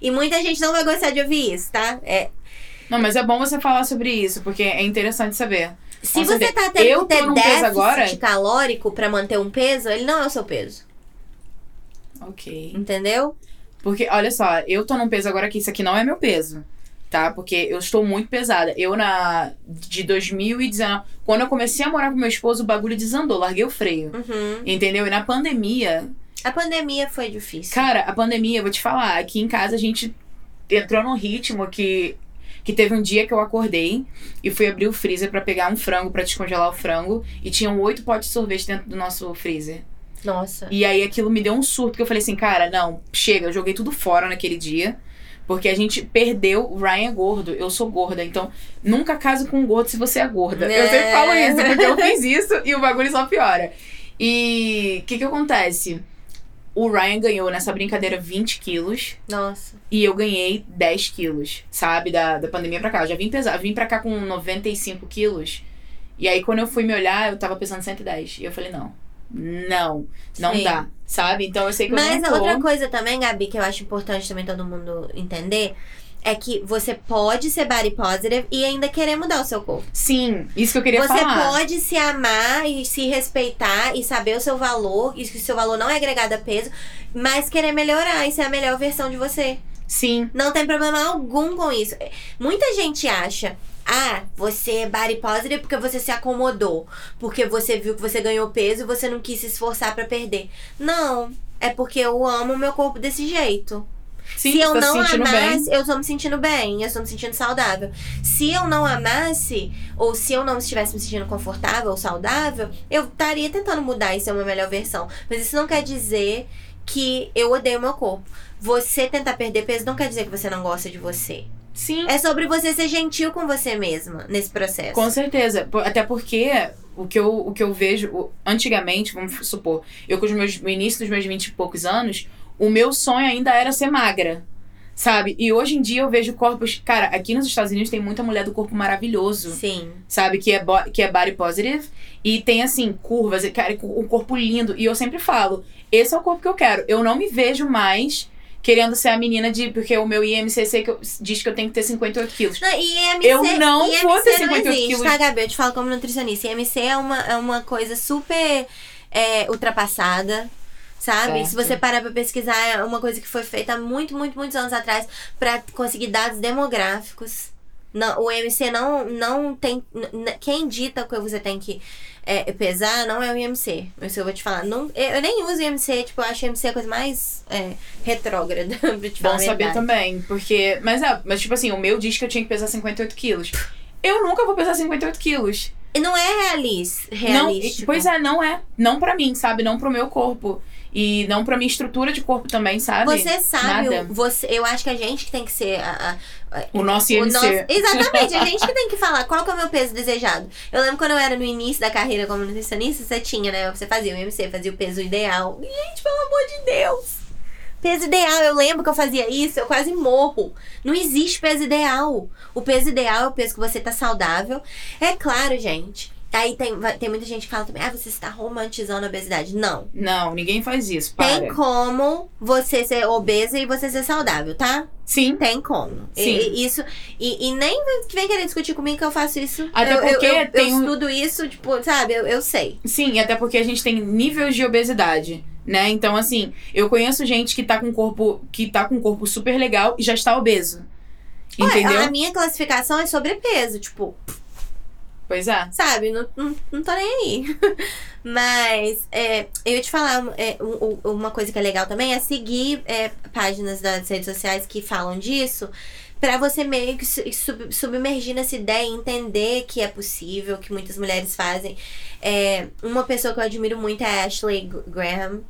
E muita gente não vai gostar de ouvir isso, tá? É, Não, mas é bom você falar sobre isso, porque é interessante saber. Se você tá tendo Eu ter num peso déficit agora- calórico pra manter um peso, ele não é o seu peso. Ok. Entendeu? Porque, olha só, eu tô num peso agora que isso aqui não é meu peso. Tá? Porque eu estou muito pesada. Eu, na. De 2019. Quando eu comecei a morar com meu esposo, o bagulho desandou. Larguei o freio. Uhum. Entendeu? E na pandemia. A pandemia foi difícil. Cara, a pandemia, eu vou te falar. Aqui em casa a gente entrou num ritmo que. Que teve um dia que eu acordei e fui abrir o freezer pra pegar um frango pra descongelar o frango. E tinham oito potes de sorvete dentro do nosso freezer. Nossa. E aí aquilo me deu um surto, porque eu falei assim, cara, não, chega, eu joguei tudo fora naquele dia. Porque a gente perdeu, o Ryan é gordo, eu sou gorda, então nunca case com um gordo se você é gorda. Eu É. sempre falo isso, porque eu fiz [laughs] isso e o bagulho só piora. E o que que acontece? O Ryan ganhou nessa brincadeira 20 quilos Nossa. e eu ganhei 10 quilos, sabe? Da, da pandemia pra cá. Eu já vim pesar, vim pra cá com 95 quilos. E aí quando eu fui me olhar, eu tava pesando 110. E eu falei, não, não, não Sim. dá, sabe? Então eu sei que eu Mas não a tô... outra coisa também, Gabi, que eu acho importante também todo mundo entender, é que você pode ser body positive e ainda querer mudar o seu corpo. Sim, isso que eu queria Você falar. pode se amar e se respeitar e saber o seu valor, e que o seu valor não é agregado a peso, mas querer melhorar e ser a melhor versão de você. Sim, Não tem problema algum com isso. Muita gente acha, ah, você é body positive porque você se acomodou, porque você viu que você ganhou peso e você não quis se esforçar pra perder. Não, é porque eu amo o meu corpo desse jeito. sim, se eu tá não se amasse, bem. eu tô me sentindo bem, eu estou me sentindo saudável. Se eu não amasse, ou se eu não estivesse me sentindo confortável ou saudável, eu estaria tentando mudar e ser uma melhor versão. Mas isso não quer dizer que eu odeio meu corpo. Você tentar perder peso não quer dizer que você não gosta de você. Sim, É sobre você ser gentil com você mesma nesse processo. com certeza. Até porque o que eu, o que eu vejo, antigamente, vamos supor, eu com os meus, no início dos meus 20 e poucos anos, o meu sonho ainda era ser magra. Sabe? E hoje em dia eu vejo corpos. Cara, aqui nos Estados Unidos tem muita mulher do corpo maravilhoso. Sim. sabe? Que é, bo- que é body positive. E tem, assim, curvas, cara, um corpo lindo. E eu sempre falo, esse é o corpo que eu quero. Eu não me vejo mais querendo ser a menina de... Porque o meu IMCC que eu- diz que eu tenho que ter 58 quilos. Não, IMC, Eu não IMC vou ter não 58 existe, quilos. tá, Gabi? Eu te falo como nutricionista. IMC é uma, é uma coisa super é, ultrapassada. Sabe? Certo. Se você parar pra pesquisar, é uma coisa que foi feita há muito, muito, muitos anos atrás pra conseguir dados demográficos. Não, o IMC não, não tem. Quem dita o que você tem que é, pesar não é o IMC. Isso eu vou te falar. Não, eu nem uso o IMC, tipo, eu acho o IMC a coisa mais é, retrógrada, [laughs] pra te falar Bom saber também, porque... Mas, é, mas, tipo assim, o meu diz que eu tinha que pesar 58 quilos. Eu nunca vou pesar 58 quilos. E não é realis, Não, realístico. pois é, não é. Não pra mim, sabe? Não pro meu corpo. E não pra minha estrutura de corpo também, sabe? Você sabe, Nada. você, eu acho que a gente que tem que ser a- a- O nosso o IMC. nosso- exatamente, a gente que tem que falar qual que é o meu peso desejado. Eu lembro quando eu era no início da carreira como nutricionista, você tinha, né? Você fazia o IMC, fazia o peso ideal. Gente, pelo amor de Deus! Peso ideal, eu lembro que eu fazia isso, eu quase morro. Não existe peso ideal. O peso ideal é o peso que você tá saudável. É claro, gente. Aí tem, vai- tem muita gente que fala também, ah, você está romantizando a obesidade. Não. Não, ninguém faz isso. Para. Tem como você ser obesa e você ser saudável, tá? Sim. Tem como. Sim. e- isso. E, e nem vem querer discutir comigo que eu faço isso. Até eu, eu- porque eu, eu, tem um- estudo isso, tipo, sabe? Eu, eu sei. Sim, até porque a gente tem níveis de obesidade, né? Então, assim, eu conheço gente que tá com corpo que tá com um corpo super legal e já está obeso. Ué, Entendeu? a minha classificação é sobrepeso, tipo, Pois é. sabe? Não, não, não tô nem aí. [laughs] Mas é, eu ia te falar, é, um- um- uma coisa que é legal também é seguir é, páginas das redes sociais que falam disso. Pra você meio que su- sub- submergir nessa ideia e entender que é possível, que muitas mulheres fazem. É, uma pessoa que eu admiro muito é a Ashley Graham,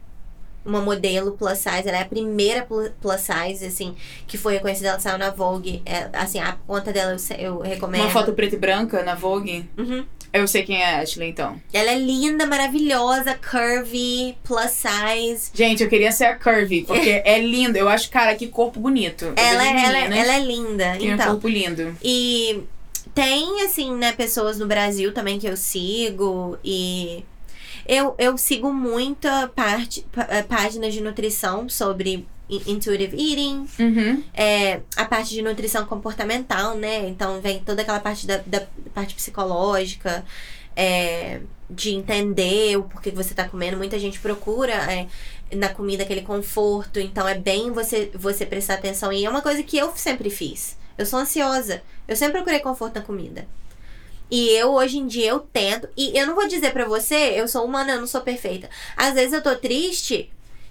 uma modelo plus size. Ela é a primeira plu- plus size, assim, que foi reconhecida. Ela saiu na Vogue. É, assim, a conta dela eu, eu recomendo. Uma foto preta e branca na Vogue. Uhum. Eu sei quem é a Ashley, então. Ela é linda, maravilhosa, curvy, plus size. Gente, eu queria ser a Curvy, [laughs] porque é lindo. Eu acho, cara, que corpo bonito. Eu Ela, é- ela, é- meninas ela é linda. tem um Então, corpo lindo. e tem, assim, né, pessoas no Brasil também que eu sigo. E eu, eu sigo muita parte, eh, páginas de nutrição sobre in- intuitive eating, Uhum. é, a parte de nutrição comportamental, né? Então vem toda aquela parte da, da parte psicológica, é, de entender o porquê que você tá comendo. Muita gente procura é, na comida aquele conforto, então é bem você, você prestar atenção. E é uma coisa que eu sempre fiz. Eu sou ansiosa. Eu sempre procurei conforto na comida. E eu, hoje em dia, eu tento. E eu não vou dizer pra você, eu sou humana, eu não sou perfeita. Às vezes eu tô triste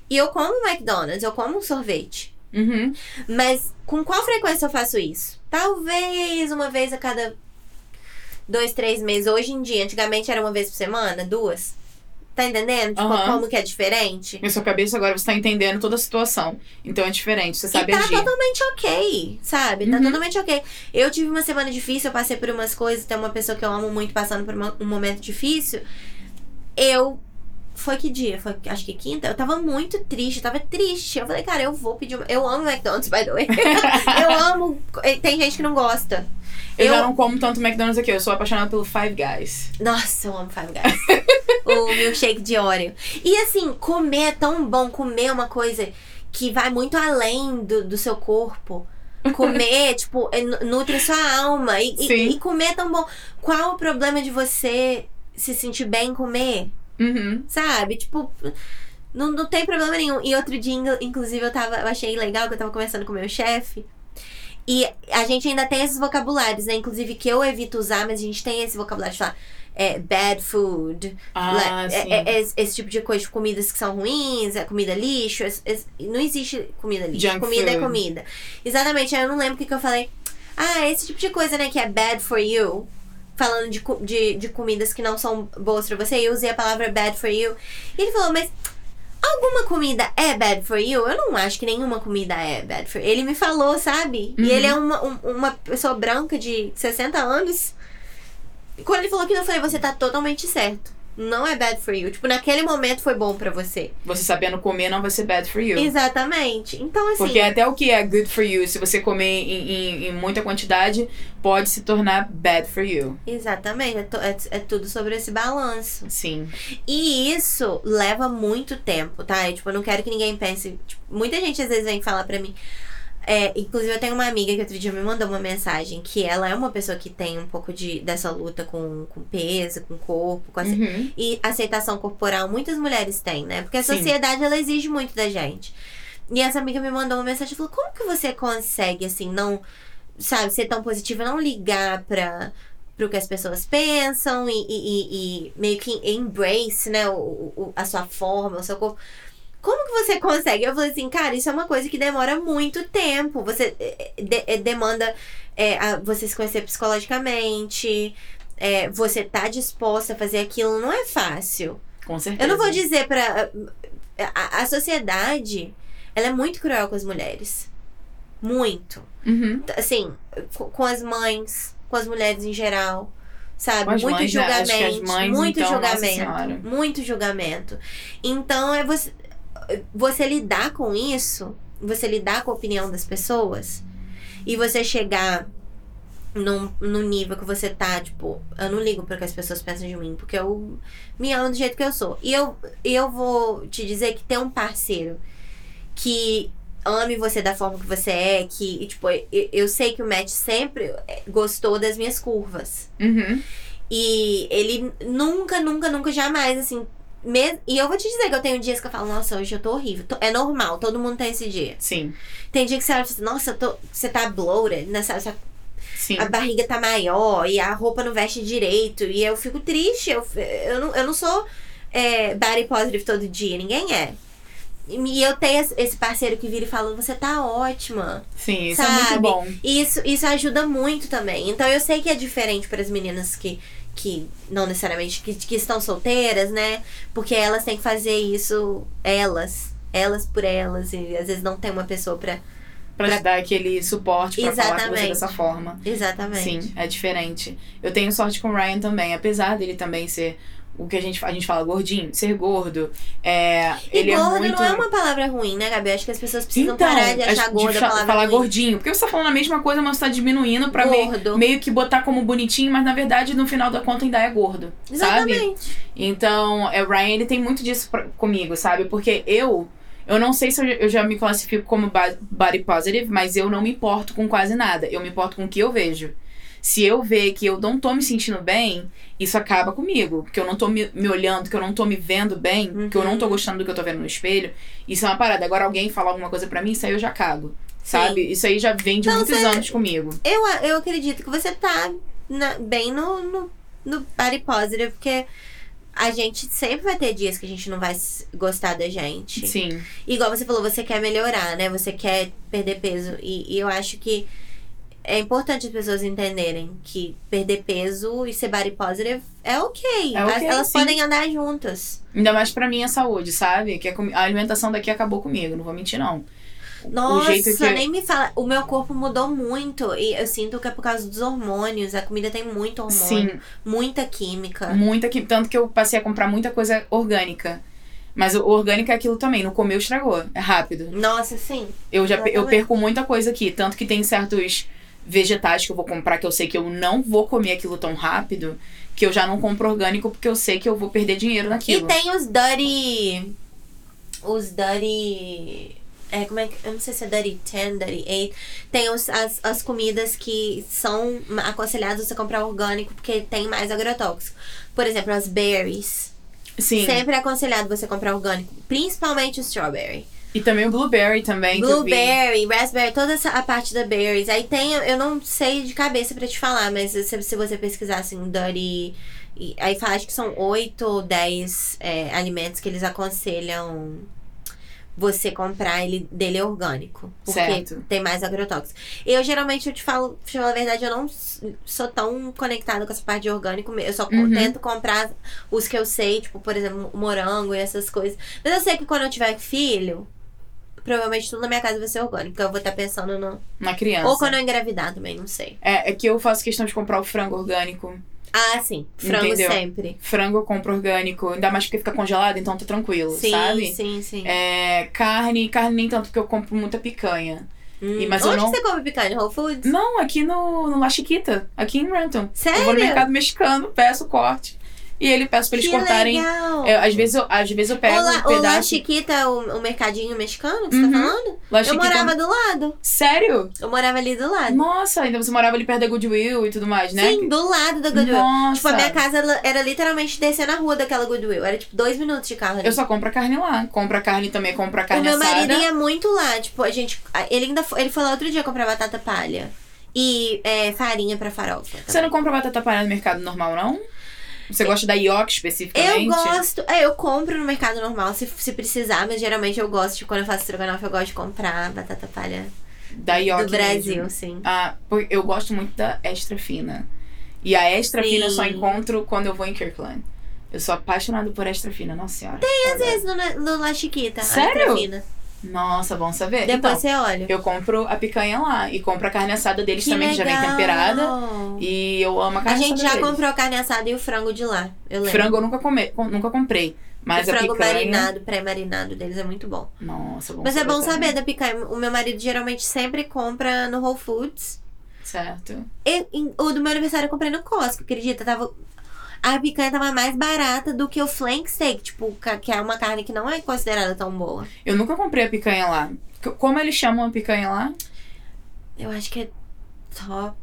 e eu como um McDonald's, eu como um sorvete. Uhum. Mas com qual frequência eu faço isso? Talvez uma vez a cada dois, três meses. Hoje em dia, antigamente era uma vez por semana, duas. Tá entendendo? Tipo, Aham. como que é diferente? Na sua cabeça agora você tá entendendo toda a situação. Então é diferente, você E sabe tá agir. totalmente ok, sabe? Tá Uhum. totalmente ok. Eu tive uma semana difícil, eu passei por umas coisas, tem uma pessoa que eu amo muito passando por uma- um momento difícil. Eu. Foi que dia? Foi acho que quinta? Eu tava muito triste, eu tava triste. Eu falei, cara, eu vou pedir uma. Eu amo McDonald's, by the way. [laughs] eu amo. Tem gente que não gosta. Eu, já eu- não como tanto McDonald's aqui, eu sou apaixonada pelo Five Guys. Nossa, eu amo Five Guys. [laughs] o milkshake de Oreo. E assim, comer é tão bom. Comer é uma coisa que vai muito além do, do seu corpo. Comer, [laughs] tipo, é nu- nutre sua alma. E, e- Sim. e comer é tão bom. Qual o problema de você se sentir bem em comer? Uhum. Sabe? Tipo, não, não tem problema nenhum. E outro dia, inclu- inclusive, eu tava. Eu achei legal que eu tava conversando com o meu chefe. E a gente ainda tem esses vocabulários, né? Inclusive que eu evito usar, mas a gente tem esse vocabulário de falar é, bad food. Ah, like, sim. é- é- esse, tipo de coisa, comidas que são ruins, é comida lixo. não existe comida lixo. Junk comida é food. comida. Exatamente, eu não lembro o que, que eu falei. Ah, esse tipo de coisa, né, que é bad for you. Falando de, de, de comidas que não são boas pra você, e eu usei a palavra bad for you. E ele falou, mas alguma comida é bad for you? Eu não acho que nenhuma comida é bad for you. Ele me falou, sabe? Uhum. E ele é uma, um- uma pessoa branca de 60 anos. E quando ele falou que eu falei, você tá totalmente certo. Não é bad for you. Tipo, naquele momento foi bom pra você. Você sabendo comer não vai ser bad for you. Exatamente. Então, assim. Porque até o que é good for you, se você comer em, em- em muita quantidade, pode se tornar bad for you. Exatamente. É, é- é tudo sobre esse balanço. Sim. E isso leva muito tempo, tá? Eu, tipo, eu não quero que ninguém pense. tipo, muita gente às vezes vem falar pra mim. É, inclusive, eu tenho uma amiga que outro dia me mandou uma mensagem que ela é uma pessoa que tem um pouco de, dessa luta com, com peso, com corpo, com ace- Uhum. e aceitação corporal. Muitas mulheres têm, né? Porque a Sim. sociedade ela exige muito da gente. E essa amiga me mandou uma mensagem e falou: Como que você consegue, assim, não, sabe, ser tão positiva, não ligar pra, pro que as pessoas pensam e, e- e- e meio que embrace, né, o, o- a sua forma, o seu corpo. Como que você consegue? Eu falei assim, cara, isso é uma coisa que demora muito tempo. Você eh, de- eh, demanda eh, a- você se conhecer psicologicamente. eh, você tá disposta a fazer aquilo. Não é fácil. Com certeza. Eu não vou dizer pra. A, a sociedade, ela é muito cruel com as mulheres. Muito. Uhum. Assim, co- com as mães, com as mulheres em geral. Sabe? Muito mães, né? Julgamento. mães, muito então, julgamento. Muito julgamento. Então é você. Você lidar com isso, você lidar com a opinião das pessoas, e você chegar num, num nível que você tá, tipo, eu não ligo para que as pessoas pensam de mim, porque eu me amo do jeito que eu sou. E eu, eu vou te dizer que ter um parceiro que ame você da forma que você é, que, tipo, eu, eu sei que o Matt sempre gostou das minhas curvas. Uhum. E ele nunca, nunca, nunca, jamais, assim. E eu vou te dizer que eu tenho dias que eu falo, nossa, hoje eu tô horrível. É normal, todo mundo tem esse dia. Sim. Tem dia que você olha e fala assim, nossa, eu tô... você tá bloated, né? Sabe? Você- Sim. A barriga tá maior e a roupa não veste direito. E eu fico triste. Eu, eu, não, eu não sou é, body positive todo dia, ninguém é. E eu tenho esse- parceiro que vira e fala, você tá ótima. Sim, isso é Sabe? muito bom. E isso, isso ajuda muito também. Então eu sei que é diferente para as meninas que, que não necessariamente que, que estão solteiras, né? Porque elas têm que fazer isso elas, elas por elas e às vezes não tem uma pessoa pra. Pra te dar aquele suporte pra falar com você dessa forma. Exatamente. Sim, é diferente. Eu tenho sorte com o Ryan também, apesar dele também ser o que a gente, a gente fala gordinho, ser gordo. É, E ele gordo é muito. não é uma palavra ruim, né, Gabi? Acho que as pessoas precisam Então, parar de achar que gorda a palavra falar ruim. gordinho. Porque você tá falando a mesma coisa, mas você tá diminuindo pra meio, meio que botar como bonitinho, mas na verdade, no final da conta, ainda é gordo. Sabe? Exatamente. Então, é, o Ryan, ele tem muito disso pra- comigo, sabe? Porque eu. Eu não sei se eu, eu já me classifico como body positive, mas eu não me importo com quase nada. Eu me importo com o que eu vejo. Se eu ver que eu não tô me sentindo bem, isso acaba comigo. Que eu não tô me, me olhando, que eu não tô me vendo bem, que eu não tô gostando do que eu tô vendo no espelho. Isso é uma parada. Agora alguém falar alguma coisa pra mim, isso aí eu já cago. Sabe? Isso aí já vem de Então, muitos você- anos comigo. Eu, eu acredito que você tá na- bem no, no, no body positive, porque a gente sempre vai ter dias que a gente não vai gostar da gente. Sim. Igual você falou, você quer melhorar, né? Você quer perder peso. E, e eu acho que é importante as pessoas entenderem que perder peso e ser body positive é ok. É ok, Elas sim. podem andar juntas. Ainda mais pra minha saúde, sabe? Que a, alimentação daqui acabou comigo, não vou mentir, não. Nossa, o jeito que. nem me fala. O meu corpo mudou muito. E eu sinto que é por causa dos hormônios. A comida tem muito hormônio. Sim, Muita química. muita que Tanto que eu passei a comprar muita coisa orgânica. Mas o orgânico é aquilo também, não comeu, estragou. É rápido. Nossa, sim. Eu já eu perco muita coisa aqui. Tanto que tem certos vegetais que eu vou comprar que eu sei que eu não vou comer aquilo tão rápido. Que eu já não compro orgânico porque eu sei que eu vou perder dinheiro E naquilo. tem os dirty. Os dirty. É, como é que. Eu não sei se é dirty 10, dirty 8. Tem os, as, as comidas que são aconselhadas você comprar orgânico porque tem mais agrotóxico. Por exemplo, as berries. Sim. Sempre é aconselhado você comprar orgânico. Principalmente o strawberry. E também o blueberry também. Blueberry, raspberry, toda essa a parte da berries. Aí tem, eu não sei de cabeça pra te falar, mas se, se você pesquisar assim, dirty. e- Aí fala acho que são 8 ou 10 é, alimentos que eles aconselham você comprar ele dele orgânico. Porque Certo. tem mais agrotóxico. Eu geralmente, eu te falo, te falar a verdade, eu não sou tão conectada com essa parte de orgânico. Eu só Uhum. tento comprar os que eu sei, tipo, por exemplo, morango e essas coisas. Mas eu sei que quando eu tiver filho, provavelmente tudo na minha casa vai ser orgânico. Eu vou estar pensando no. Na criança. Ou quando eu engravidar também, não sei. É, é que eu faço questão de comprar o frango orgânico. Ah, sim. Frango Entendeu? sempre. Frango eu compro orgânico, ainda mais porque fica congelado, então tá tranquilo, Sim, sabe? sim, sim. É, carne, carne nem tanto porque eu compro muita picanha. Hum. e- mas eu Onde não- você come picanha? Whole Foods? Não, aqui no, no La Chiquita, aqui em Renton. Sério? Eu vou no mercado mexicano, peço corte. E ele peço pra eles que cortarem. legal. É, às, vezes eu, às vezes eu pego o La, um o pedaço. Chiquita, o, o mercadinho mexicano que Uhum. você tá falando? La Eu Chiquita- morava do lado. Sério? Eu morava ali do lado. Nossa, ainda você morava ali perto da Goodwill e tudo mais, né? Sim, do lado da Goodwill. Nossa. Tipo, a minha casa era literalmente descer na rua daquela Goodwill. Era tipo dois minutos de carro ali. Eu só compro a carne lá. Compro a carne também, compro a O carne meu assada. marido ia muito lá. Tipo, a gente. Ele ainda foi, ele foi lá outro dia comprar batata palha. E é, farinha pra farofa. Você também. não compra batata palha no mercado normal, não? Você gosta da York Eu especificamente? gosto. É, eu compro no mercado normal se, se precisar, mas geralmente eu gosto, tipo, quando eu faço estrogonofe, eu gosto de comprar batata palha Da York do Brasil, mesmo. sim. Ah, eu gosto muito da extra fina. E a extra Sim. fina eu só encontro quando eu vou em Kirkland. Eu sou apaixonada por extra fina, nossa senhora. Tem Às vezes no, no La Chiquita. Sério? extra fina. Nossa, bom saber. Depois então, você olha. eu compro a picanha lá e compro a carne assada deles Que também, que já vem legal. temperada. E eu amo a A carne gente assada já deles. comprou a carne assada e o frango de lá. Eu lembro. Frango eu nunca, come, com- nunca comprei. Mas o a frango picanha... marinado, pré-marinado deles é muito bom. Nossa, bom Mas é bom também. saber da picanha. O meu marido geralmente sempre compra no Whole Foods. Certo. Eu- em- o do meu aniversário eu comprei no Costco, acredita? Tava, a picanha tava mais barata do que o flank steak, tipo, que é uma carne que não é considerada tão boa. Eu nunca comprei a picanha lá. Como eles chamam a picanha lá? Eu acho que é top,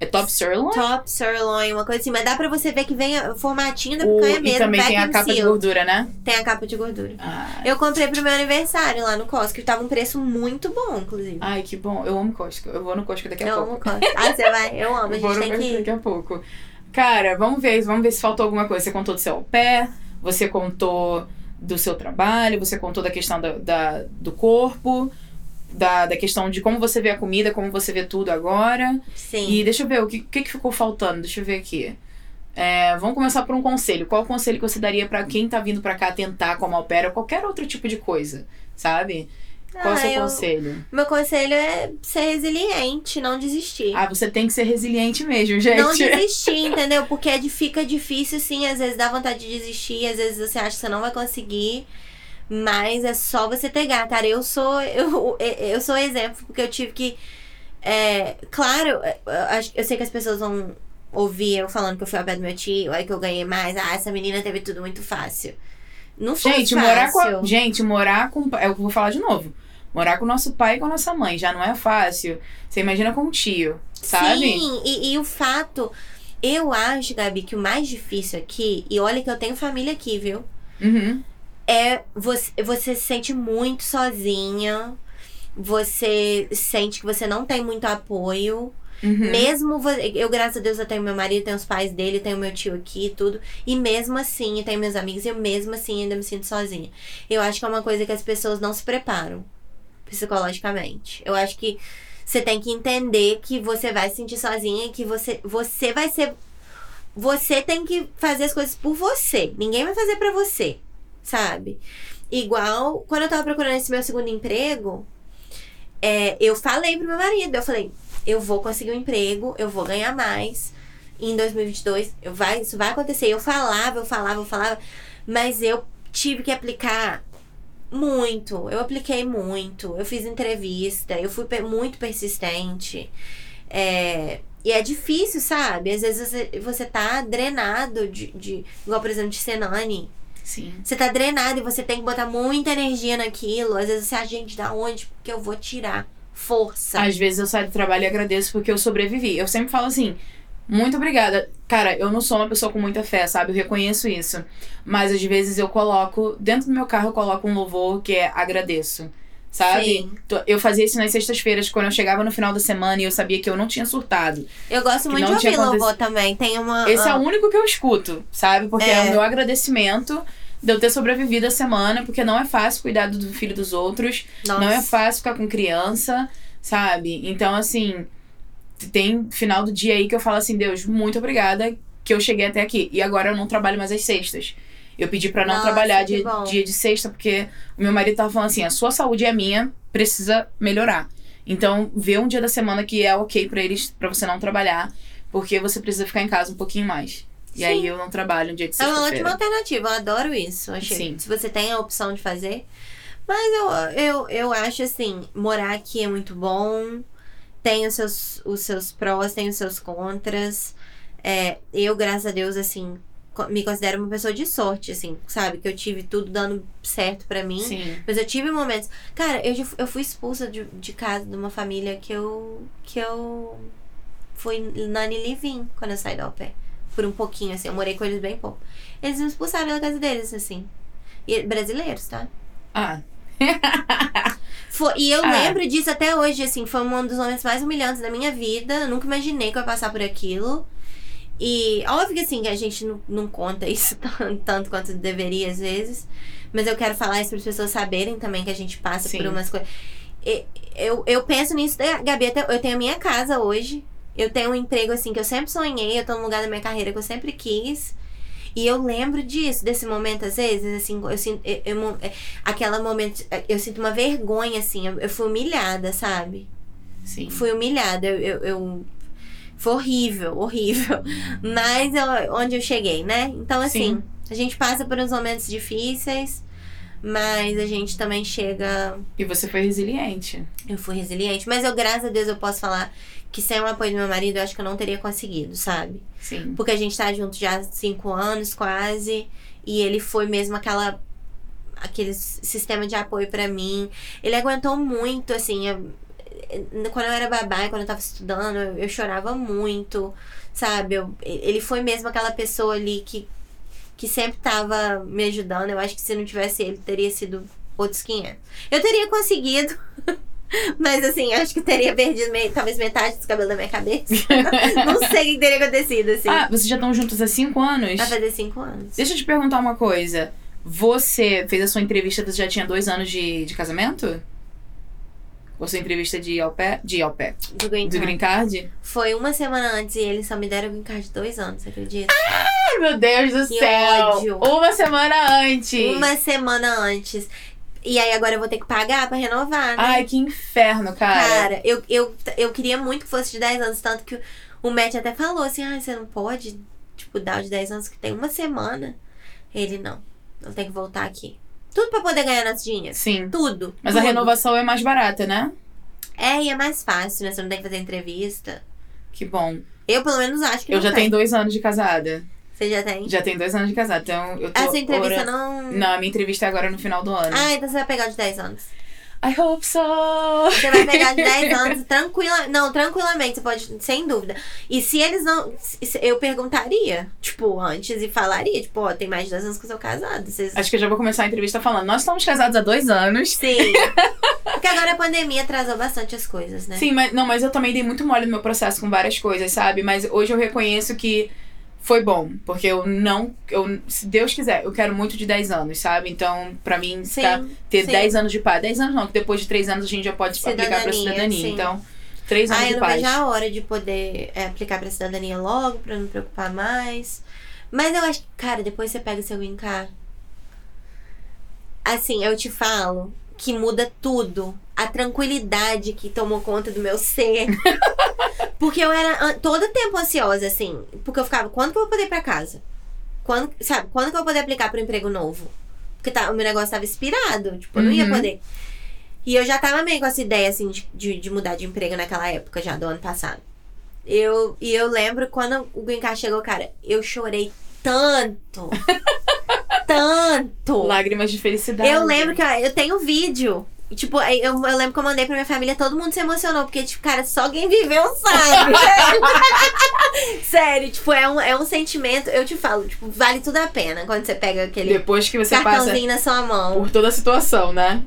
É top sirloin? top sirloin, uma coisa assim. Mas dá pra você ver que vem a- o formatinho da O- picanha e mesmo. também tem a capa de seal. gordura, né? Tem a capa de gordura. Ah, Eu comprei pro meu aniversário lá no Costco, e tava um preço muito bom, inclusive. Ai, que bom. Eu amo Costco. Eu vou no Costco daqui a eu pouco. amo Costco. Ah, você vai? Eu [laughs] amo, a Eu vou gente no tem que daqui a pouco. Cara, vamos ver, vamos ver se faltou alguma coisa. Você contou do seu pair, você contou do seu trabalho, você contou da questão da, da- do corpo, da, da questão de como você vê a comida, como você vê tudo agora. Sim. E deixa eu ver, o que, que que ficou faltando? Deixa eu ver aqui. É, vamos começar por um conselho. Qual o conselho que você daria pra quem tá vindo pra cá tentar como ou qualquer outro tipo de coisa, sabe? Qual é o Ah, seu eu- conselho? Meu conselho é ser resiliente, não desistir. Ah, você tem que ser resiliente mesmo, gente. Não [laughs] desistir, entendeu? Porque é, fica difícil, sim. Às vezes dá vontade de desistir, às vezes você acha que você não vai conseguir. Mas é só você pegar, cara. Eu sou, eu, [laughs] eu sou exemplo, porque eu tive que. é, claro, eu, acho- eu sei que as pessoas vão ouvir eu falando que eu fui ao pé do meu tio, aí que eu ganhei mais. Ah, essa menina teve tudo muito fácil. Não foi Gente, fácil. morar com a, gente, morar com. É o que eu vou falar de novo. Morar com o nosso pai e com a nossa mãe já não é fácil. Você imagina com um tio, sabe? Sim, e, e o fato. Eu acho, Gabi, que o mais difícil aqui, e olha que eu tenho família aqui, viu? Uhum. é você, você se sente muito sozinha. Você sente que você não tem muito apoio. Uhum. Mesmo eu, graças a Deus, eu tenho meu marido, tenho os pais dele, tenho meu tio aqui e tudo. E mesmo assim, eu tenho meus amigos, e eu mesmo assim ainda me sinto sozinha. Eu acho que é uma coisa que as pessoas não se preparam psicologicamente. Eu acho que você tem que entender que você vai se sentir sozinha e que você, você vai ser. Você tem que fazer as coisas por você. Ninguém vai fazer pra você, sabe? Igual quando eu tava procurando esse meu segundo emprego, é, eu falei pro meu marido, eu falei, eu vou conseguir um emprego, eu vou ganhar mais. Em 2022, eu vai, isso vai acontecer. Eu falava, eu falava, eu falava, mas eu tive que aplicar muito. Eu apliquei muito. Eu fiz entrevista, eu fui muito persistente. É, e é difícil, sabe? Às vezes você, você tá drenado de, de. Igual, por exemplo, de Senani. Sim. Você tá drenado e você tem que botar muita energia naquilo. Às vezes você, ah, gente, da onde? Porque eu vou tirar força. Às vezes eu saio do trabalho e agradeço porque eu sobrevivi. Eu sempre falo assim, muito obrigada. Cara, eu não sou uma pessoa com muita fé, sabe? Eu reconheço isso. Mas às vezes eu coloco, dentro do meu carro eu coloco um louvor que é agradeço. Sabe? Sim. Eu fazia isso nas sextas-feiras, quando eu chegava no final da semana e eu sabia que eu não tinha surtado. Eu gosto muito de ouvir louvor acontecido. também. Tem uma. Esse é ah, o único que eu escuto, sabe? Porque é. É. o meu agradecimento de eu ter sobrevivido a semana, porque não é fácil cuidar do filho dos outros. nossa. Não é fácil ficar com criança, sabe? Então, assim, tem final do dia aí que eu falo assim, Deus, muito obrigada que eu cheguei até aqui. E agora eu não trabalho mais às sextas. Eu pedi pra não Nossa, trabalhar dia, bom. dia de sexta, porque o meu marido tava falando assim, a sua saúde é minha, precisa melhorar. Então, vê um dia da semana que é ok pra eles, para você não trabalhar, porque você precisa ficar em casa um pouquinho mais. E Sim. aí eu não trabalho um dia de É uma ótima sexta-feira. alternativa, eu adoro isso. Achei. Sim. Se você tem a opção de fazer. Mas eu, eu, eu acho assim, morar aqui é muito bom. Tem os seus, os seus prós, tem os seus contras. É, eu, graças a Deus, assim, me considero uma pessoa de sorte, assim, sabe? Que eu tive tudo dando certo pra mim. Sim. Mas eu tive momentos. Cara, eu, eu fui expulsa de, de casa de uma família que eu. que eu fui nani living quando eu saí da UPE. Por um pouquinho, assim. Eu morei com eles bem pouco. Eles me expulsaram da casa deles, assim. E, brasileiros, tá? Ah, [laughs] Foi, e eu Ah. lembro disso até hoje, assim. Foi um dos momentos mais humilhantes da minha vida. Eu nunca imaginei que eu ia passar por aquilo. E óbvio que assim, que a gente não, não conta isso [laughs] tan- tanto quanto deveria às vezes. Mas eu quero falar isso para as pessoas saberem também que a gente passa Sim. por umas coisas. Eu, eu penso nisso, né, Gabi, até- eu tenho a minha casa hoje. Eu tenho um emprego assim que eu sempre sonhei, eu tô num lugar da minha carreira que eu sempre quis. E eu lembro disso, desse momento, às vezes, assim, eu sinto. Eu, eu é, aquela momento. Eu sinto uma vergonha, assim, eu, eu fui humilhada, sabe? sim. Fui humilhada. Eu, eu, eu- Foi horrível, [laughs] horrível. Mas eu- onde eu cheguei, né? Então, assim, Sim. a gente passa por uns momentos difíceis, Mas a gente também chega. E você foi resiliente. Eu fui resiliente. Mas eu, graças a Deus, eu posso falar que sem o apoio do meu marido, eu acho que eu não teria conseguido, sabe? Sim. Porque a gente tá junto já há cinco anos, quase. E ele foi mesmo aquela. Aquele sistema de apoio pra mim. Ele aguentou muito, assim. eu- quando eu era babá, e quando eu tava estudando, eu, eu chorava muito, sabe? Eu- ele foi mesmo aquela pessoa ali que, que sempre tava me ajudando. Eu acho que se não tivesse ele, teria sido outros 500. Eu teria conseguido. [laughs] Mas assim, acho que teria perdido meio, talvez metade dos cabelos da minha cabeça. [laughs] não sei o que teria acontecido, assim. Ah, vocês já estão juntos há cinco anos? Vai fazer cinco anos. Deixa eu te perguntar uma coisa. Você fez a sua entrevista, você já tinha dois anos de, de casamento? Ou sua entrevista de au pair? De au pair. Do Green Do Card. green card? Foi uma semana antes e eles só me deram o Green Card de dois anos, você acredita? Ai, meu Deus do Que céu! ódio. Uma semana antes! Uma semana antes. E aí agora eu vou ter que pagar pra renovar, né? Ai, que inferno, cara. Cara, eu, eu, eu queria muito que fosse de 10 anos, tanto que o Matt até falou assim, ah, você não pode, tipo, dar o de 10 anos que tem uma semana. Ele, não, eu tenho que voltar aqui. Tudo pra poder ganhar nosso dinheiro. Sim. Tudo. Mas a tudo. renovação é mais barata, né? É, e é mais fácil, né? Você não tem que fazer entrevista. Que bom. Eu, pelo menos, acho que Eu já tem. tenho dois anos de casada. Você já tem? Já tenho dois anos de casada. Então eu tô. A sua entrevista ora- não... Não, a minha entrevista é agora no final do ano. Ah, então você vai pegar de 10 anos. I hope so! Você vai pegar [laughs] de 10 anos tranquila, não, tranquilamente, você pode, sem dúvida. E se eles não, se- eu perguntaria, tipo, antes e falaria, tipo, ó, tem mais de 10 anos que eu sou casado. Vocês... Acho que eu já vou começar a entrevista falando. Nós estamos casados há dois anos. Sim. [laughs] Porque agora a pandemia atrasou bastante as coisas, né? Sim, mas não, mas eu também dei muito mole no meu processo com várias coisas, sabe? Mas hoje eu reconheço que foi bom, porque eu não, eu, se Deus quiser, eu quero muito de 10 anos, sabe? Então, pra mim, Sim, ficar, ter sim. 10 anos de paz, 10 anos não, que depois de 3 anos a gente já pode aplicar pra Cidadania, cidadania. sim. Então, 3 anos Ah, eu de paz. vejo a hora de poder é, aplicar pra cidadania logo, pra não me preocupar mais. Mas eu acho que, cara, depois você pega o seu green card. Assim, eu te falo que muda tudo. A tranquilidade que tomou conta do meu ser. [laughs] porque eu era todo tempo ansiosa, assim. Porque eu ficava, quando que eu vou poder ir pra casa? Quando, sabe, quando que eu vou poder aplicar pro emprego novo? Porque tá, o meu negócio tava expirado. Tipo, eu não ia Uhum. poder. E eu já tava meio com essa ideia, assim, de, de, mudar de emprego naquela época, já do ano passado. Eu, e eu lembro quando o Green Card chegou, cara, eu chorei tanto. [laughs] tanto. Lágrimas de felicidade. Eu lembro que ó, eu tenho vídeo. Tipo, eu, eu lembro que eu mandei pra minha família, todo mundo se emocionou, porque, tipo, cara, só quem viveu sabe. [laughs] Sério, tipo, é um, é um sentimento, eu te falo, tipo, vale tudo a pena quando você pega aquele Depois que você passa na sua mão. por toda a situação, né?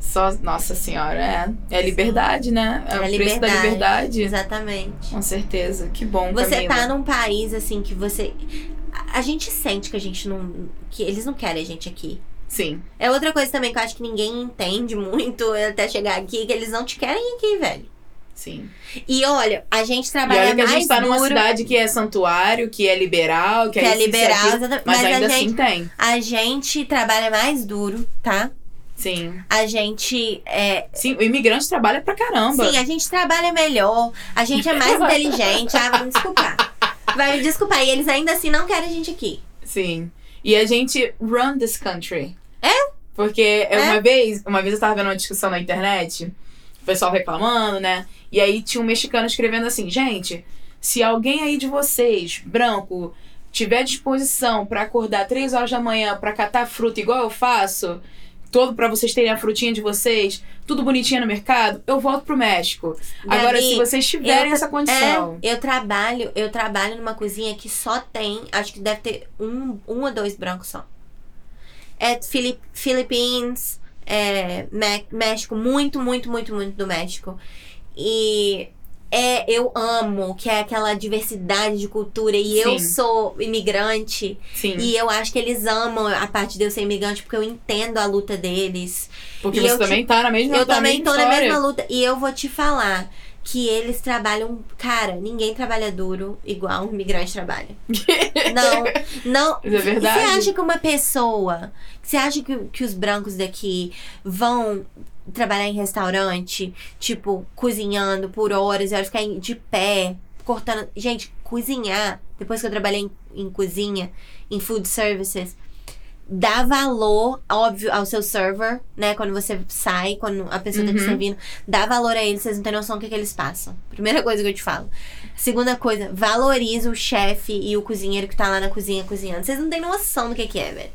Só, nossa senhora, é, é liberdade, né? É, É o a preço da liberdade. Exatamente. Com certeza. Que bom, Você Camila. tá num país assim que você. A gente sente que a gente não. que eles não querem a gente aqui. Sim. É outra coisa também que eu acho que ninguém entende muito [laughs] até chegar aqui, que eles não te querem aqui, velho. Sim. E olha, a gente E trabalha olha que a mais gente tá numa duro, cidade que é santuário, que é liberal, que, que é é e liberal, Mas, mas, ainda a gente, assim tem. a gente trabalha mais duro, tá? Sim. A gente é, Sim, o imigrante trabalha pra caramba. Sim, a gente trabalha melhor, a gente é mais [laughs] inteligente. Ah, vai me desculpar. Vai me desculpar. E eles ainda assim não querem a gente aqui. Sim. E a gente run this country. É? Porque É? uma vez, uma vez eu tava vendo uma discussão na internet, o pessoal reclamando, né? E aí tinha um mexicano escrevendo assim, gente, se alguém aí de vocês, branco, tiver disposição pra acordar três horas da manhã pra catar fruta igual eu faço, todo pra vocês terem a frutinha de vocês, tudo bonitinho no mercado, eu volto pro México. Agora, Gabi, se vocês tiverem eu- essa condição. É, eu trabalho, eu trabalho numa cozinha que só tem, acho que deve ter um, um ou dois brancos só. É Fili Philippines, é México, muito, muito, muito, muito do México. E é, eu amo que é aquela diversidade de cultura e eu Sim. sou imigrante. Sim. E eu acho que eles amam a parte de eu ser imigrante porque eu entendo a luta deles. Porque e você eu te- também tá na mesma eu na também tô na história. mesma luta. E eu vou te falar que eles trabalham. Cara, ninguém trabalha duro igual um imigrante trabalha. [laughs] Não, não. Mas é verdade. Você acha que uma pessoa. Você acha que, que os brancos daqui vão trabalhar em restaurante, tipo, cozinhando por horas e horas, ficar de pé, cortando. Gente, cozinhar. Depois que eu trabalhei em, em cozinha, em food services. Dá valor, óbvio, ao seu server, né? Quando você sai, quando a pessoa tá te Uhum. servindo, dá valor a eles, vocês não têm noção do que, que eles passam. Primeira coisa que eu te falo. Segunda coisa, valoriza o chefe e o cozinheiro que tá lá na cozinha cozinhando. Vocês não têm noção do que, que é, velho.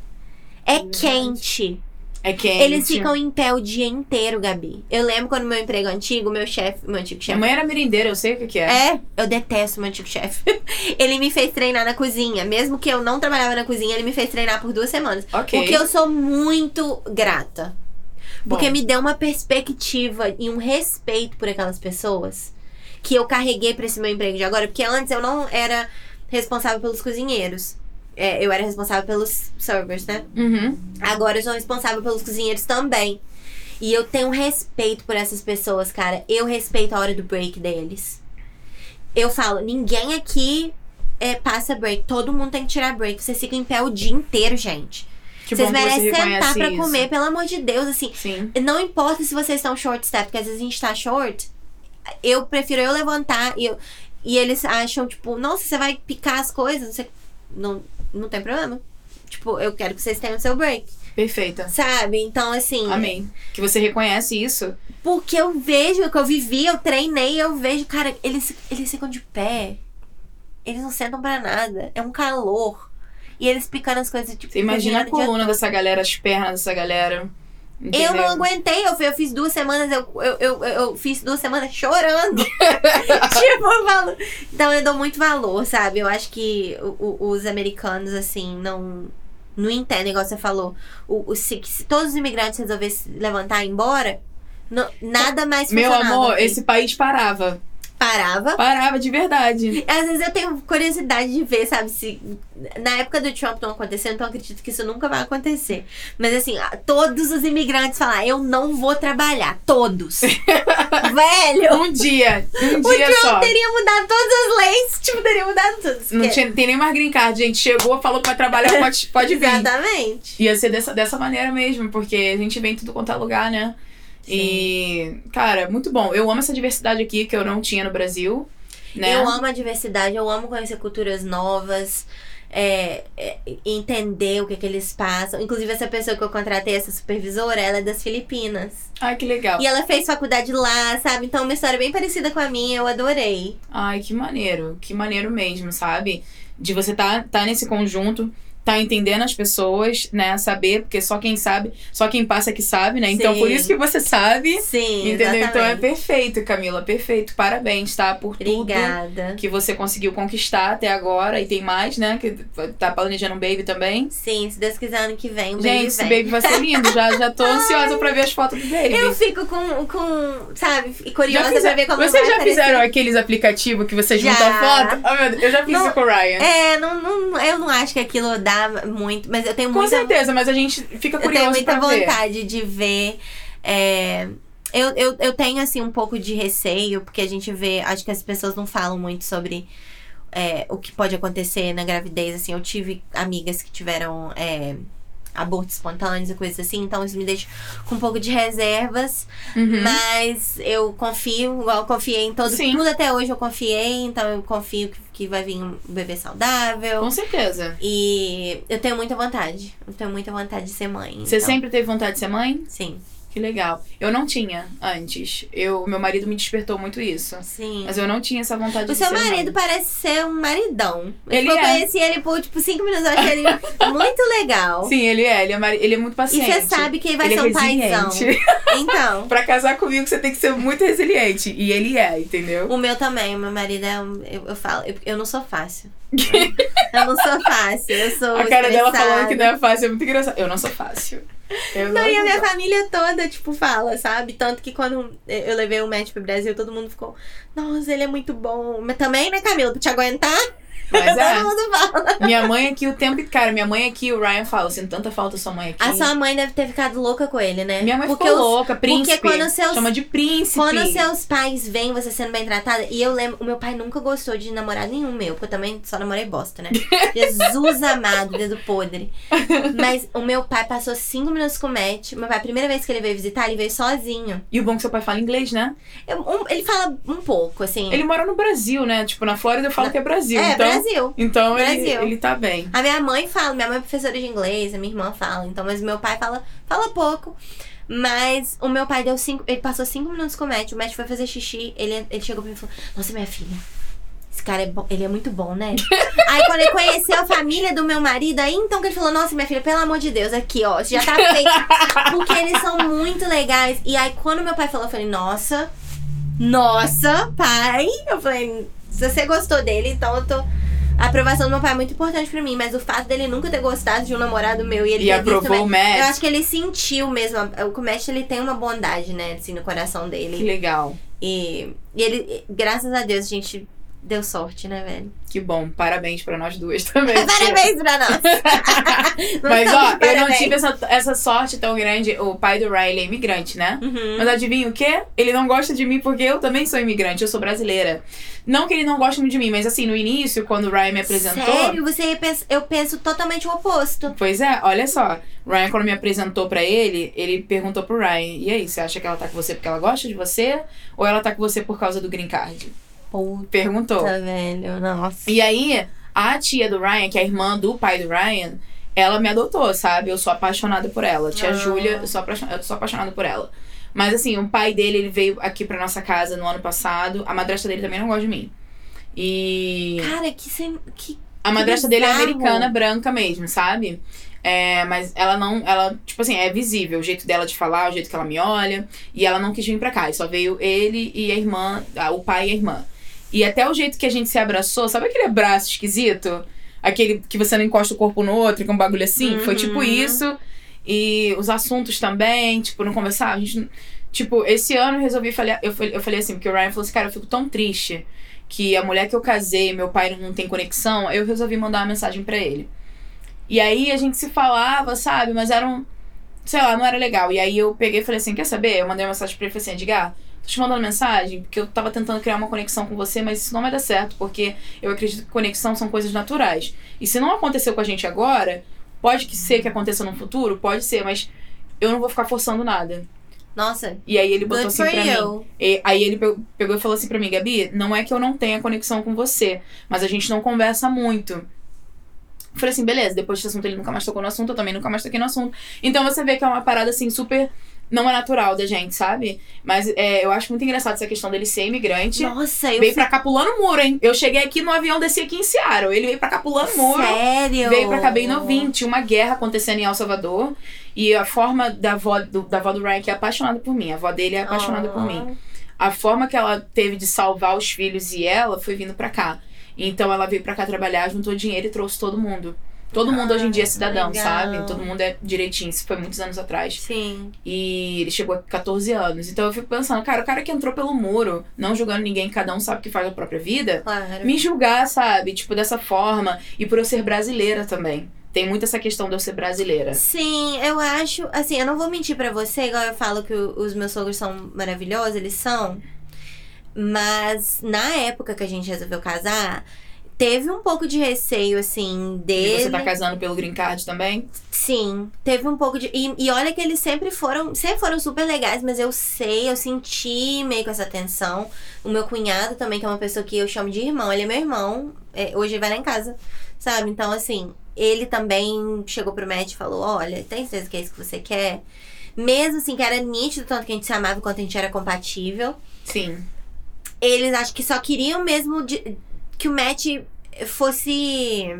É quente. É quente. Eles ficam em pé o dia inteiro, Gabi. Eu lembro quando meu emprego antigo, meu chefe, meu antigo Minha chefe. mãe era merendeira, eu sei o que, que é. É, eu detesto meu antigo chefe. [laughs] ele me fez treinar na cozinha. Mesmo que eu não trabalhava na cozinha, ele me fez treinar por duas semanas. Ok. Porque eu sou muito grata. Porque Bom. me deu uma perspectiva e um respeito por aquelas pessoas que eu carreguei pra esse meu emprego de agora. Porque antes eu não era responsável pelos cozinheiros. É, eu era responsável pelos servers, né? Uhum. Agora eu sou responsável pelos cozinheiros também. E eu tenho respeito por essas pessoas, cara. Eu respeito a hora do break deles. Eu falo, ninguém aqui é, passa break. Todo mundo tem que tirar break. Vocês ficam em pé o dia inteiro, gente. Que vocês bom que você merecem sentar pra isso. comer, pelo amor de Deus, assim. Sim. Não importa se vocês estão short step, porque às vezes a gente tá short. Eu prefiro eu levantar e, eu, e eles acham, tipo, nossa, você vai picar as coisas. Você, não, não tem problema. Tipo, eu quero que vocês tenham seu break. Perfeita. Sabe? Então, assim. Amém. Que você reconhece isso. Porque eu vejo que eu vivi, eu treinei, eu vejo, cara, eles, eles ficam de pé. Eles não sentam pra nada. É um calor. E eles picando as coisas, tipo, Você imagina a coluna dessa galera, as pernas dessa galera. Eu Entendeu? não aguentei, eu, eu fiz duas semanas, eu, eu, eu, eu fiz duas semanas chorando. [laughs] tipo, eu falo. Então eu dou muito valor, sabe? Eu acho que o- o- os americanos, assim, não. Não entendem, igual você falou. O, o- se, se todos os imigrantes resolvessem levantar e ir embora, não- nada mais Meu amor, esse país parava. Parava. Parava de verdade. Às vezes eu tenho curiosidade de ver, sabe, se na época do Trump não aconteceu, então acredito que isso nunca vai acontecer. Mas assim, todos os imigrantes falar, eu não vou trabalhar. Todos. [laughs] Velho! Um dia. Um O dia Trump só. teria mudado todas as leis. Tipo, teria mudado tudo. Não Porque- tinha, tem nem mais green card, gente. Chegou, falou que vai trabalhar, pode, pode vir. [laughs] Exatamente. Ia ser dessa, dessa maneira mesmo, porque a gente vem em tudo quanto é lugar, né? E, cara, muito bom. Eu amo essa diversidade aqui que eu não tinha no Brasil. Né? Eu amo a diversidade, eu amo conhecer culturas novas. é, é, entender o que, que eles passam. Inclusive, essa pessoa que eu contratei, essa supervisora, ela é das Filipinas. Ai, que legal. E ela fez faculdade lá, sabe? Então, uma história bem parecida com a minha, eu adorei. Ai, que maneiro. Que maneiro mesmo, sabe? De você tá, tá nesse conjunto, tá entendendo as pessoas, né? Saber, porque só quem sabe, só quem passa que sabe, né? Então, Sim. por isso que você sabe. Sim, Entendeu? exatamente. Então é perfeito, Camila. Perfeito. Parabéns, tá? Por tudo Obrigada. que você conseguiu conquistar até agora. E tem mais, né? Que tá planejando um baby também. Sim, se Deus quiser, ano que vem, o Gente, baby esse vem. baby vai ser lindo. Já, já tô [laughs] ansiosa pra ver as fotos do baby. Eu fico com, com sabe, curiosa fizer- pra ver como Vocês já aparecer. fizeram aqueles aplicativos que você junta Já. a foto? Oh, meu Deus, eu já fiz Não, isso com o Ryan. É, não, não, eu não acho que aquilo dá muito, mas eu tenho Com muita, certeza, mas a gente fica eu tenho curioso muita pra ver. vontade de ver. é, eu, eu, eu tenho, assim, um pouco de receio, porque a gente vê, acho que as pessoas não falam muito sobre é, o que pode acontecer na gravidez, assim, eu tive amigas que tiveram é, abortos espontâneos e coisas assim, então isso me deixa com um pouco de reservas, Uhum. mas eu confio, igual eu confiei em todo, Sim. tudo até hoje eu confiei, então eu confio que, que vai vir um bebê saudável. Com certeza. E eu tenho muita vontade. Eu tenho muita vontade de ser mãe. Você então, sempre teve vontade de ser mãe? Sim. Que legal. Eu não tinha antes. Eu, meu marido me despertou muito isso. Sim. Mas eu não tinha essa vontade O de seu ser marido mãe. parece ser um maridão. Ele eu é. conheci ele por, tipo, cinco minutos. Eu achei ele [laughs] muito legal. Sim, ele é. Ele é, mari- ele é muito E paciente. você sabe que ele vai ele ser é um paizão. resiliente. [laughs] Então. [laughs] pra casar comigo, você tem que ser muito resiliente. E ele é, entendeu? O meu também, o meu marido é um. Eu, eu falo, eu, eu não sou fácil. eu não sou fácil. Eu sou. A cara dela falando que não é fácil é muito engraçado. Eu não sou fácil. Eu Não, e a minha família toda, tipo, fala, sabe? Tanto que quando eu levei o Matt pro Brasil, todo mundo ficou, nossa, ele é muito bom. Mas também, né, Camila? Pra te aguentar, Mas é. todo mundo fala. Minha mãe aqui o tempo. Cara, minha mãe aqui, o Ryan fala, eu sinto tanta falta sua mãe aqui. A sua mãe deve ter ficado louca com ele, né? Minha mãe porque ficou os- louca, príncipe. quando seus- Chama de príncipe. Quando seus pais veem você sendo bem tratada, e eu lembro, o meu pai nunca gostou de namorado nenhum meu, porque eu também só namorei bosta, né? [laughs] Jesus amado, dedo podre. Mas o meu pai passou cinco minutos com o Matt. Meu pai, a primeira vez que ele veio visitar, ele veio sozinho. E o bom é que seu pai fala inglês, né? Eu- um- ele fala um pouco, assim. Ele mora no Brasil, né? Tipo, na Flórida eu falo que é Brasil. É, então, Brasil. Então ele, Brasil. ele tá bem. A minha mãe fala, minha mãe é professora de inglês, a minha irmã fala, então, mas meu pai fala, fala pouco. Mas o meu pai deu cinco. Ele passou cinco minutos com o Matt, o Matt foi fazer xixi, ele, ele chegou pra mim e falou: Nossa, minha filha. Esse cara é bom, ele é muito bom, né? [laughs] aí quando ele conheceu a família do meu marido, aí então que ele falou, nossa, minha filha, pelo amor de Deus, aqui, ó, já tá feito. [laughs] Porque eles são muito legais. E aí quando meu pai falou, eu falei, nossa, nossa, pai. Eu falei, se você gostou dele, então eu tô. A aprovação do meu pai é muito importante pra mim, mas o fato dele nunca ter gostado de um namorado meu e ele E ter visto aprovou o Matt. Eu acho que ele sentiu mesmo. O Matt, ele tem uma bondade, né, assim, no coração Que dele. legal. E, e ele, graças a Deus, a gente deu sorte, né, velho? Que bom. Parabéns pra nós duas [laughs] também. [laughs] Parabéns pra nós! [laughs] Mas, ó, eu não tive essa, essa sorte tão grande. O pai do Riley é imigrante, né? Uhum. Mas adivinha o quê? Ele não gosta de mim porque eu também sou imigrante, eu sou brasileira. Não que ele não goste muito de mim, mas assim, no início, quando o Ryan me apresentou. Sério? Você pensa, eu penso totalmente o oposto. Pois é, olha só. Ryan, quando me apresentou pra ele, ele perguntou pro Ryan: E aí, você acha que ela tá com você porque ela gosta de você? Ou ela tá com você por causa do green card? Puta, Perguntou. velho, nossa. E aí, a tia do Ryan, que é a irmã do pai do Ryan, ela me adotou, sabe? Eu sou apaixonada por ela. Tia Ah. Júlia, eu sou, eu sou apaixonada por ela. Mas assim, o pai dele, ele veio aqui pra nossa casa no ano passado. A madrasta dele também não gosta de mim. E Cara, que sem. Que... a madrasta dele é americana, branca mesmo, sabe? É, mas ela não, ela, tipo assim, é visível o jeito dela de falar, o jeito que ela me olha. E ela não quis vir pra cá. E só veio ele e a irmã, o pai e a irmã. E até o jeito que a gente se abraçou, sabe aquele abraço esquisito? Aquele que você não encosta o corpo no outro, com um bagulho assim? Foi tipo Uhum. isso. E os assuntos também, tipo, não conversar. A gente, tipo, esse ano eu resolvi falhar. Eu, falei- eu falei assim, porque o Ryan falou assim, cara, eu fico tão triste que a mulher que eu casei, meu pai não tem conexão, eu resolvi mandar uma mensagem pra ele. E aí a gente se falava, sabe? Mas era um. Sei lá, não era legal. E aí eu peguei e falei assim: quer saber? Eu mandei uma mensagem pra ele e falei assim: Edgar, tô te mandando mensagem porque eu tava tentando criar uma conexão com você, mas isso não vai dar certo, porque eu acredito que conexão são coisas naturais. E se não aconteceu com a gente agora, pode que ser que aconteça no futuro, pode ser, mas eu não vou ficar forçando nada. Nossa, E aí ele botou assim pra mim. you. E aí ele pe- pegou e falou assim pra mim, Gabi, não é que eu não tenha conexão com você, mas a gente não conversa muito. Eu falei assim, beleza, depois desse assunto ele nunca mais tocou no assunto, eu também nunca mais toquei no assunto. Então você vê que é uma parada assim super. Não é natural da gente, sabe? Mas é, eu acho muito engraçado essa questão dele ser imigrante. Nossa, eu Veio pra cá pulando o muro, hein? Eu cheguei aqui no avião, desci aqui em Seattle. Ele veio pra cá pulando muro. Sério? Veio pra cá bem novinho. Tinha uma guerra acontecendo em El Salvador. E a forma da avó do, da avó do Ryan, que é apaixonada por mim. A avó dele é apaixonada por mim. A forma que ela teve de salvar os filhos e ela foi vindo pra cá. Então ela veio pra cá trabalhar, juntou dinheiro e trouxe todo mundo. Todo mundo hoje em dia é cidadão, legal. sabe? Todo mundo é direitinho. Isso foi muitos anos atrás. Sim. E ele chegou a 14 anos. Então eu fico pensando, cara, o cara que entrou pelo muro, não julgando ninguém, cada um sabe o que faz a própria vida Claro. me julgar, sabe? Tipo, dessa forma. E por eu ser brasileira também. Tem muito essa questão de eu ser brasileira. Sim, eu acho. Assim, eu não vou mentir pra você, igual eu falo que os meus sogros são maravilhosos, eles são. Mas na época que a gente resolveu casar, teve um pouco de receio, assim, E dele. você tá casando pelo green card também? Sim, teve um pouco de. E, e olha que eles sempre foram. Sempre foram super legais, mas eu sei, eu senti meio com essa tensão. O meu cunhado também, que é uma pessoa que eu chamo de irmão, ele é meu irmão. é, hoje ele vai lá em casa, sabe? Então, assim, ele também chegou pro Matt e falou: Olha, tem certeza que é isso que você quer? Mesmo assim, que era nítido, tanto que a gente se amava quanto a gente era compatível. Sim. Eles acho que só queriam mesmo de- que o Matt fosse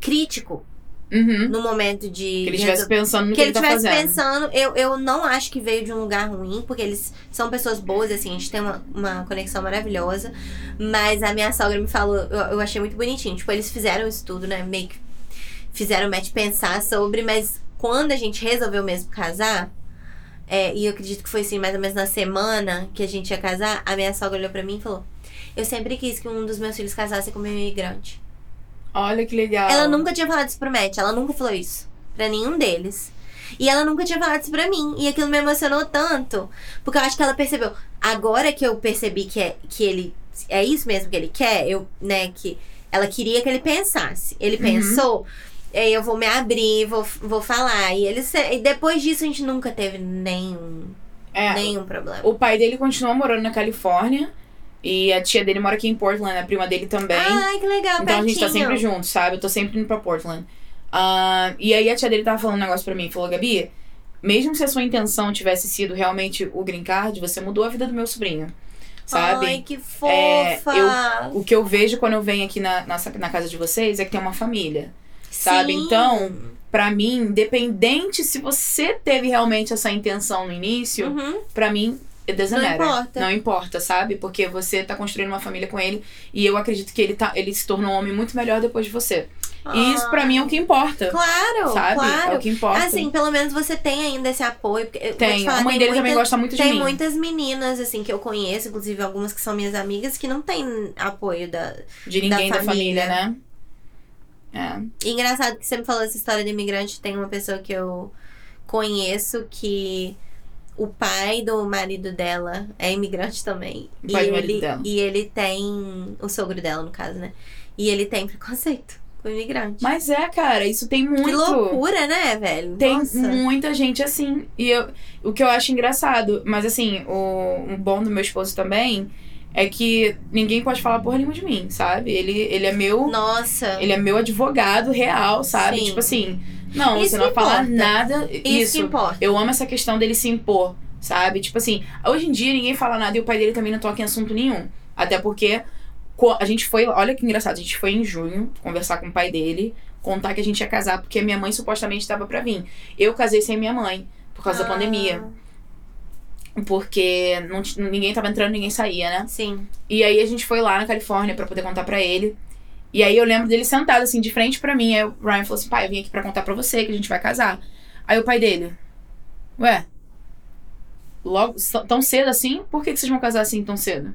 crítico Uhum. no momento de. Que ele estivesse pensando no que, que ele tá estivesse fazendo. pensando, eu, eu não acho que veio de um lugar ruim, porque eles são pessoas boas, assim, a gente tem uma, uma conexão maravilhosa. Mas a minha sogra me falou, eu, eu achei muito bonitinho. Tipo, eles fizeram isso tudo, né? Meio que fizeram o Matt pensar sobre, mas quando a gente resolveu mesmo casar, é, e eu acredito que foi assim, mais ou menos na semana que a gente ia casar, a minha sogra olhou pra mim e falou: Eu sempre quis que um dos meus filhos casasse com um imigrante. Olha que legal. Ela nunca tinha falado isso pro Matt, ela nunca falou isso pra nenhum deles. E ela nunca tinha falado isso pra mim. E aquilo me emocionou tanto. Porque eu acho que ela percebeu. Agora que eu percebi que, é, que ele. É isso mesmo que ele quer, eu, né, que ela queria que ele pensasse. Ele Uhum. pensou, aí eu vou me abrir, vou, vou falar. E ele e depois disso a gente nunca teve nenhum, É, nenhum problema. o pai dele continua morando na Califórnia. E a tia dele mora aqui em Portland, a prima dele também. Ai, que legal, então a gente tá pertinho. sempre junto, sabe? Eu tô sempre indo pra Portland. Ah, e aí a tia dele tava falando um negócio pra mim. Falou, Gabi, mesmo se a sua intenção tivesse sido realmente o green card, você mudou a vida do meu sobrinho. Sabe? Ai, que É, fofa. O que eu vejo quando eu venho aqui na, na, na casa de vocês é que tem uma família. sabe? Sim. Então, Pra mim, independente se você teve realmente essa intenção no início, Uhum. pra mim, it doesn't Não matter. importa. Não importa, sabe? Porque você tá construindo uma família com ele e eu acredito que ele, tá, ele se tornou um homem muito melhor depois de você. E isso pra mim é o que importa. Claro, sabe? claro. É o que importa. Assim, pelo menos você tem ainda esse apoio. Tem. falar, a mãe tem dele também muitas- gosta muito de Tem mim. muitas meninas, assim, que eu conheço, inclusive algumas que são minhas amigas, que não tem apoio da. De ninguém da da família, família. né? É. E engraçado que você me falou essa história de imigrante, tem uma pessoa que eu conheço que o pai do marido dela é imigrante também. O pai e do ele, dela. E ele tem. O sogro dela, no caso, né? E ele tem preconceito com imigrante. Mas é, cara, isso tem muito. que loucura, né, velho? Tem Nossa. muita gente assim. E eu, o que eu acho engraçado, mas assim, o, o bom do meu esposo também é que ninguém pode falar porra nenhuma de mim, sabe? Ele, ele é meu. Nossa. Ele é meu advogado real, sabe? Sim. Tipo assim, não, Isso você não importa. nada. Isso, Isso. importa. Eu amo essa questão dele se impor, sabe? Tipo assim, hoje em dia ninguém fala nada e o pai dele também não toca em assunto nenhum. Até porque a gente foi, olha que engraçado, a gente foi em junho conversar com o pai dele, contar que a gente ia casar, porque minha mãe supostamente estava pra vir. Eu casei sem minha mãe, por causa da Ah, pandemia. Porque não, ninguém tava entrando, ninguém saía, né? Sim. E aí a gente foi lá na Califórnia pra poder contar pra ele. E aí eu lembro dele sentado assim, de frente pra mim. Aí o Ryan falou assim: pai, eu vim aqui pra contar pra você que a gente vai casar. Aí o pai dele, ué, logo, tão cedo assim? Por que, que vocês vão casar assim tão cedo?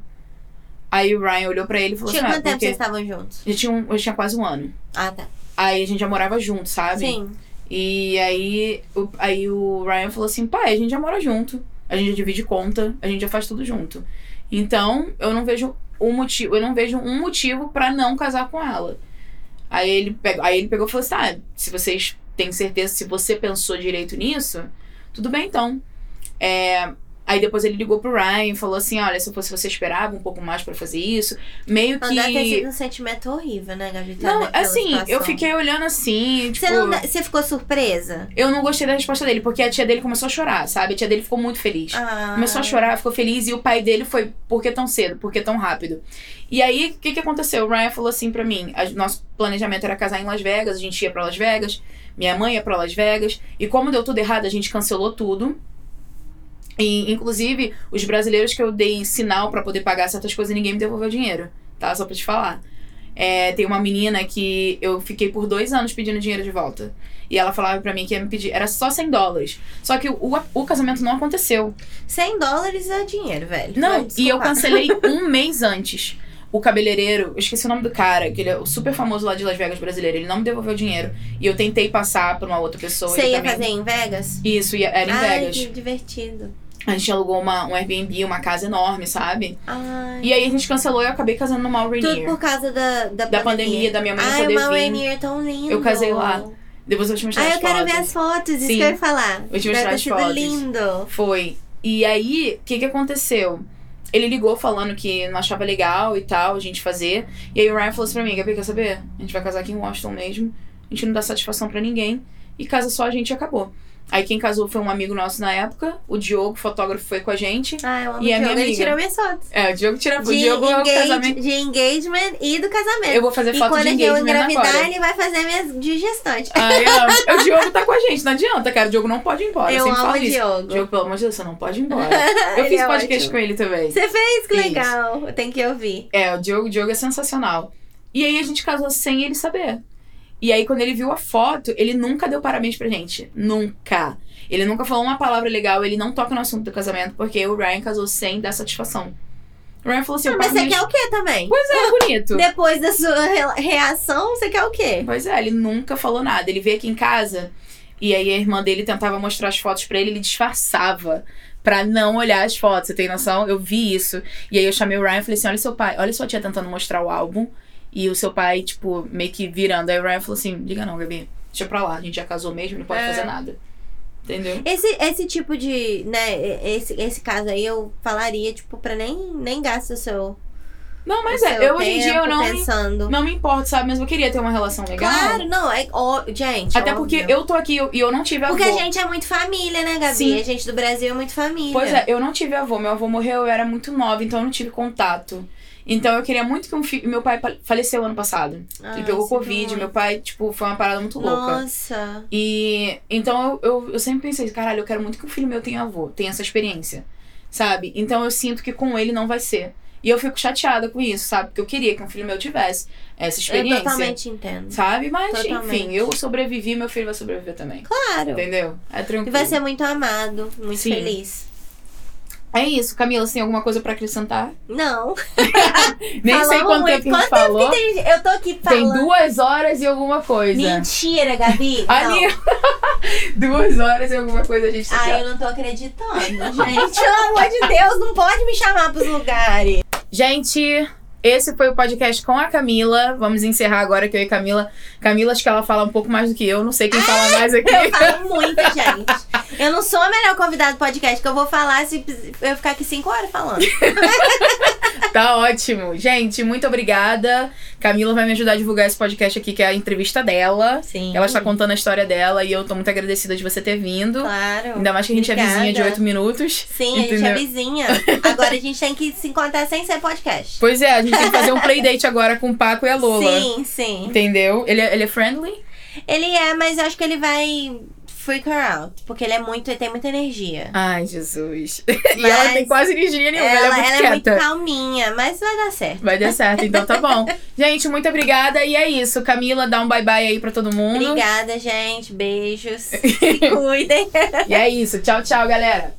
Aí o Ryan olhou pra ele e falou Tinha assim: ah, quanto tempo vocês estavam juntos? já tinha, um, eu tinha quase um ano. Ah, tá. Aí a gente já morava junto, sabe? Sim. E aí o, aí o Ryan falou assim: pai, a gente já mora junto, a gente já divide conta, a gente já faz tudo junto. Então, eu não vejo um motivo, eu não vejo um motivo pra não casar com ela. Aí ele pegou, aí ele pegou e falou assim: tá, se vocês têm certeza, se você pensou direito nisso, tudo bem então. É, Aí depois ele ligou pro Ryan e falou assim: olha, se fosse você esperava um pouco mais pra fazer isso. Meio que. Deve ter sido um sentimento horrível, né, Gabi? Tá Não, assim, eu situação. fiquei olhando assim, tipo. Você, não, você ficou surpresa? Eu não gostei da resposta dele, porque a tia dele começou a chorar, sabe? A tia dele ficou muito feliz. Ah. Começou a chorar, ficou feliz, e o pai dele foi, por que tão cedo? Por que tão rápido? E aí, o que que aconteceu? O Ryan falou assim pra mim, a- nosso planejamento era casar em Las Vegas, a gente ia pra Las Vegas, minha mãe ia pra Las Vegas, e como deu tudo errado, a gente cancelou tudo. E, inclusive, os brasileiros que eu dei sinal pra poder pagar certas coisas, ninguém me devolveu dinheiro, tá? Só pra te falar. É, tem uma menina que eu fiquei por dois anos pedindo dinheiro de volta. E ela falava pra mim que ia me pedir. Era só 100 dólares. Só que o, o casamento não aconteceu. 100 dólares é dinheiro, velho. Não, e eu cancelei [laughs] um mês antes. O cabeleireiro, eu esqueci o nome do cara, que ele é o super famoso lá de Las Vegas brasileiro. Ele não me devolveu dinheiro. E eu tentei passar pra uma outra pessoa. Você ia também... fazer em Vegas? Isso, ia- era em Ai, Vegas. que divertido. A gente alugou uma, um Airbnb, uma casa enorme, sabe? Ai. E aí a gente cancelou e eu acabei casando no Mal Tudo Rainier. por causa da, da, Da pandemia, da minha mãe não Ai, poder o Mal. Rainier é tão lindo. Eu casei lá. Depois eu vou te mostrar Ai, as eu quero fotos. ver as fotos, isso Sim. que eu ia falar. Vou te mostrar as sido fotos. lindo. Foi. E aí, o que que aconteceu? Ele ligou falando que não achava legal e tal, a gente fazer. E aí o Ryan falou assim pra mim, Gabi, quer saber? A gente vai casar aqui em Washington mesmo. A gente não dá satisfação pra ninguém. E casa só a gente e acabou. Aí quem casou foi um amigo nosso na época. O Diogo, fotógrafo, foi com a gente. Ai, eu amo E a o minha Diogo. Ele tirou minhas fotos. É, o Diogo tira o De, Diogo é o engage- casamento. de engagement e do casamento. Eu vou fazer e foto quando de eu engagement engravidar, agora. ele vai fazer minhas de gestante. Ai, eu amo. [laughs] O Diogo tá com a gente, não adianta, cara. O Diogo não pode ir embora. Eu, eu sempre amo falo o isso. Diogo. Diogo, pelo amor de Deus, você não pode ir embora. [laughs] Eu fiz é podcast ótimo. com ele também. Você fez? Que legal. Tem que ouvir. É, o Diogo, o Diogo é sensacional. E aí a gente casou sem ele saber. E aí, quando ele viu a foto, ele nunca deu parabéns pra gente. Nunca. Ele nunca falou uma palavra legal, ele não toca no assunto do casamento, porque o Ryan casou sem dar satisfação. O Ryan falou assim: Ah, mas você quer o quê também? Pois é, bonito. Depois da sua re- reação, você quer o quê? Pois é, ele nunca falou nada. Ele veio aqui em casa e aí a irmã dele tentava mostrar as fotos pra ele, ele disfarçava pra não olhar as fotos. Você tem noção? Eu vi isso. E aí eu chamei o Ryan e falei assim: olha seu pai, olha sua tia tentando mostrar o álbum. E o seu pai, tipo, meio que virando. Aí o Ryan falou assim: liga não, Gabi, deixa pra lá. A gente já casou mesmo, não pode É. fazer nada. Entendeu? Esse, esse tipo de, né, esse, esse caso aí eu falaria, tipo, pra nem, nem gasta o seu, Não, mas é, eu hoje em dia eu não me, pensando. não me importo, sabe? Mas eu queria ter uma relação legal. Claro, não, é. ó, gente. Até óbvio. porque eu tô aqui e eu, e eu não tive avô. Porque a gente é muito família, né, Gabi? Sim. A gente do Brasil é muito família. Pois é, eu não tive avô. Meu avô morreu, eu era muito nova, então eu não tive contato. Então eu queria muito que um filho. Meu pai pa- faleceu ano passado. Ah, Ele pegou Covid, meu pai, tipo, foi uma parada muito louca. Nossa. E então eu, eu, eu sempre pensei, caralho, eu quero muito que o filho meu tenha avô, tenha essa experiência. Sabe? Então eu sinto que com ele não vai ser. E eu fico chateada com isso, sabe? Porque eu queria que um filho meu tivesse essa Eu experiência. totalmente entendo. Sabe? Mas, Totalmente. enfim, eu sobrevivi, meu filho vai sobreviver também. Claro. Entendeu? É E tranquilo. vai ser muito amado, muito Sim. feliz. É isso, Camila, você tem alguma coisa pra acrescentar? Não. [laughs] Nem sei Falamos quanto muito. tempo a gente Quanto tempo falou. que tem? Eu tô aqui Tem falando. duas horas e alguma coisa. Mentira, Gabi. [laughs] Ali, [laughs] duas horas e alguma coisa a gente tá Ai, eu não tô acreditando, gente. Pelo amor de Deus, não pode me chamar pros lugares. Gente, esse foi o podcast com a Camila. Vamos encerrar agora que eu e Camila. Camila, acho que ela fala um pouco mais do que eu. Não sei quem fala mais aqui. Eu falo muito, gente. Eu não sou a melhor convidada do podcast, que eu vou falar se eu ficar aqui cinco horas falando. [laughs] Tá ótimo. Gente, muito obrigada. Camila vai me ajudar a divulgar esse podcast aqui, que é a entrevista dela. Sim. Ela está contando a história dela e eu tô muito agradecida de você ter vindo. Claro. Ainda mais que a gente é vizinha de oito minutos. Sim, a gente é entendeu? vizinha. Agora a gente tem que se encontrar sem ser podcast. Pois é, a gente tem que fazer um playdate agora com o Paco e a Lola. Sim, sim. Entendeu? Ele é, ele é friendly? Ele é, mas eu acho que ele vai freak her out. Porque ele é muito, ele tem muita energia. Ai, Jesus. [laughs] e Mas ela tem quase energia nenhuma, ela, Ela, é muito ela é muito calminha, mas vai dar certo. Vai dar certo, então tá bom. [laughs] Gente, muito obrigada. E é isso. Camila, dá um bye bye aí pra todo mundo. Obrigada, gente. Beijos. [laughs] Se cuidem. E é isso. Tchau, tchau, galera.